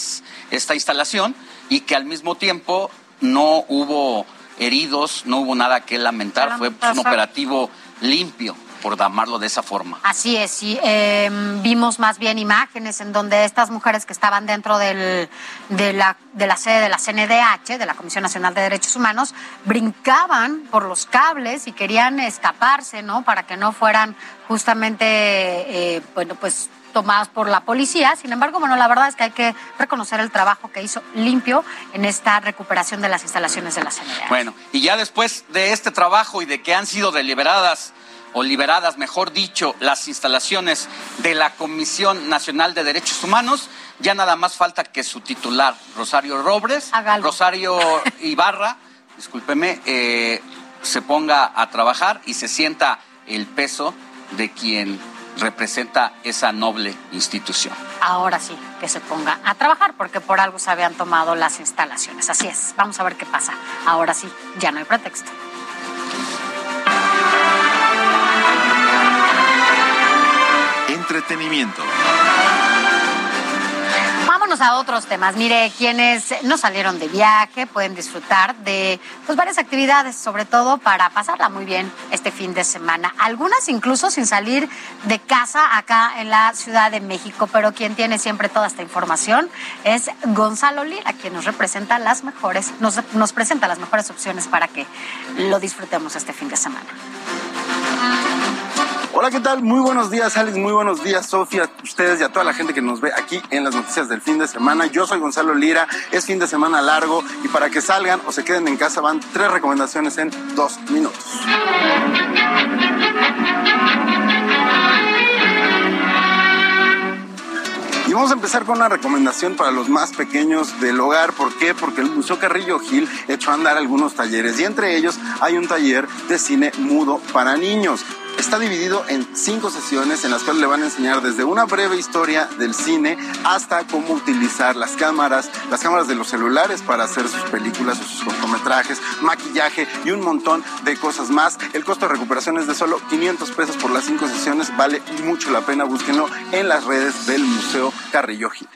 instalación y que al mismo tiempo no hubo heridos, no hubo nada que lamentar, fue un operativo limpio por llamarlo de esa forma. Así es, sí. Em, vimos más bien imágenes en donde estas mujeres que estaban dentro del, de, la, de la sede de la CNDH, de la Comisión Nacional de Derechos Humanos, brincaban por los cables y querían escaparse, ¿no? Para que no fueran justamente, eh, bueno, pues tomadas por la policía. Sin embargo, bueno, la verdad es que hay que reconocer el trabajo que hizo limpio en esta recuperación de las instalaciones de la CNDH. Bueno, y ya después de este trabajo y de que han sido deliberadas o liberadas, mejor dicho, las instalaciones de la Comisión Nacional de Derechos Humanos, ya nada más falta que su titular, Rosario Robles, Rosario Ibarra, discúlpeme, eh, se ponga a trabajar y se sienta el peso de quien representa esa noble institución. Ahora sí, que se ponga a trabajar, porque por algo se habían tomado las instalaciones. Así es, vamos a ver qué pasa. Ahora sí, ya no hay pretexto. Entretenimiento. A otros temas. Mire, quienes no salieron de viaje pueden disfrutar de pues, varias actividades, sobre todo para pasarla muy bien este fin de semana. Algunas incluso sin salir de casa acá en la Ciudad de México, pero quien tiene siempre toda esta información es Gonzalo Lira, quien nos representa las mejores, nos, nos presenta las mejores opciones para que lo disfrutemos este fin de semana. Hola, ¿qué tal? Muy buenos días, Alex. Muy buenos días, Sofía, ustedes y a toda la gente que nos ve aquí en las noticias del fin de semana. Yo soy Gonzalo Lira. Es fin de semana largo y para que salgan o se queden en casa van tres recomendaciones en dos minutos. Y vamos a empezar con una recomendación para los más pequeños del hogar. ¿Por qué? Porque el Museo Carrillo Gil echó a andar algunos talleres y entre ellos hay un taller de cine mudo para niños. Está dividido en cinco sesiones en las cuales le van a enseñar desde una breve historia del cine hasta cómo utilizar las cámaras, las cámaras de los celulares para hacer sus películas o sus cortometrajes, maquillaje y un montón de cosas más. El costo de recuperación es de solo 500 pesos por las cinco sesiones. Vale mucho la pena. Búsquenlo en las redes del Museo Carrillo Gil.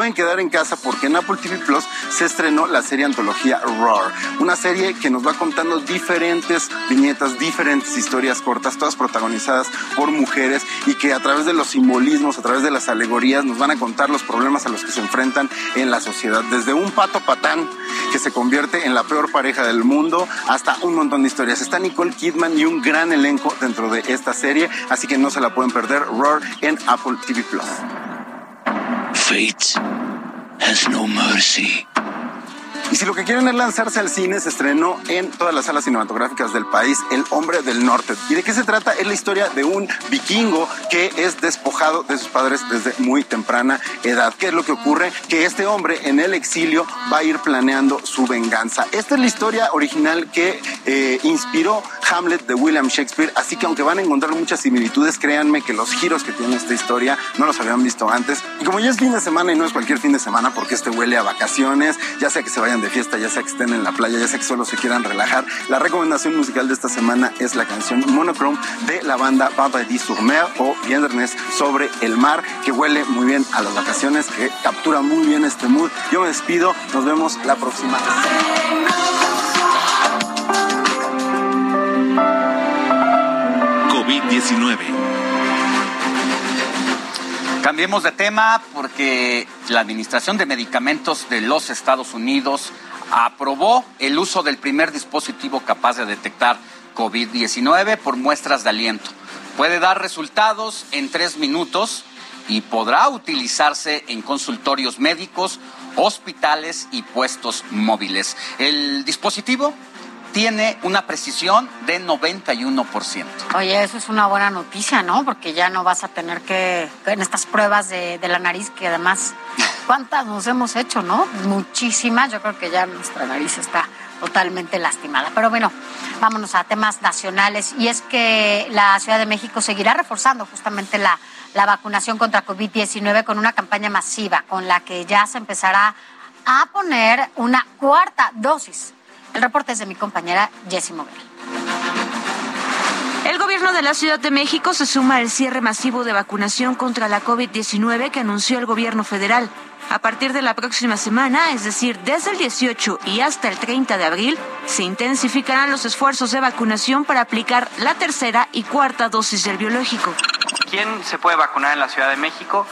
Pueden quedar en casa porque en Apple TV Plus se estrenó la serie antología Roar, una serie que nos va contando diferentes viñetas, diferentes historias cortas, todas protagonizadas por mujeres y que a través de los simbolismos, a través de las alegorías, nos van a contar los problemas a los que se enfrentan en la sociedad. Desde un pato patán que se convierte en la peor pareja del mundo hasta un montón de historias. Está Nicole Kidman y un gran elenco dentro de esta serie, así que no se la pueden perder. Roar en Apple TV Plus. Fate has no mercy. Y si lo que quieren es lanzarse al cine, se estrenó en todas las salas cinematográficas del país El Hombre del Norte. ¿Y de qué se trata? Es la historia de un vikingo que es despojado de sus padres desde muy temprana edad. ¿Qué es lo que ocurre? Que este hombre en el exilio va a ir planeando su venganza. Esta es la historia original que eh, inspiró Hamlet de William Shakespeare, así que aunque van a encontrar muchas similitudes, créanme que los giros que tiene esta historia no los habían visto antes. Y como ya es fin de semana y no es cualquier fin de semana porque este huele a vacaciones, ya sea que se vayan de fiesta, ya sea que estén en la playa, ya sea que solo se quieran relajar, la recomendación musical de esta semana es la canción Monochrome de la banda Baba Di sur Mer o Viernes sobre el mar, que huele muy bien a las vacaciones, que captura muy bien este mood. Yo me despido, nos vemos la próxima COVID-19 Cambiemos de tema porque la Administración de Medicamentos de los Estados Unidos aprobó el uso del primer dispositivo capaz de detectar COVID-19 por muestras de aliento. Puede dar resultados en tres minutos y podrá utilizarse en consultorios médicos, hospitales y puestos móviles. El dispositivo tiene una precisión de 91%. Oye, eso es una buena noticia, ¿no? Porque ya no vas a tener que, en estas pruebas de, la nariz, que además, ¿cuántas nos hemos hecho, no? Muchísimas, yo creo que ya nuestra nariz está totalmente lastimada. Pero bueno, vámonos a temas nacionales. Y es que la Ciudad de México seguirá reforzando justamente la, la vacunación contra COVID-19 con una campaña masiva con la que ya se empezará a poner una cuarta dosis el reporte es de mi compañera Jessie Moguel. El gobierno de la Ciudad de México se suma al cierre masivo de vacunación contra la COVID-19 que anunció el gobierno federal. A partir de la próxima semana, es decir, desde el 18 y hasta el 30 de abril, se intensificarán los esfuerzos de vacunación para aplicar la tercera y cuarta dosis del biológico. ¿Quién se puede vacunar en la Ciudad de México?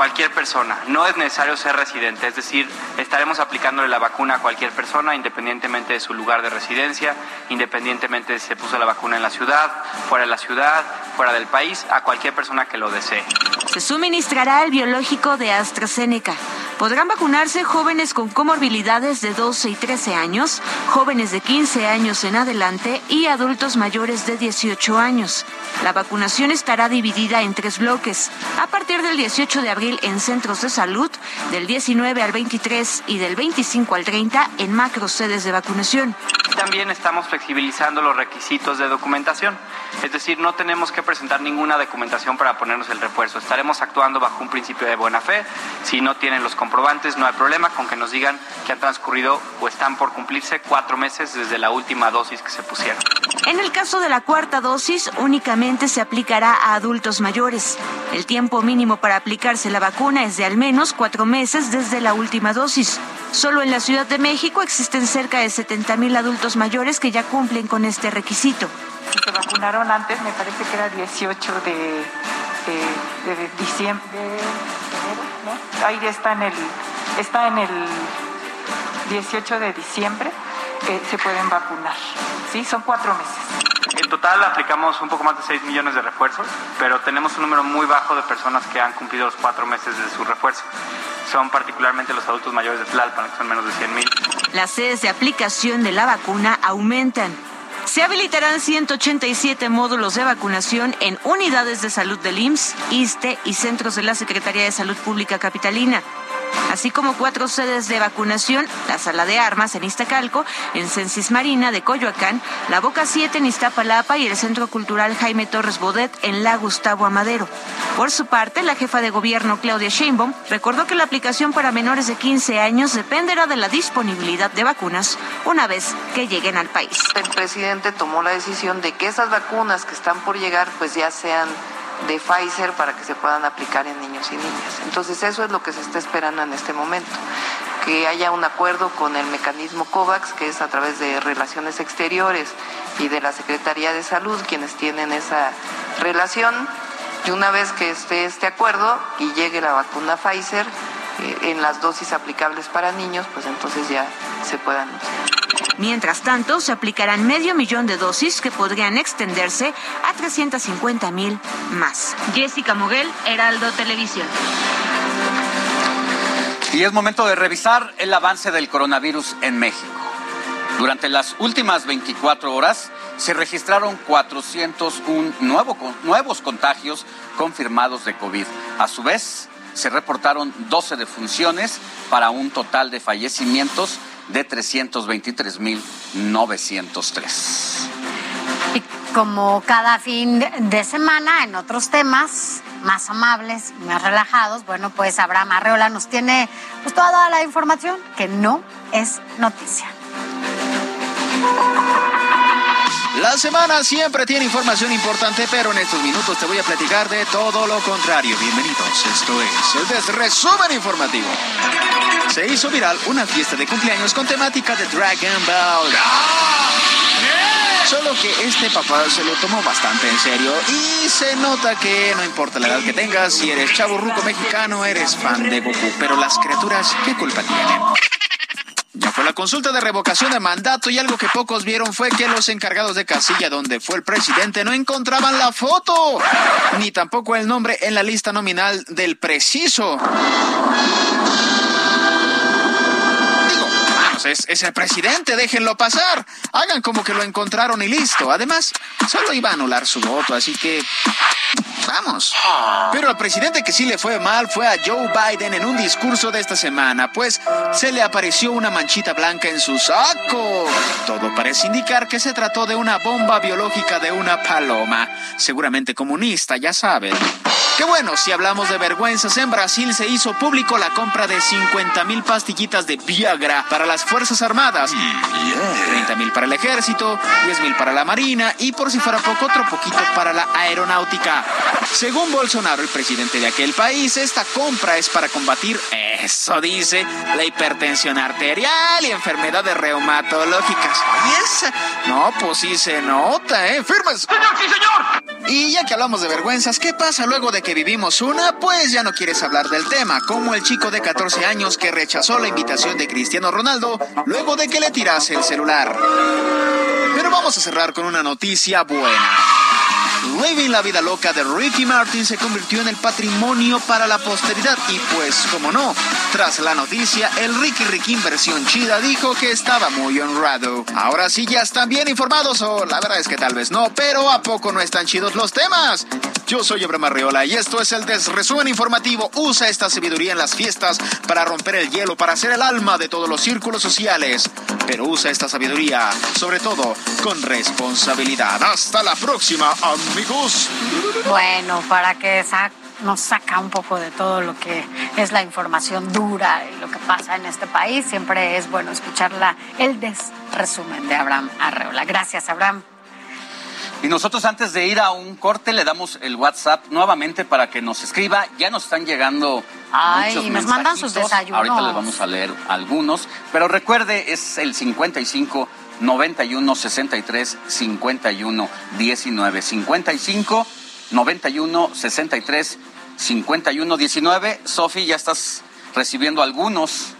Cualquier persona. No es necesario ser residente, es decir, estaremos aplicándole la vacuna a cualquier persona, independientemente de su lugar de residencia, independientemente de si se puso la vacuna en la ciudad, fuera de la ciudad, fuera del país, a cualquier persona que lo desee. Se suministrará el biológico de AstraZeneca. Podrán vacunarse jóvenes con comorbilidades de 12 y 13 años, jóvenes de 15 años en adelante y adultos mayores de 18 años. La vacunación estará dividida en tres bloques. A partir del 18 de abril en centros de salud, del 19 al 23 y del 25 al 30 en macro sedes de vacunación. También estamos flexibilizando los requisitos de documentación. Es decir, no tenemos que presentar ninguna documentación para ponernos el refuerzo. Estaremos actuando bajo un principio de buena fe. Si no tienen los comprobantes, no hay problema con que nos digan que han transcurrido o están por cumplirse cuatro meses desde la última dosis que se pusieron. En el caso de la cuarta dosis, únicamente se aplicará a adultos mayores. El tiempo mínimo para aplicarse la vacuna es de al menos cuatro meses desde la última dosis. Solo en la Ciudad de México existen cerca de 70 mil adultos mayores que ya cumplen con este requisito se vacunaron antes, me parece que era 18 de, de, diciembre, ¿no? Ahí está en el, está en el 18 de diciembre, que se pueden vacunar. Sí, son cuatro meses. En total aplicamos un poco más de 6 millones de refuerzos, pero tenemos un número muy bajo de personas que han cumplido los cuatro meses de su refuerzo. Son particularmente los adultos mayores de Tlalpan, que son menos de 100 mil. Las sedes de aplicación de la vacuna aumentan. Se habilitarán 187 módulos de vacunación en unidades de salud del IMSS, ISTE y centros de la Secretaría de Salud Pública Capitalina así como cuatro sedes de vacunación, la Sala de Armas en Iztacalco, en Censis Marina de Coyoacán, la Boca 7 en Iztapalapa y el Centro Cultural Jaime Torres Bodet en la Gustavo Amadero. Por su parte, la jefa de gobierno Claudia Sheinbaum recordó que la aplicación para menores de 15 años dependerá de la disponibilidad de vacunas una vez que lleguen al país. El presidente tomó la decisión de que esas vacunas que están por llegar pues ya sean de Pfizer para que se puedan aplicar en niños y niñas. Entonces eso es lo que se está esperando en este momento, que haya un acuerdo con el mecanismo COVAX, que es a través de relaciones exteriores y de la Secretaría de Salud, quienes tienen esa relación. Y una vez que esté este acuerdo y llegue la vacuna Pfizer eh, en las dosis aplicables para niños, pues entonces ya se puedan Mientras tanto, se aplicarán medio millón de dosis que podrían extenderse a 350 mil más. Jessica Moguel, Heraldo Televisión. Y es momento de revisar el avance del coronavirus en México. Durante las últimas 24 horas se registraron 401 nuevos contagios confirmados de COVID. A su vez, se reportaron 12 defunciones para un total de fallecimientos de 323.903. Y como cada fin de semana, en otros temas más amables, más relajados, bueno, pues Abraham Arreola nos tiene pues, toda la información que no es noticia. La semana siempre tiene información importante, pero en estos minutos te voy a platicar de todo lo contrario. Bienvenidos, esto es el Resumen Informativo. se hizo viral una fiesta de cumpleaños con temática de Dragon Ball. Solo que este papá se lo tomó bastante en serio y se nota que no importa la edad que tengas, si eres chavo ruco mexicano, eres fan de Goku, pero las criaturas, ¿qué culpa tienen? Ya fue la consulta de revocación de mandato y algo que pocos vieron fue que los encargados de casilla donde fue el presidente no encontraban la foto, ni tampoco el nombre en la lista nominal del preciso. Es, es el presidente, déjenlo pasar. Hagan como que lo encontraron y listo. Además, solo iba a anular su voto, así que Vamos. Pero al presidente que sí le fue mal fue a Joe Biden en un discurso de esta semana, pues se le apareció una manchita blanca en su saco. Todo parece indicar que se trató de una bomba biológica de una paloma, seguramente comunista, ya saben. Qué bueno, si hablamos de vergüenzas, en Brasil se hizo público la compra de 50 mil pastillitas de Viagra para las Fuerzas Armadas, 30 mil para el ejército, 10 mil para la marina y por si fuera poco, otro poquito para la aeronáutica. Según Bolsonaro, el presidente de aquel país, esta compra es para combatir, eso dice, la hipertensión arterial y enfermedades reumatológicas. ¿Y esa? No, pues sí se nota, ¿eh? ¡Firmes! ¡Señor, sí, señor! Y ya que hablamos de vergüenzas, ¿qué pasa luego de que vivimos una? Pues ya no quieres hablar del tema, como el chico de 14 años que rechazó la invitación de Cristiano Ronaldo luego de que le tirase el celular. Pero vamos a cerrar con una noticia buena. Living la vida loca de Ricky Martin se convirtió en el patrimonio para la posteridad y pues como no, tras la noticia, el Ricky Ricky versión chida dijo que estaba muy honrado. Ahora sí ya están bien informados o la verdad es que tal vez no, pero ¿a poco no están chidos los temas? Yo soy Abraham Arreola y esto es el desresumen informativo. Usa esta sabiduría en las fiestas para romper el hielo, para ser el alma de todos los círculos sociales. Pero usa esta sabiduría, sobre todo, con responsabilidad. Hasta la próxima, amigos. Bueno, para que sa- nos saca un poco de todo lo que es la información dura y lo que pasa en este país, siempre es bueno escuchar la, el desresumen de Abraham Arreola. Gracias, Abraham. Y nosotros antes de ir a un corte le damos el WhatsApp nuevamente para que nos escriba. Ya nos están llegando Ay, muchos nos mandan sus desayunos. Ahorita les vamos a leer algunos, pero recuerde es el 55 91 63 51 19 55 91 63 51 19. Sofi, ya estás recibiendo algunos.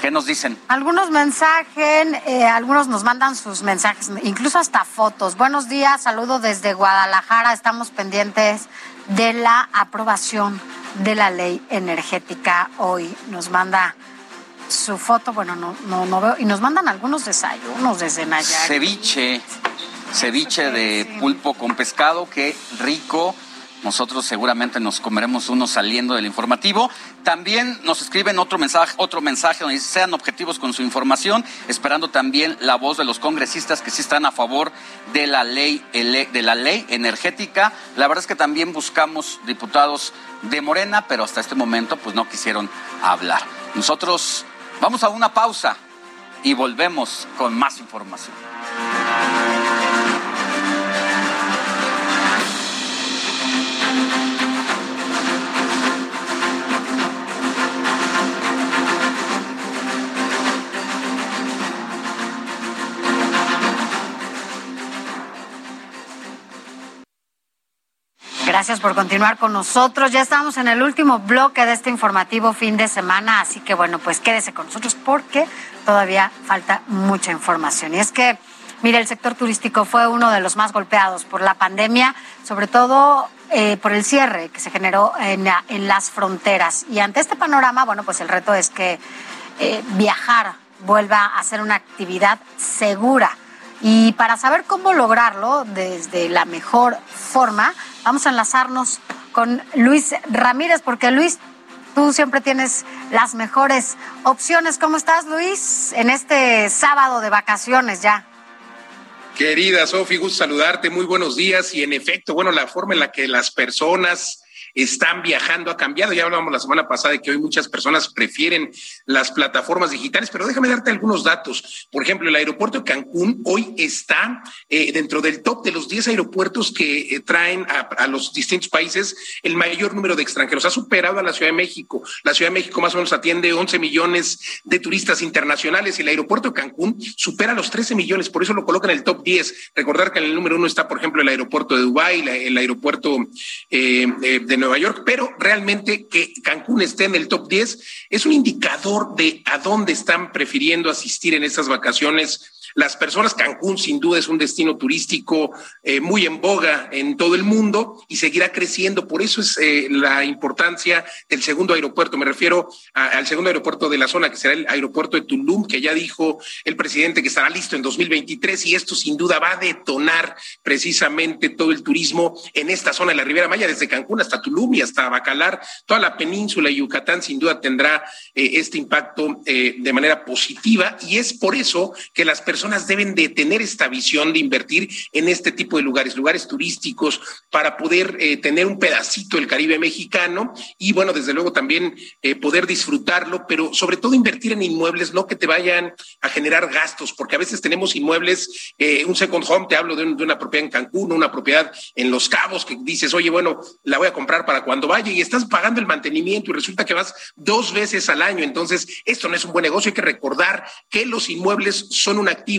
¿Qué nos dicen? Algunos mensajes, eh, algunos nos mandan sus mensajes, incluso hasta fotos. Buenos días, saludo desde Guadalajara. Estamos pendientes de la aprobación de la ley energética. Hoy nos manda su foto, bueno, no, no, no veo, y nos mandan algunos desayunos desde Nayarit. Ceviche, ceviche de pulpo con pescado, qué rico. Nosotros seguramente nos comeremos uno saliendo del informativo. También nos escriben otro mensaje, otro mensaje donde dice, sean objetivos con su información, esperando también la voz de los congresistas que sí están a favor de la ley de la ley energética. La verdad es que también buscamos diputados de Morena, pero hasta este momento pues no quisieron hablar. Nosotros vamos a una pausa y volvemos con más información. Gracias por continuar con nosotros. Ya estamos en el último bloque de este informativo fin de semana, así que bueno, pues quédese con nosotros porque todavía falta mucha información. Y es que, mire, el sector turístico fue uno de los más golpeados por la pandemia, sobre todo eh, por el cierre que se generó en, la- en las fronteras. Y ante este panorama, bueno, pues el reto es que eh, viajar vuelva a ser una actividad segura. Y para saber cómo lograrlo desde la mejor forma, vamos a enlazarnos con Luis Ramírez, porque Luis, tú siempre tienes las mejores opciones. ¿Cómo estás, Luis? En este sábado de vacaciones ya. Querida Sofi, gusto saludarte, muy buenos días. Y en efecto, bueno, la forma en la que las personas están viajando ha cambiado. Ya hablábamos la semana pasada de que hoy muchas personas prefieren las plataformas digitales, pero déjame darte algunos datos. Por ejemplo, el aeropuerto de Cancún hoy está eh, dentro del top de los 10 aeropuertos que eh, traen a, los distintos países el mayor número de extranjeros. Ha superado a la Ciudad de México. La Ciudad de México más o menos atiende 11 millones de turistas internacionales y el aeropuerto de Cancún supera los 13 millones. Por eso lo coloca en el top 10. Recordar que en el número uno está, por ejemplo, el aeropuerto de Dubái, el aeropuerto eh, eh, de Nueva York, pero realmente que Cancún esté en el top 10 es un indicador de a dónde están prefiriendo asistir en estas vacaciones las personas. Cancún sin duda es un destino turístico eh, muy en boga en todo el mundo y seguirá creciendo. Por eso es eh, la importancia del segundo aeropuerto. Me refiero a, al segundo aeropuerto de la zona, que será el aeropuerto de Tulum, que ya dijo el presidente que estará listo en 2023 y esto sin duda va a detonar precisamente todo el turismo en esta zona de la Ribera Maya, desde Cancún hasta Tulum y hasta Bacalar. Toda la península y Yucatán sin duda tendrá eh, este impacto de manera positiva y es por eso que las personas personas deben de tener esta visión de invertir en este tipo de lugares, lugares turísticos, para poder eh, tener un pedacito del Caribe mexicano y, bueno, desde luego también eh, poder disfrutarlo, pero sobre todo invertir en inmuebles, no que te vayan a generar gastos, porque a veces tenemos inmuebles, eh, un second home, te hablo de, un, de, una propiedad en Cancún, una propiedad en Los Cabos, que dices, oye, bueno, la voy a comprar para cuando vaya y estás pagando el mantenimiento y resulta que vas dos veces al año. Entonces, esto no es un buen negocio, hay que recordar que los inmuebles son un activo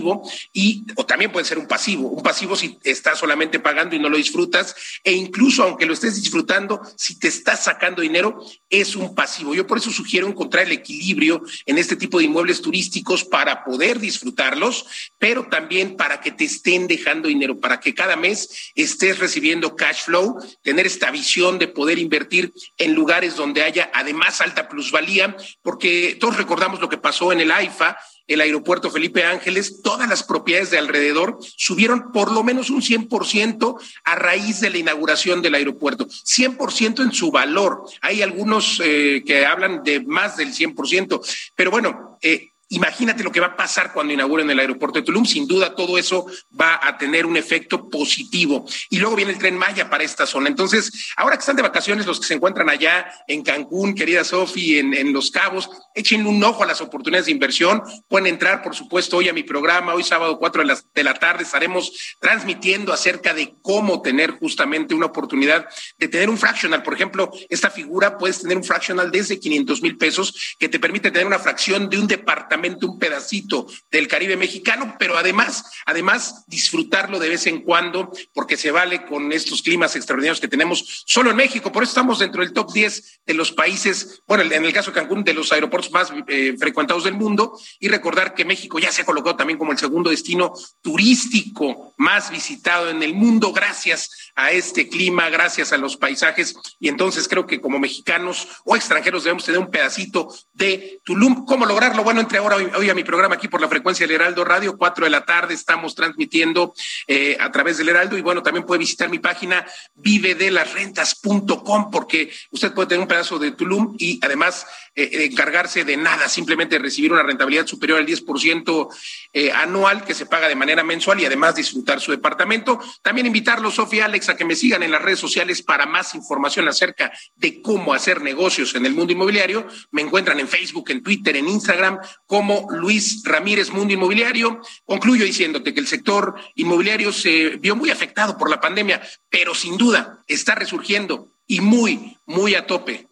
y o también puede ser un pasivo, un pasivo si estás solamente pagando y no lo disfrutas e incluso aunque lo estés disfrutando, si te estás sacando dinero, es un pasivo. Yo por eso sugiero encontrar el equilibrio en este tipo de inmuebles turísticos para poder disfrutarlos, pero también para que te estén dejando dinero, para que cada mes estés recibiendo cash flow, tener esta visión de poder invertir en lugares donde haya además alta plusvalía, porque todos recordamos lo que pasó en el AIFA, el aeropuerto Felipe Ángeles, todas las propiedades de alrededor subieron por lo menos un 100% a raíz de la inauguración del aeropuerto, 100% en su valor. Hay algunos eh, que hablan de más del 100%, pero bueno, eh, Imagínate lo que va a pasar cuando inauguren el aeropuerto de Tulum. Sin duda, todo eso va a tener un efecto positivo. Y luego viene el tren Maya para esta zona. Entonces, ahora que están de vacaciones, los que se encuentran allá en Cancún, querida Sofi, en, Los Cabos, echen un ojo a las oportunidades de inversión. Pueden entrar, por supuesto, hoy a mi programa. Hoy, sábado 4 de la, de la tarde, estaremos transmitiendo acerca de cómo tener justamente una oportunidad de tener un fractional. Por ejemplo, esta figura puedes tener un fractional desde 500 mil pesos que te permite tener una fracción de un departamento un pedacito del Caribe mexicano, pero además, además disfrutarlo de vez en cuando, porque se vale con estos climas extraordinarios que tenemos solo en México. Por eso estamos dentro del top 10 de los países, bueno, en el caso de Cancún, de los aeropuertos más eh, frecuentados del mundo, y recordar que México ya se ha colocado también como el segundo destino turístico más visitado en el mundo, gracias a este clima, gracias a los paisajes, y entonces creo que como mexicanos o extranjeros debemos tener un pedacito de Tulum. ¿Cómo lograrlo? Bueno, entre ahora hoy, a mi programa aquí por la frecuencia del Heraldo Radio, cuatro de la tarde, estamos transmitiendo eh, a través del Heraldo y bueno, también puede visitar mi página vivedelasrentas.com porque usted puede tener un pedazo de Tulum y además eh, encargarse de nada, simplemente recibir una rentabilidad superior al 10% eh, anual que se paga de manera mensual y además disfrutar su departamento. También invitarlos, Sofía Alex, a que me sigan en las redes sociales para más información acerca de cómo hacer negocios en el mundo inmobiliario. Me encuentran en Facebook, en Twitter, en Instagram, como Luis Ramírez Mundo Inmobiliario. Concluyo diciéndote que el sector inmobiliario se vio muy afectado por la pandemia, pero sin duda está resurgiendo y muy, muy a tope.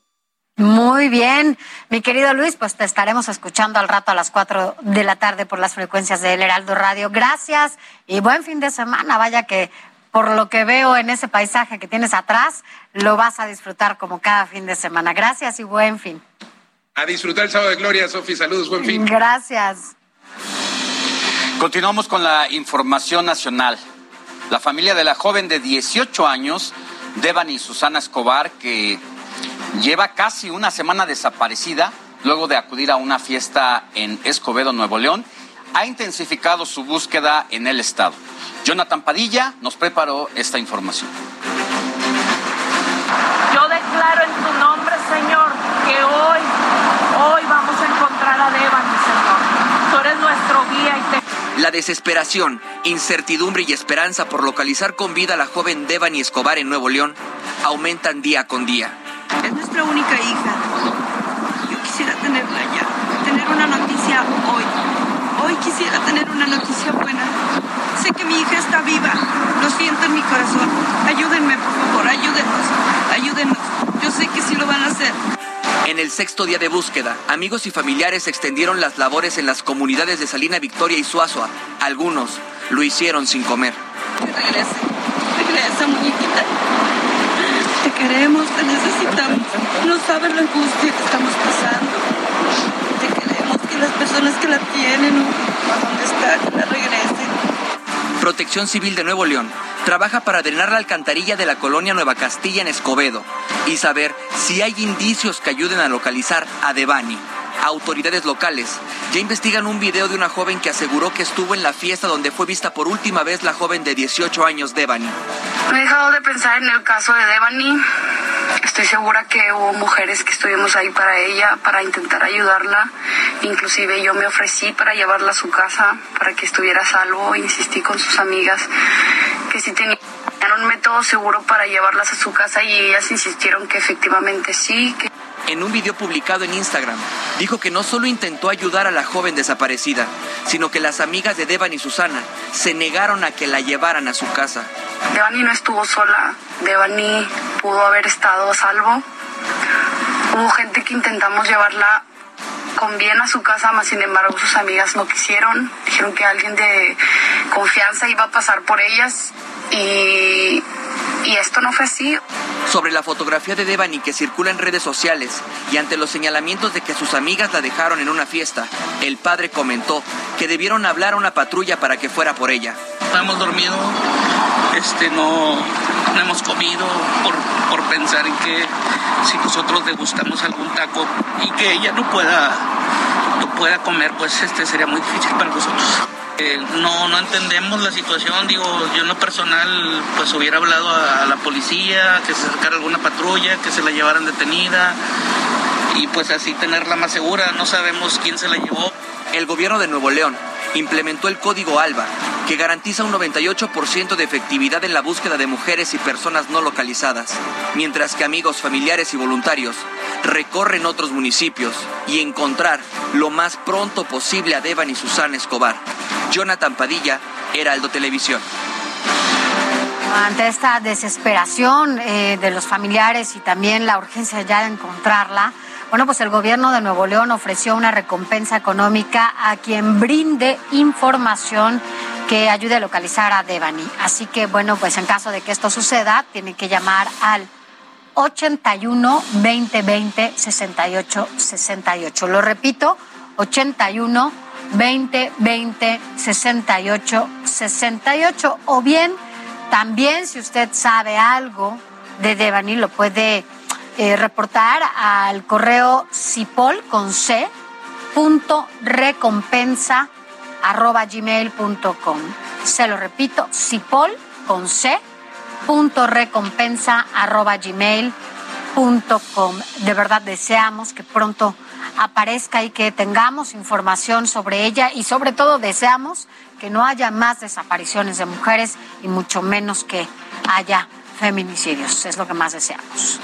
Muy bien, mi querido Luis, pues te estaremos escuchando al rato a las cuatro de la tarde por las frecuencias del Heraldo Radio. Gracias y buen fin de semana. Vaya que por lo que veo en ese paisaje que tienes atrás, lo vas a disfrutar como cada fin de semana. Gracias y buen fin. A disfrutar el sábado de gloria, Sofi. Saludos, buen fin. Gracias. Continuamos con la información nacional. La familia de la joven de 18 años, Devani Susana Escobar, que lleva casi una semana desaparecida luego de acudir a una fiesta en Escobedo, Nuevo León, ha intensificado su búsqueda en el estado. Jonathan Padilla nos preparó esta información. Yo declaro en tu nombre, Señor, que hoy, hoy vamos a encontrar a Devani, Señor. Tú eres nuestro guía y te la desesperación, incertidumbre y esperanza por localizar con vida a la joven Devani Escobar en Nuevo León aumentan día con día. Es nuestra única hija. Yo quisiera tenerla ya, tener una noticia hoy. Hoy quisiera tener una noticia buena. Sé que mi hija está viva. Lo siento en mi corazón. Ayúdenme, por favor, ayúdenos. Ayúdenos. Yo sé que sí lo van a hacer. En el sexto día de búsqueda, amigos y familiares extendieron las labores en las comunidades de Salina Victoria y Suazua. Algunos lo hicieron sin comer. Regresa, regresa, muñequita. Te queremos, te necesitamos. No sabes la angustia que estamos pasando. Te queremos que las personas que la tienen o dónde está, que la regresen. Protección Civil de Nuevo León trabaja para drenar la alcantarilla de la colonia Nueva Castilla en Escobedo y saber si hay indicios que ayuden a localizar a Devani. Autoridades locales ya investigan un video de una joven que aseguró que estuvo en la fiesta donde fue vista por última vez la joven de 18 años Devani. No he dejado de pensar en el caso de Devani. Estoy segura que hubo mujeres que estuvimos ahí para ella, para intentar ayudarla. Inclusive yo me ofrecí para llevarla a su casa, para que estuviera a salvo. Insistí con sus amigas que si tenían un método seguro para llevarlas a su casa y ellas insistieron que efectivamente sí. Que... En un video publicado en Instagram, dijo que no solo intentó ayudar a la joven desaparecida, sino que las amigas de Devan y Susana se negaron a que la llevaran a su casa. Devani no estuvo sola, Devani pudo haber estado a salvo. Hubo gente que intentamos llevarla con bien a su casa, más sin embargo sus amigas no quisieron. Dijeron que alguien de confianza iba a pasar por ellas y, y esto no fue así. Sobre la fotografía de Devani que circula en redes sociales y ante los señalamientos de que sus amigas la dejaron en una fiesta, el padre comentó que debieron hablar a una patrulla para que fuera por ella. No hemos dormido, este, no, no hemos comido por, por pensar en que si nosotros degustamos algún taco y que ella no pueda, no pueda comer, pues este sería muy difícil para nosotros. No, no entendemos la situación, digo, yo en lo personal pues hubiera hablado a, a la policía, que se acercara alguna patrulla, que se la llevaran detenida y pues así tenerla más segura, no sabemos quién se la llevó. El gobierno de Nuevo León implementó el código ALBA, que garantiza un 98% de efectividad en la búsqueda de mujeres y personas no localizadas, mientras que amigos, familiares y voluntarios recorren otros municipios y encontrar lo más pronto posible a Devan y Susana Escobar. Jonathan Padilla, Heraldo Televisión. Ante esta desesperación eh, de los familiares y también la urgencia ya de encontrarla, bueno, pues el gobierno de Nuevo León ofreció una recompensa económica a quien brinde información que ayude a localizar a Devani. Así que, bueno, pues en caso de que esto suceda, tienen que llamar al 81 2020 68 68. Lo repito, 81 2020 68 68. O bien, también si usted sabe algo de Devani, lo puede eh, reportar al correo cipol con c punto recompensa arroba gmail.com. Se lo repito, cipol con c punto recompensa arroba. De verdad deseamos que pronto aparezca y que tengamos información sobre ella y sobre todo deseamos que no haya más desapariciones de mujeres y mucho menos que haya feminicidios. Es lo que más deseamos.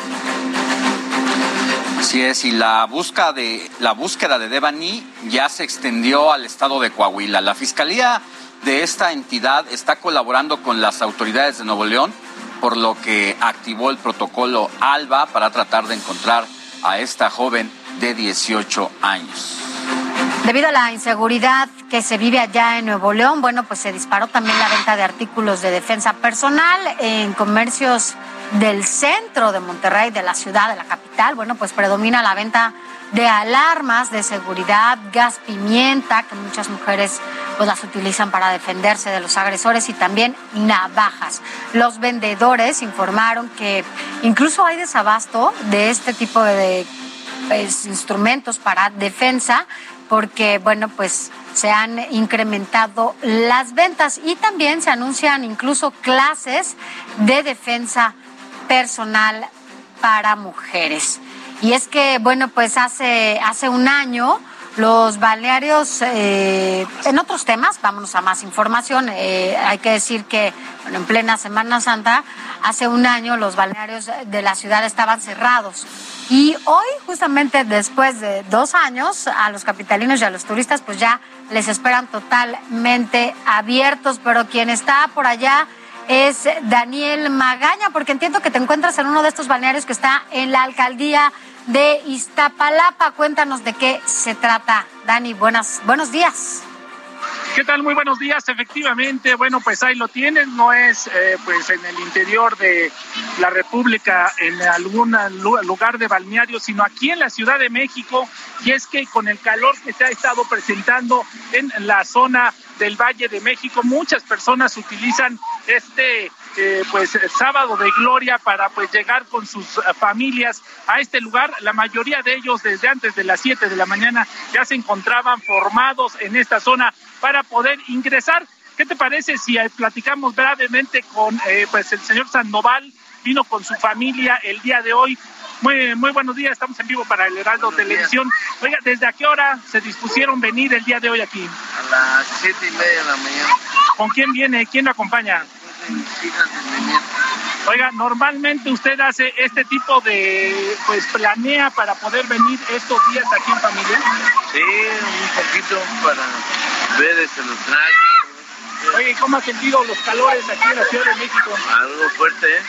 Así es, y la búsqueda de la búsqueda de Devani ya se extendió al estado de Coahuila. La fiscalía de esta entidad está colaborando con las autoridades de Nuevo León, por lo que activó el protocolo ALBA para tratar de encontrar a esta joven de 18 años. Debido a la inseguridad que se vive allá en Nuevo León, bueno, pues se disparó también la venta de artículos de defensa personal en comercios del centro de Monterrey, de la ciudad, de la capital. Bueno, pues predomina la venta de alarmas de seguridad, gas pimienta, que muchas mujeres pues las utilizan para defenderse de los agresores y también navajas. Los vendedores informaron que incluso hay desabasto de este tipo de pues, instrumentos para defensa porque, bueno, pues se han incrementado las ventas y también se anuncian incluso clases de defensa personal para mujeres. Y es que, bueno, pues hace, hace un año los balnearios, eh, en otros temas, vámonos a más información. Eh, hay que decir que en plena Semana Santa, hace un año los balnearios de la ciudad estaban cerrados. Y hoy, justamente después de dos años, a los capitalinos y a los turistas, pues ya les esperan totalmente abiertos. Pero quien está por allá es Daniel Magaña, porque entiendo que te encuentras en uno de estos balnearios que está en la alcaldía de Iztapalapa. Cuéntanos de qué se trata. Dani, buenas, buenos días. ¿Qué tal? Muy buenos días. Efectivamente, bueno, pues ahí lo tienes. No es eh, pues en el interior de la República, en algún lugar de balneario, sino aquí en la Ciudad de México. Y es que con el calor que se ha estado presentando en la zona del Valle de México, muchas personas utilizan este eh, pues sábado de gloria para pues llegar con sus eh, familias a este lugar. La mayoría de ellos desde antes de las 7 de la mañana ya se encontraban formados en esta zona para poder ingresar. ¿Qué te parece si eh, platicamos brevemente con pues el señor Sandoval? Vino con su familia el día de hoy. Muy, muy buenos días, estamos en vivo para el Heraldo Televisión. Oiga, ¿desde a qué hora se dispusieron venir el día de hoy aquí? A las siete y media de la mañana. ¿Con quién viene? ¿Quién lo acompaña? Oiga, normalmente usted hace este tipo de, pues planea para poder venir estos días aquí en familia. Sí, un poquito para ver este, los trajes. Oye, ¿cómo ha sentido los calores aquí en la Ciudad de México? Algo fuerte, ¿eh?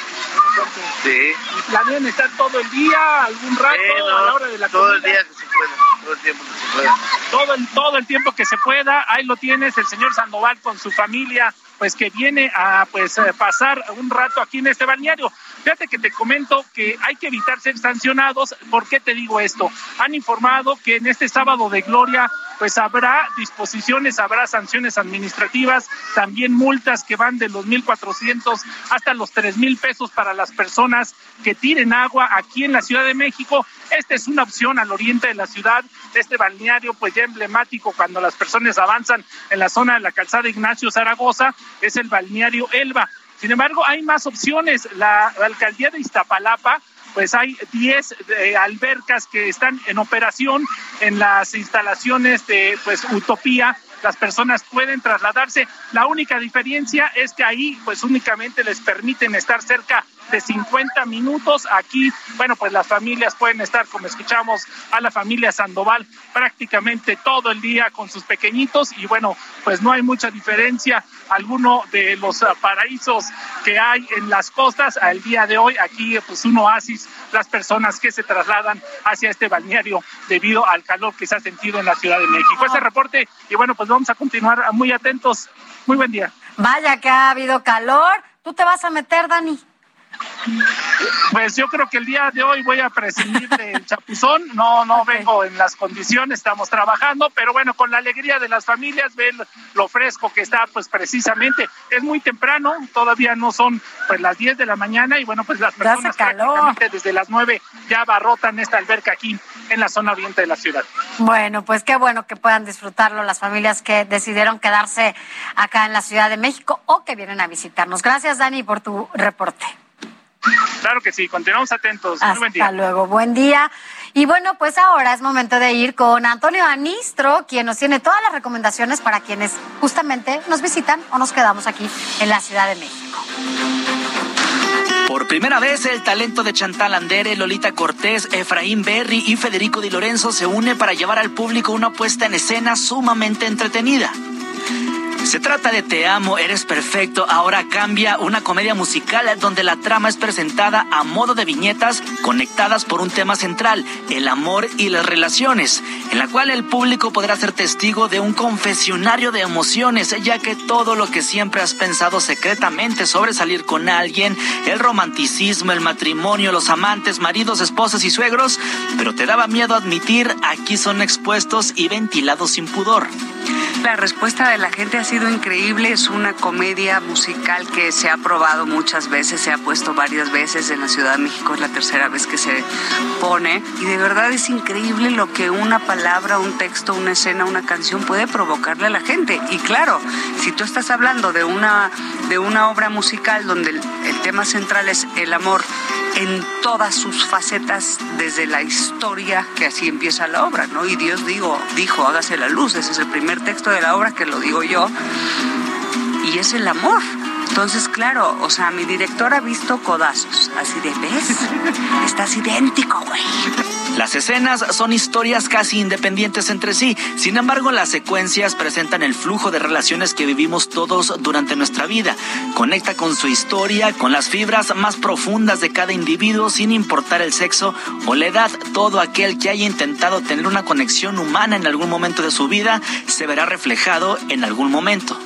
fuerte. Sí. ¿Y planean estar todo el día, algún rato, a la hora de la Todo comida? el día que se pueda, todo el tiempo que se pueda. todo el, todo el tiempo que se pueda. Ahí lo tienes, el señor Sandoval con su familia, pues que viene a pues eh, pasar un rato aquí en este balneario. Fíjate que te comento que hay que evitar ser sancionados. ¿Por qué te digo esto? Han informado que en este sábado de gloria pues habrá disposiciones, habrá sanciones administrativas, también multas que van de los 1.400 hasta los 3.000 pesos para las personas que tiren agua aquí en la Ciudad de México. Esta es una opción al oriente de la ciudad, este balneario pues ya emblemático cuando las personas avanzan en la zona de la calzada Ignacio Zaragoza, es el balneario Elba. Sin embargo, hay más opciones. La, alcaldía de Iztapalapa pues hay 10 eh, albercas que están en operación en las instalaciones de pues Utopía. Las personas pueden trasladarse. La única diferencia es que ahí pues únicamente les permiten estar cerca de 50 minutos. Aquí, bueno, pues las familias pueden estar, como escuchamos, a la familia Sandoval prácticamente todo el día con sus pequeñitos y bueno, pues no hay mucha diferencia alguno de los ah, paraísos que hay en las costas al día de hoy. Aquí, pues un oasis, las personas que se trasladan hacia este balneario debido al calor que se ha sentido en la Ciudad de México. Ese reporte y bueno, pues vamos a continuar muy atentos. Muy buen día. Vaya que ha habido calor. ¿Tú te vas a meter, Dani? Pues yo creo que el día de hoy voy a prescindir del chapuzón. No, no vengo en las condiciones, estamos trabajando, pero bueno, con la alegría de las familias, ver lo fresco que está, pues precisamente es muy temprano, todavía no son pues las 10 de la mañana y bueno, pues las personas prácticamente desde las 9 ya abarrotan esta alberca aquí en la zona oriente de la ciudad. Bueno, pues qué bueno que puedan disfrutarlo las familias que decidieron quedarse acá en la Ciudad de México o que vienen a visitarnos. Gracias, Dani, por tu reporte. Claro que sí, continuamos atentos. Muy buen día. Hasta luego, buen día. Y bueno, pues ahora es momento de ir con Antonio Anistro, quien nos tiene todas las recomendaciones para quienes justamente nos visitan o nos quedamos aquí en la Ciudad de México. Por primera vez, el talento de Chantal Andere, Lolita Cortés, Efraín Berry y Federico Di Lorenzo se une para llevar al público una puesta en escena sumamente entretenida. Se trata de Te amo, eres perfecto, ahora cambia, una comedia musical donde la trama es presentada a modo de viñetas conectadas por un tema central, el amor y las relaciones, en la cual el público podrá ser testigo de un confesionario de emociones, ya que todo lo que siempre has pensado secretamente sobre salir con alguien, el romanticismo, el matrimonio, los amantes, maridos, esposas y suegros, pero te daba miedo admitir, aquí son expuestos y ventilados sin pudor. La respuesta de la gente ha sido increíble. Es una comedia musical que se ha probado muchas veces, se ha puesto varias veces en la Ciudad de México, es la tercera vez que se pone. Y de verdad es increíble lo que una palabra, un texto, una escena, una canción puede provocarle a la gente. Y claro, si tú estás hablando de una, de una obra musical donde el, el tema central es el amor, en todas sus facetas desde la historia que así empieza la obra, ¿no? Y Dios digo, dijo, hágase la luz, ese es el primer texto de la obra que lo digo yo, y es el amor. Entonces, claro, o sea, mi director ha visto codazos, así de, ¿ves? Estás idéntico, güey. Las escenas son historias casi independientes entre sí, sin embargo las secuencias presentan el flujo de relaciones que vivimos todos durante nuestra vida. Conecta con su historia, con las fibras más profundas de cada individuo sin importar el sexo o la edad. Todo aquel que haya intentado tener una conexión humana en algún momento de su vida se verá reflejado en algún momento.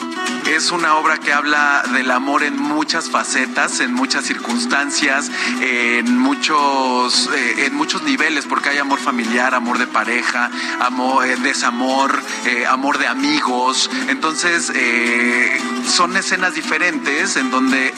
Es una obra que habla amor en muchas facetas, en muchas circunstancias, en muchos, eh, en muchos niveles, porque hay amor familiar, amor de pareja, amor, eh, desamor, eh, amor de amigos. Entonces, son escenas diferentes en donde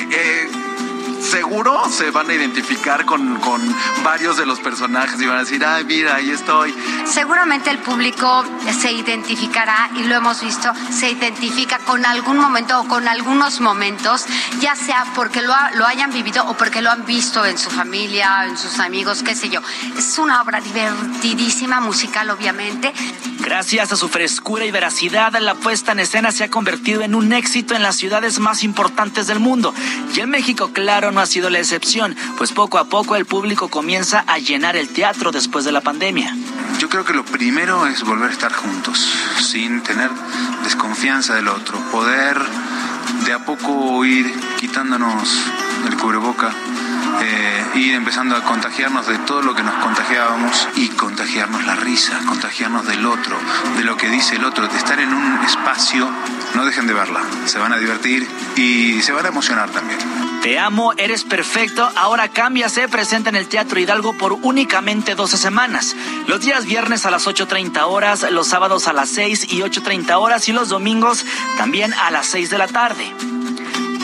seguro se van a identificar con, con, varios de los personajes y van a decir, ay, mira, ahí estoy. Seguramente el público se identificará, y lo hemos visto, se identifica con algún momento o con algunos momentos, ya sea porque lo, lo hayan vivido o porque lo han visto en su familia, en sus amigos, qué sé yo. Es una obra divertidísima, musical, obviamente. Gracias a su frescura y veracidad, la puesta en escena se ha convertido en un éxito en las ciudades más importantes del mundo. Y en México, claro, no ha sido la excepción, pues poco a poco el público comienza a llenar el teatro después de la pandemia. Yo creo que lo primero es volver a estar juntos, sin tener desconfianza del otro, poder de a poco ir quitándonos el cubreboca, eh, ir empezando a contagiarnos de todo lo que nos contagiábamos y contagiarnos la risa, contagiarnos del otro, de lo que dice el otro, de estar en un espacio, no dejen de verla, se van a divertir y se van a emocionar también. Te amo, eres perfecto. Ahora cambia, se presenta en el Teatro Hidalgo por únicamente 12 semanas. Los días viernes a las 8.30 horas, los sábados a las 6 y 8.30 horas y los domingos también a las 6 de la tarde.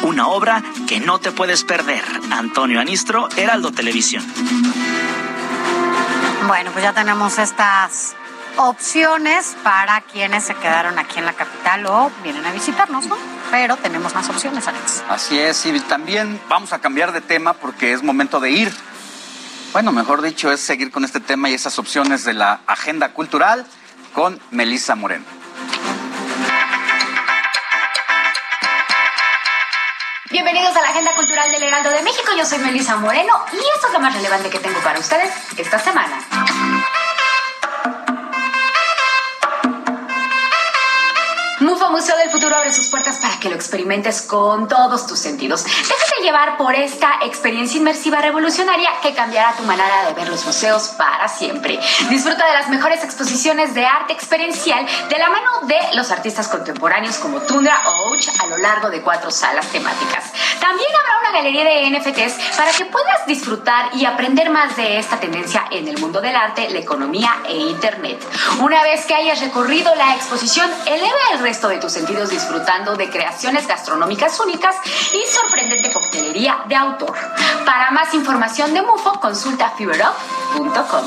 Una obra que no te puedes perder. Antonio Anistro, Heraldo Televisión. Bueno, pues ya tenemos estas opciones para quienes se quedaron aquí en la capital o vienen a visitarnos, ¿no? Pero tenemos más opciones, Alex. Así es, y también vamos a cambiar de tema porque es momento de ir. Bueno, mejor dicho, es seguir con este tema y esas opciones de la agenda cultural con Melissa Moreno. Bienvenidos a la Agenda Cultural del Heraldo de México. Yo soy Melissa Moreno y esto es lo más relevante que tengo para ustedes esta semana. Museo del Futuro abre sus puertas para que lo experimentes con todos tus sentidos. Déjate llevar por esta experiencia inmersiva revolucionaria que cambiará tu manera de ver los museos para siempre. Disfruta de las mejores exposiciones de arte experiencial de la mano de los artistas contemporáneos como Tundra o Ouch a lo largo de cuatro salas temáticas. También habrá una galería de NFTs para que puedas disfrutar y aprender más de esta tendencia en el mundo del arte, la economía e Internet. Una vez que hayas recorrido la exposición, eleva el resto de tus sentidos disfrutando de creaciones gastronómicas únicas y sorprendente coctelería de autor. Para más información de MUFO, consulta feverup.com.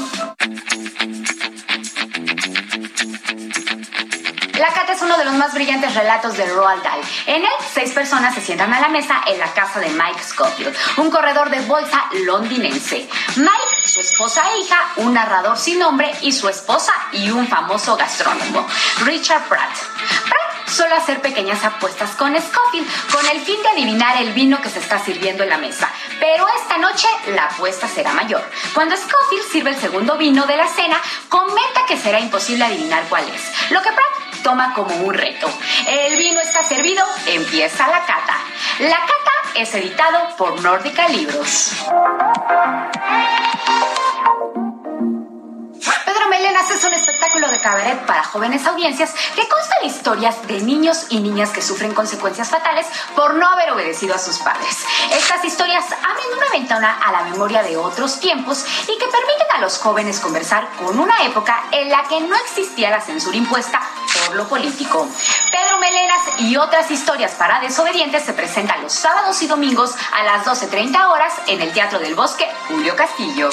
La Cata es uno de los más brillantes relatos de Roald Dahl. En él, seis personas se sientan a la mesa en la casa de Mike Scofield, un corredor de bolsa londinense. Mike, su esposa e hija, un narrador sin nombre y su esposa y un famoso gastrónomo, Richard Pratt. Pratt suele hacer pequeñas apuestas con Scofield con el fin de adivinar el vino que se está sirviendo en la mesa. Pero esta noche la apuesta será mayor. Cuando Scofield sirve el segundo vino de la cena, comenta que será imposible adivinar cuál es. Lo que Pratt toma como un reto. El vino está servido, empieza la cata. La cata es editado por Nórdica Libros. Pedro Melenas es un espectáculo de cabaret para jóvenes audiencias que consta de historias de niños y niñas que sufren consecuencias fatales por no haber obedecido a sus padres. Estas historias abren una ventana a la memoria de otros tiempos y que permiten a los jóvenes conversar con una época en la que no existía la censura impuesta por lo político. Pedro Melenas y otras historias para desobedientes se presentan los sábados y domingos a las 12.30 horas en el Teatro del Bosque Julio Castillo.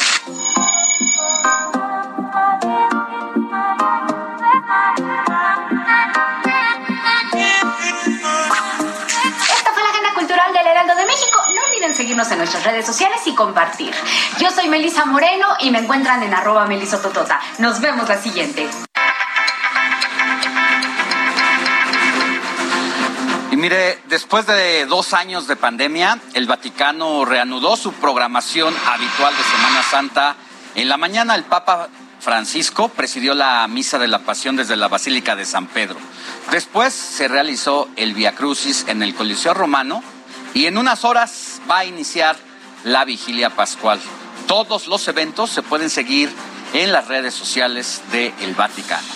Olviden seguirnos en nuestras redes sociales y compartir. Yo soy Melisa Moreno y me encuentran en arroba melisototota. Nos vemos la siguiente. Y mire, después de dos años de pandemia, el Vaticano reanudó su programación habitual de Semana Santa. En la mañana el Papa Francisco presidió la misa de la Pasión desde la Basílica de San Pedro. Después se realizó el Via Crucis en el Coliseo Romano y en unas horas va a iniciar la vigilia pascual. Todos los eventos se pueden seguir en las redes sociales del Vaticano.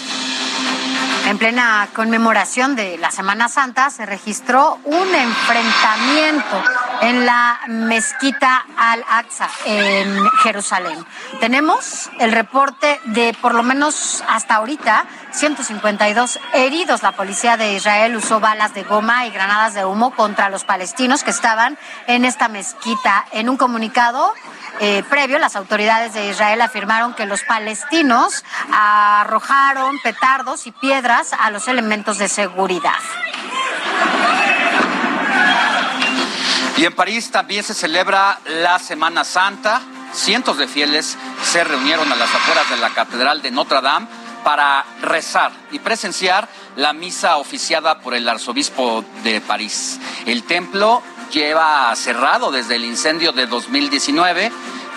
En plena conmemoración de la Semana Santa se registró un enfrentamiento en la mezquita Al-Aqsa en Jerusalén. Tenemos el reporte de por lo menos hasta ahorita 152 heridos. La policía de Israel usó balas de goma y granadas de humo contra los palestinos que estaban en esta mezquita. En un comunicado, eh, previo, las autoridades de Israel afirmaron que los palestinos arrojaron petardos y piedras a los elementos de seguridad. Y en París también se celebra la Semana Santa. Cientos de fieles se reunieron a las afueras de la Catedral de Notre Dame para rezar y presenciar la misa oficiada por el arzobispo de París. El templo lleva cerrado desde el incendio de 2019,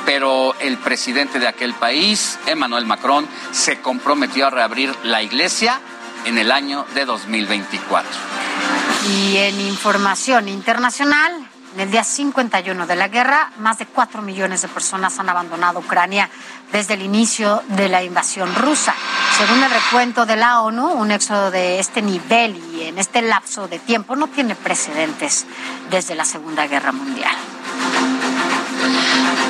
pero el presidente de aquel país, Emmanuel Macron, se comprometió a reabrir la iglesia en el año de 2024. Y en información internacional, en el día 51 de la guerra, más de 4 millones de personas han abandonado Ucrania desde el inicio de la invasión rusa. Según el recuento de la ONU, un éxodo de este nivel y en este lapso de tiempo no tiene precedentes desde la Segunda Guerra Mundial.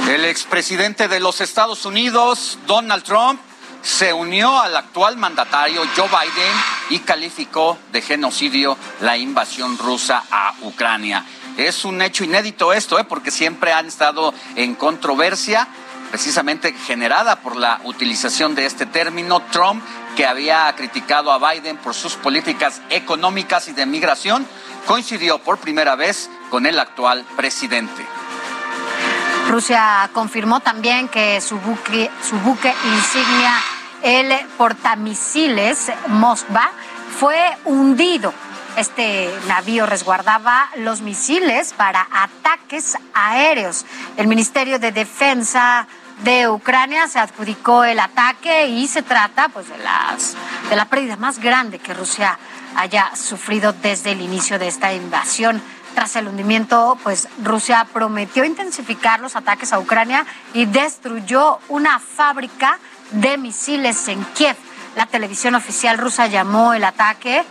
El expresidente de los Estados Unidos, Donald Trump, se unió al actual mandatario Joe Biden y calificó de genocidio la invasión rusa a Ucrania. Es un hecho inédito esto, ¿eh? porque siempre han estado en controversia, precisamente generada por la utilización de este término. Trump, que había criticado a Biden por sus políticas económicas y de migración, coincidió por primera vez con el actual presidente. Rusia confirmó también que su buque, insignia, el portamisiles Moskva, fue hundido. Este navío resguardaba los misiles para ataques aéreos. El Ministerio de Defensa de Ucrania se adjudicó el ataque y se trata pues de las de la pérdida más grande que Rusia haya sufrido desde el inicio de esta invasión. Tras el hundimiento, pues Rusia prometió intensificar los ataques a Ucrania y destruyó una fábrica de misiles en Kiev. La televisión oficial rusa llamó el ataque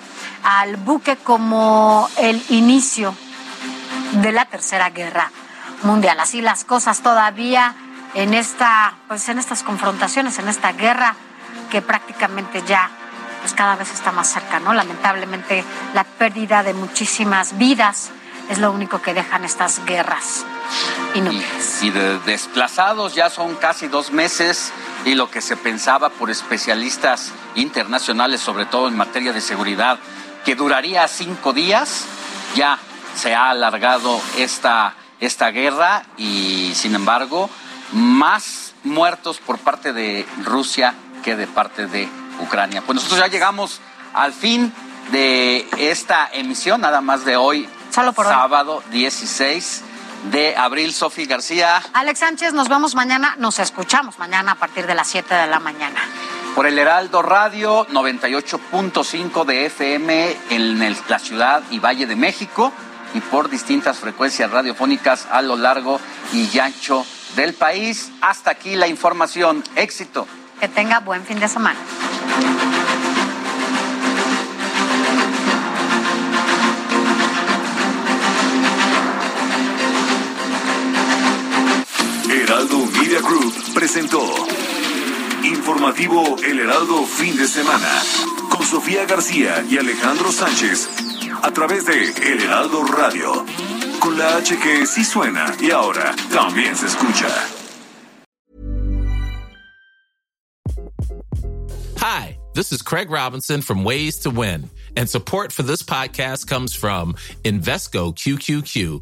al buque como el inicio de la Tercera Guerra Mundial. Así las cosas todavía en esta, pues en estas confrontaciones, en esta guerra que prácticamente ya pues cada vez está más cerca, ¿no? Lamentablemente la pérdida de muchísimas vidas es lo único que dejan estas guerras inútiles. Y, y de desplazados ya son casi dos meses y lo que se pensaba por especialistas internacionales, sobre todo en materia de seguridad, que duraría cinco días, ya se ha alargado esta, esta guerra y sin embargo más muertos por parte de Rusia que de parte de Ucrania. Pues nosotros ya llegamos al fin de esta emisión, nada más de hoy, sábado 16 de abril. Sofía García. Alex Sánchez, nos vemos mañana, nos escuchamos mañana a partir de las 7 de la mañana. Por el Heraldo Radio 98.5 de FM en el- la ciudad y Valle de México y por distintas frecuencias radiofónicas a lo largo y ancho del país. Hasta aquí la información. Éxito. Que tenga buen fin de semana. Heraldo Media Group presentó Informativo El Heraldo Fin de Semana con Sofía García y Alejandro Sánchez a través de El Heraldo Radio con la H que sí suena y ahora también se escucha. Hi, this is Craig Robinson from Ways to Win, and support for this podcast comes from Invesco QQQ,